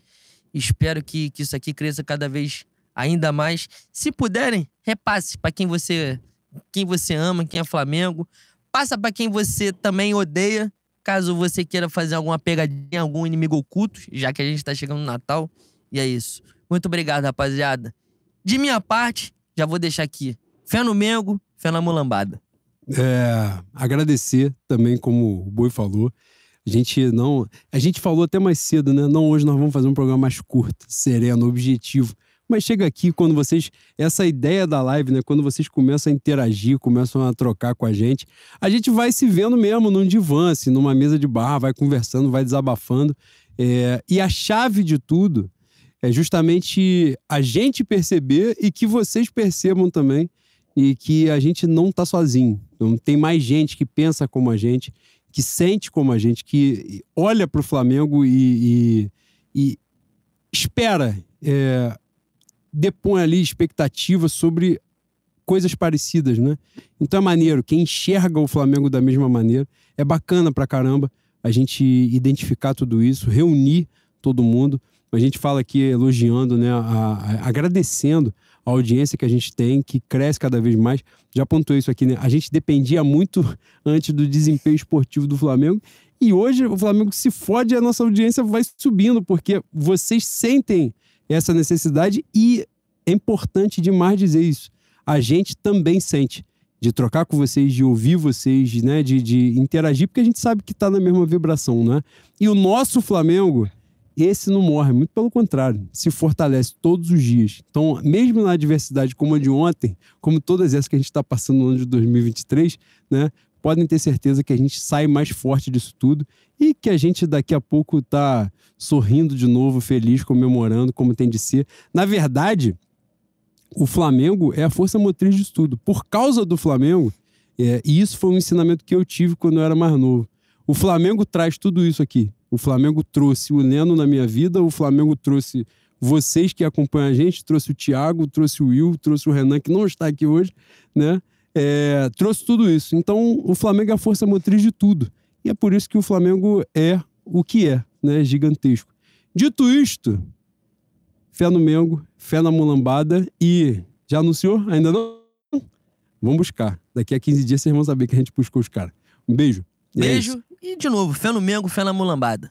Espero que, que isso aqui cresça cada vez ainda mais. Se puderem, repasse para quem você quem você ama, quem é Flamengo. Passa para quem você também odeia, caso você queira fazer alguma pegadinha, algum inimigo oculto, já que a gente tá chegando no Natal. E é isso. Muito obrigado, rapaziada. De minha parte, já vou deixar aqui. Fé no Mengo, fé na mulambada. É, agradecer também, como o Boi falou. A gente não. A gente falou até mais cedo, né? Não, hoje nós vamos fazer um programa mais curto, sereno, objetivo. Mas chega aqui quando vocês. Essa ideia da live, né? Quando vocês começam a interagir, começam a trocar com a gente, a gente vai se vendo mesmo num divã, assim, numa mesa de bar, vai conversando, vai desabafando. É, e a chave de tudo é justamente a gente perceber e que vocês percebam também e que a gente não tá sozinho. Não tem mais gente que pensa como a gente, que sente como a gente, que olha para o Flamengo e, e- e espera, é, depõe ali expectativas sobre coisas parecidas, né? Então é maneiro, quem enxerga o Flamengo da mesma maneira, é bacana pra caramba a gente identificar tudo isso, reunir todo mundo. A gente fala aqui elogiando, né, a- a- agradecendo a audiência que a gente tem, que cresce cada vez mais. Já pontuei isso aqui, né? A gente dependia muito [LAUGHS] antes do desempenho esportivo do Flamengo. E hoje o Flamengo se fode e a nossa audiência vai subindo, porque vocês sentem essa necessidade e é importante demais dizer isso. A gente também sente de trocar com vocês, de ouvir vocês, né, de, de interagir, porque a gente sabe que tá na mesma vibração, né? E o nosso Flamengo, esse não morre, muito pelo contrário, se fortalece todos os dias. Então, mesmo na adversidade como a de ontem, como todas essas que a gente está passando no ano de 2023, né? Podem ter certeza que a gente sai mais forte disso tudo e que a gente daqui a pouco tá sorrindo de novo, feliz, comemorando, como tem de ser. Na verdade, o Flamengo é a força motriz disso tudo. Por causa do Flamengo, é, e isso foi um ensinamento que eu tive quando eu era mais novo. O Flamengo traz tudo isso aqui. O Flamengo trouxe o Leno na minha vida, o Flamengo trouxe vocês que acompanham a gente, trouxe o Thiago, trouxe o Will, trouxe o Renan, que não está aqui hoje, né? É, trouxe tudo isso. Então, o Flamengo é a força motriz de tudo. E é por isso que o Flamengo é o que é, né? Gigantesco. Dito isto, fé no Mengo, fé na mulambada e já anunciou? Ainda não? Vamos buscar. Daqui a 15 dias vocês vão saber que a gente buscou os caras. Um beijo. E é. Beijo e, de novo, fé no Mengo, fé na mulambada.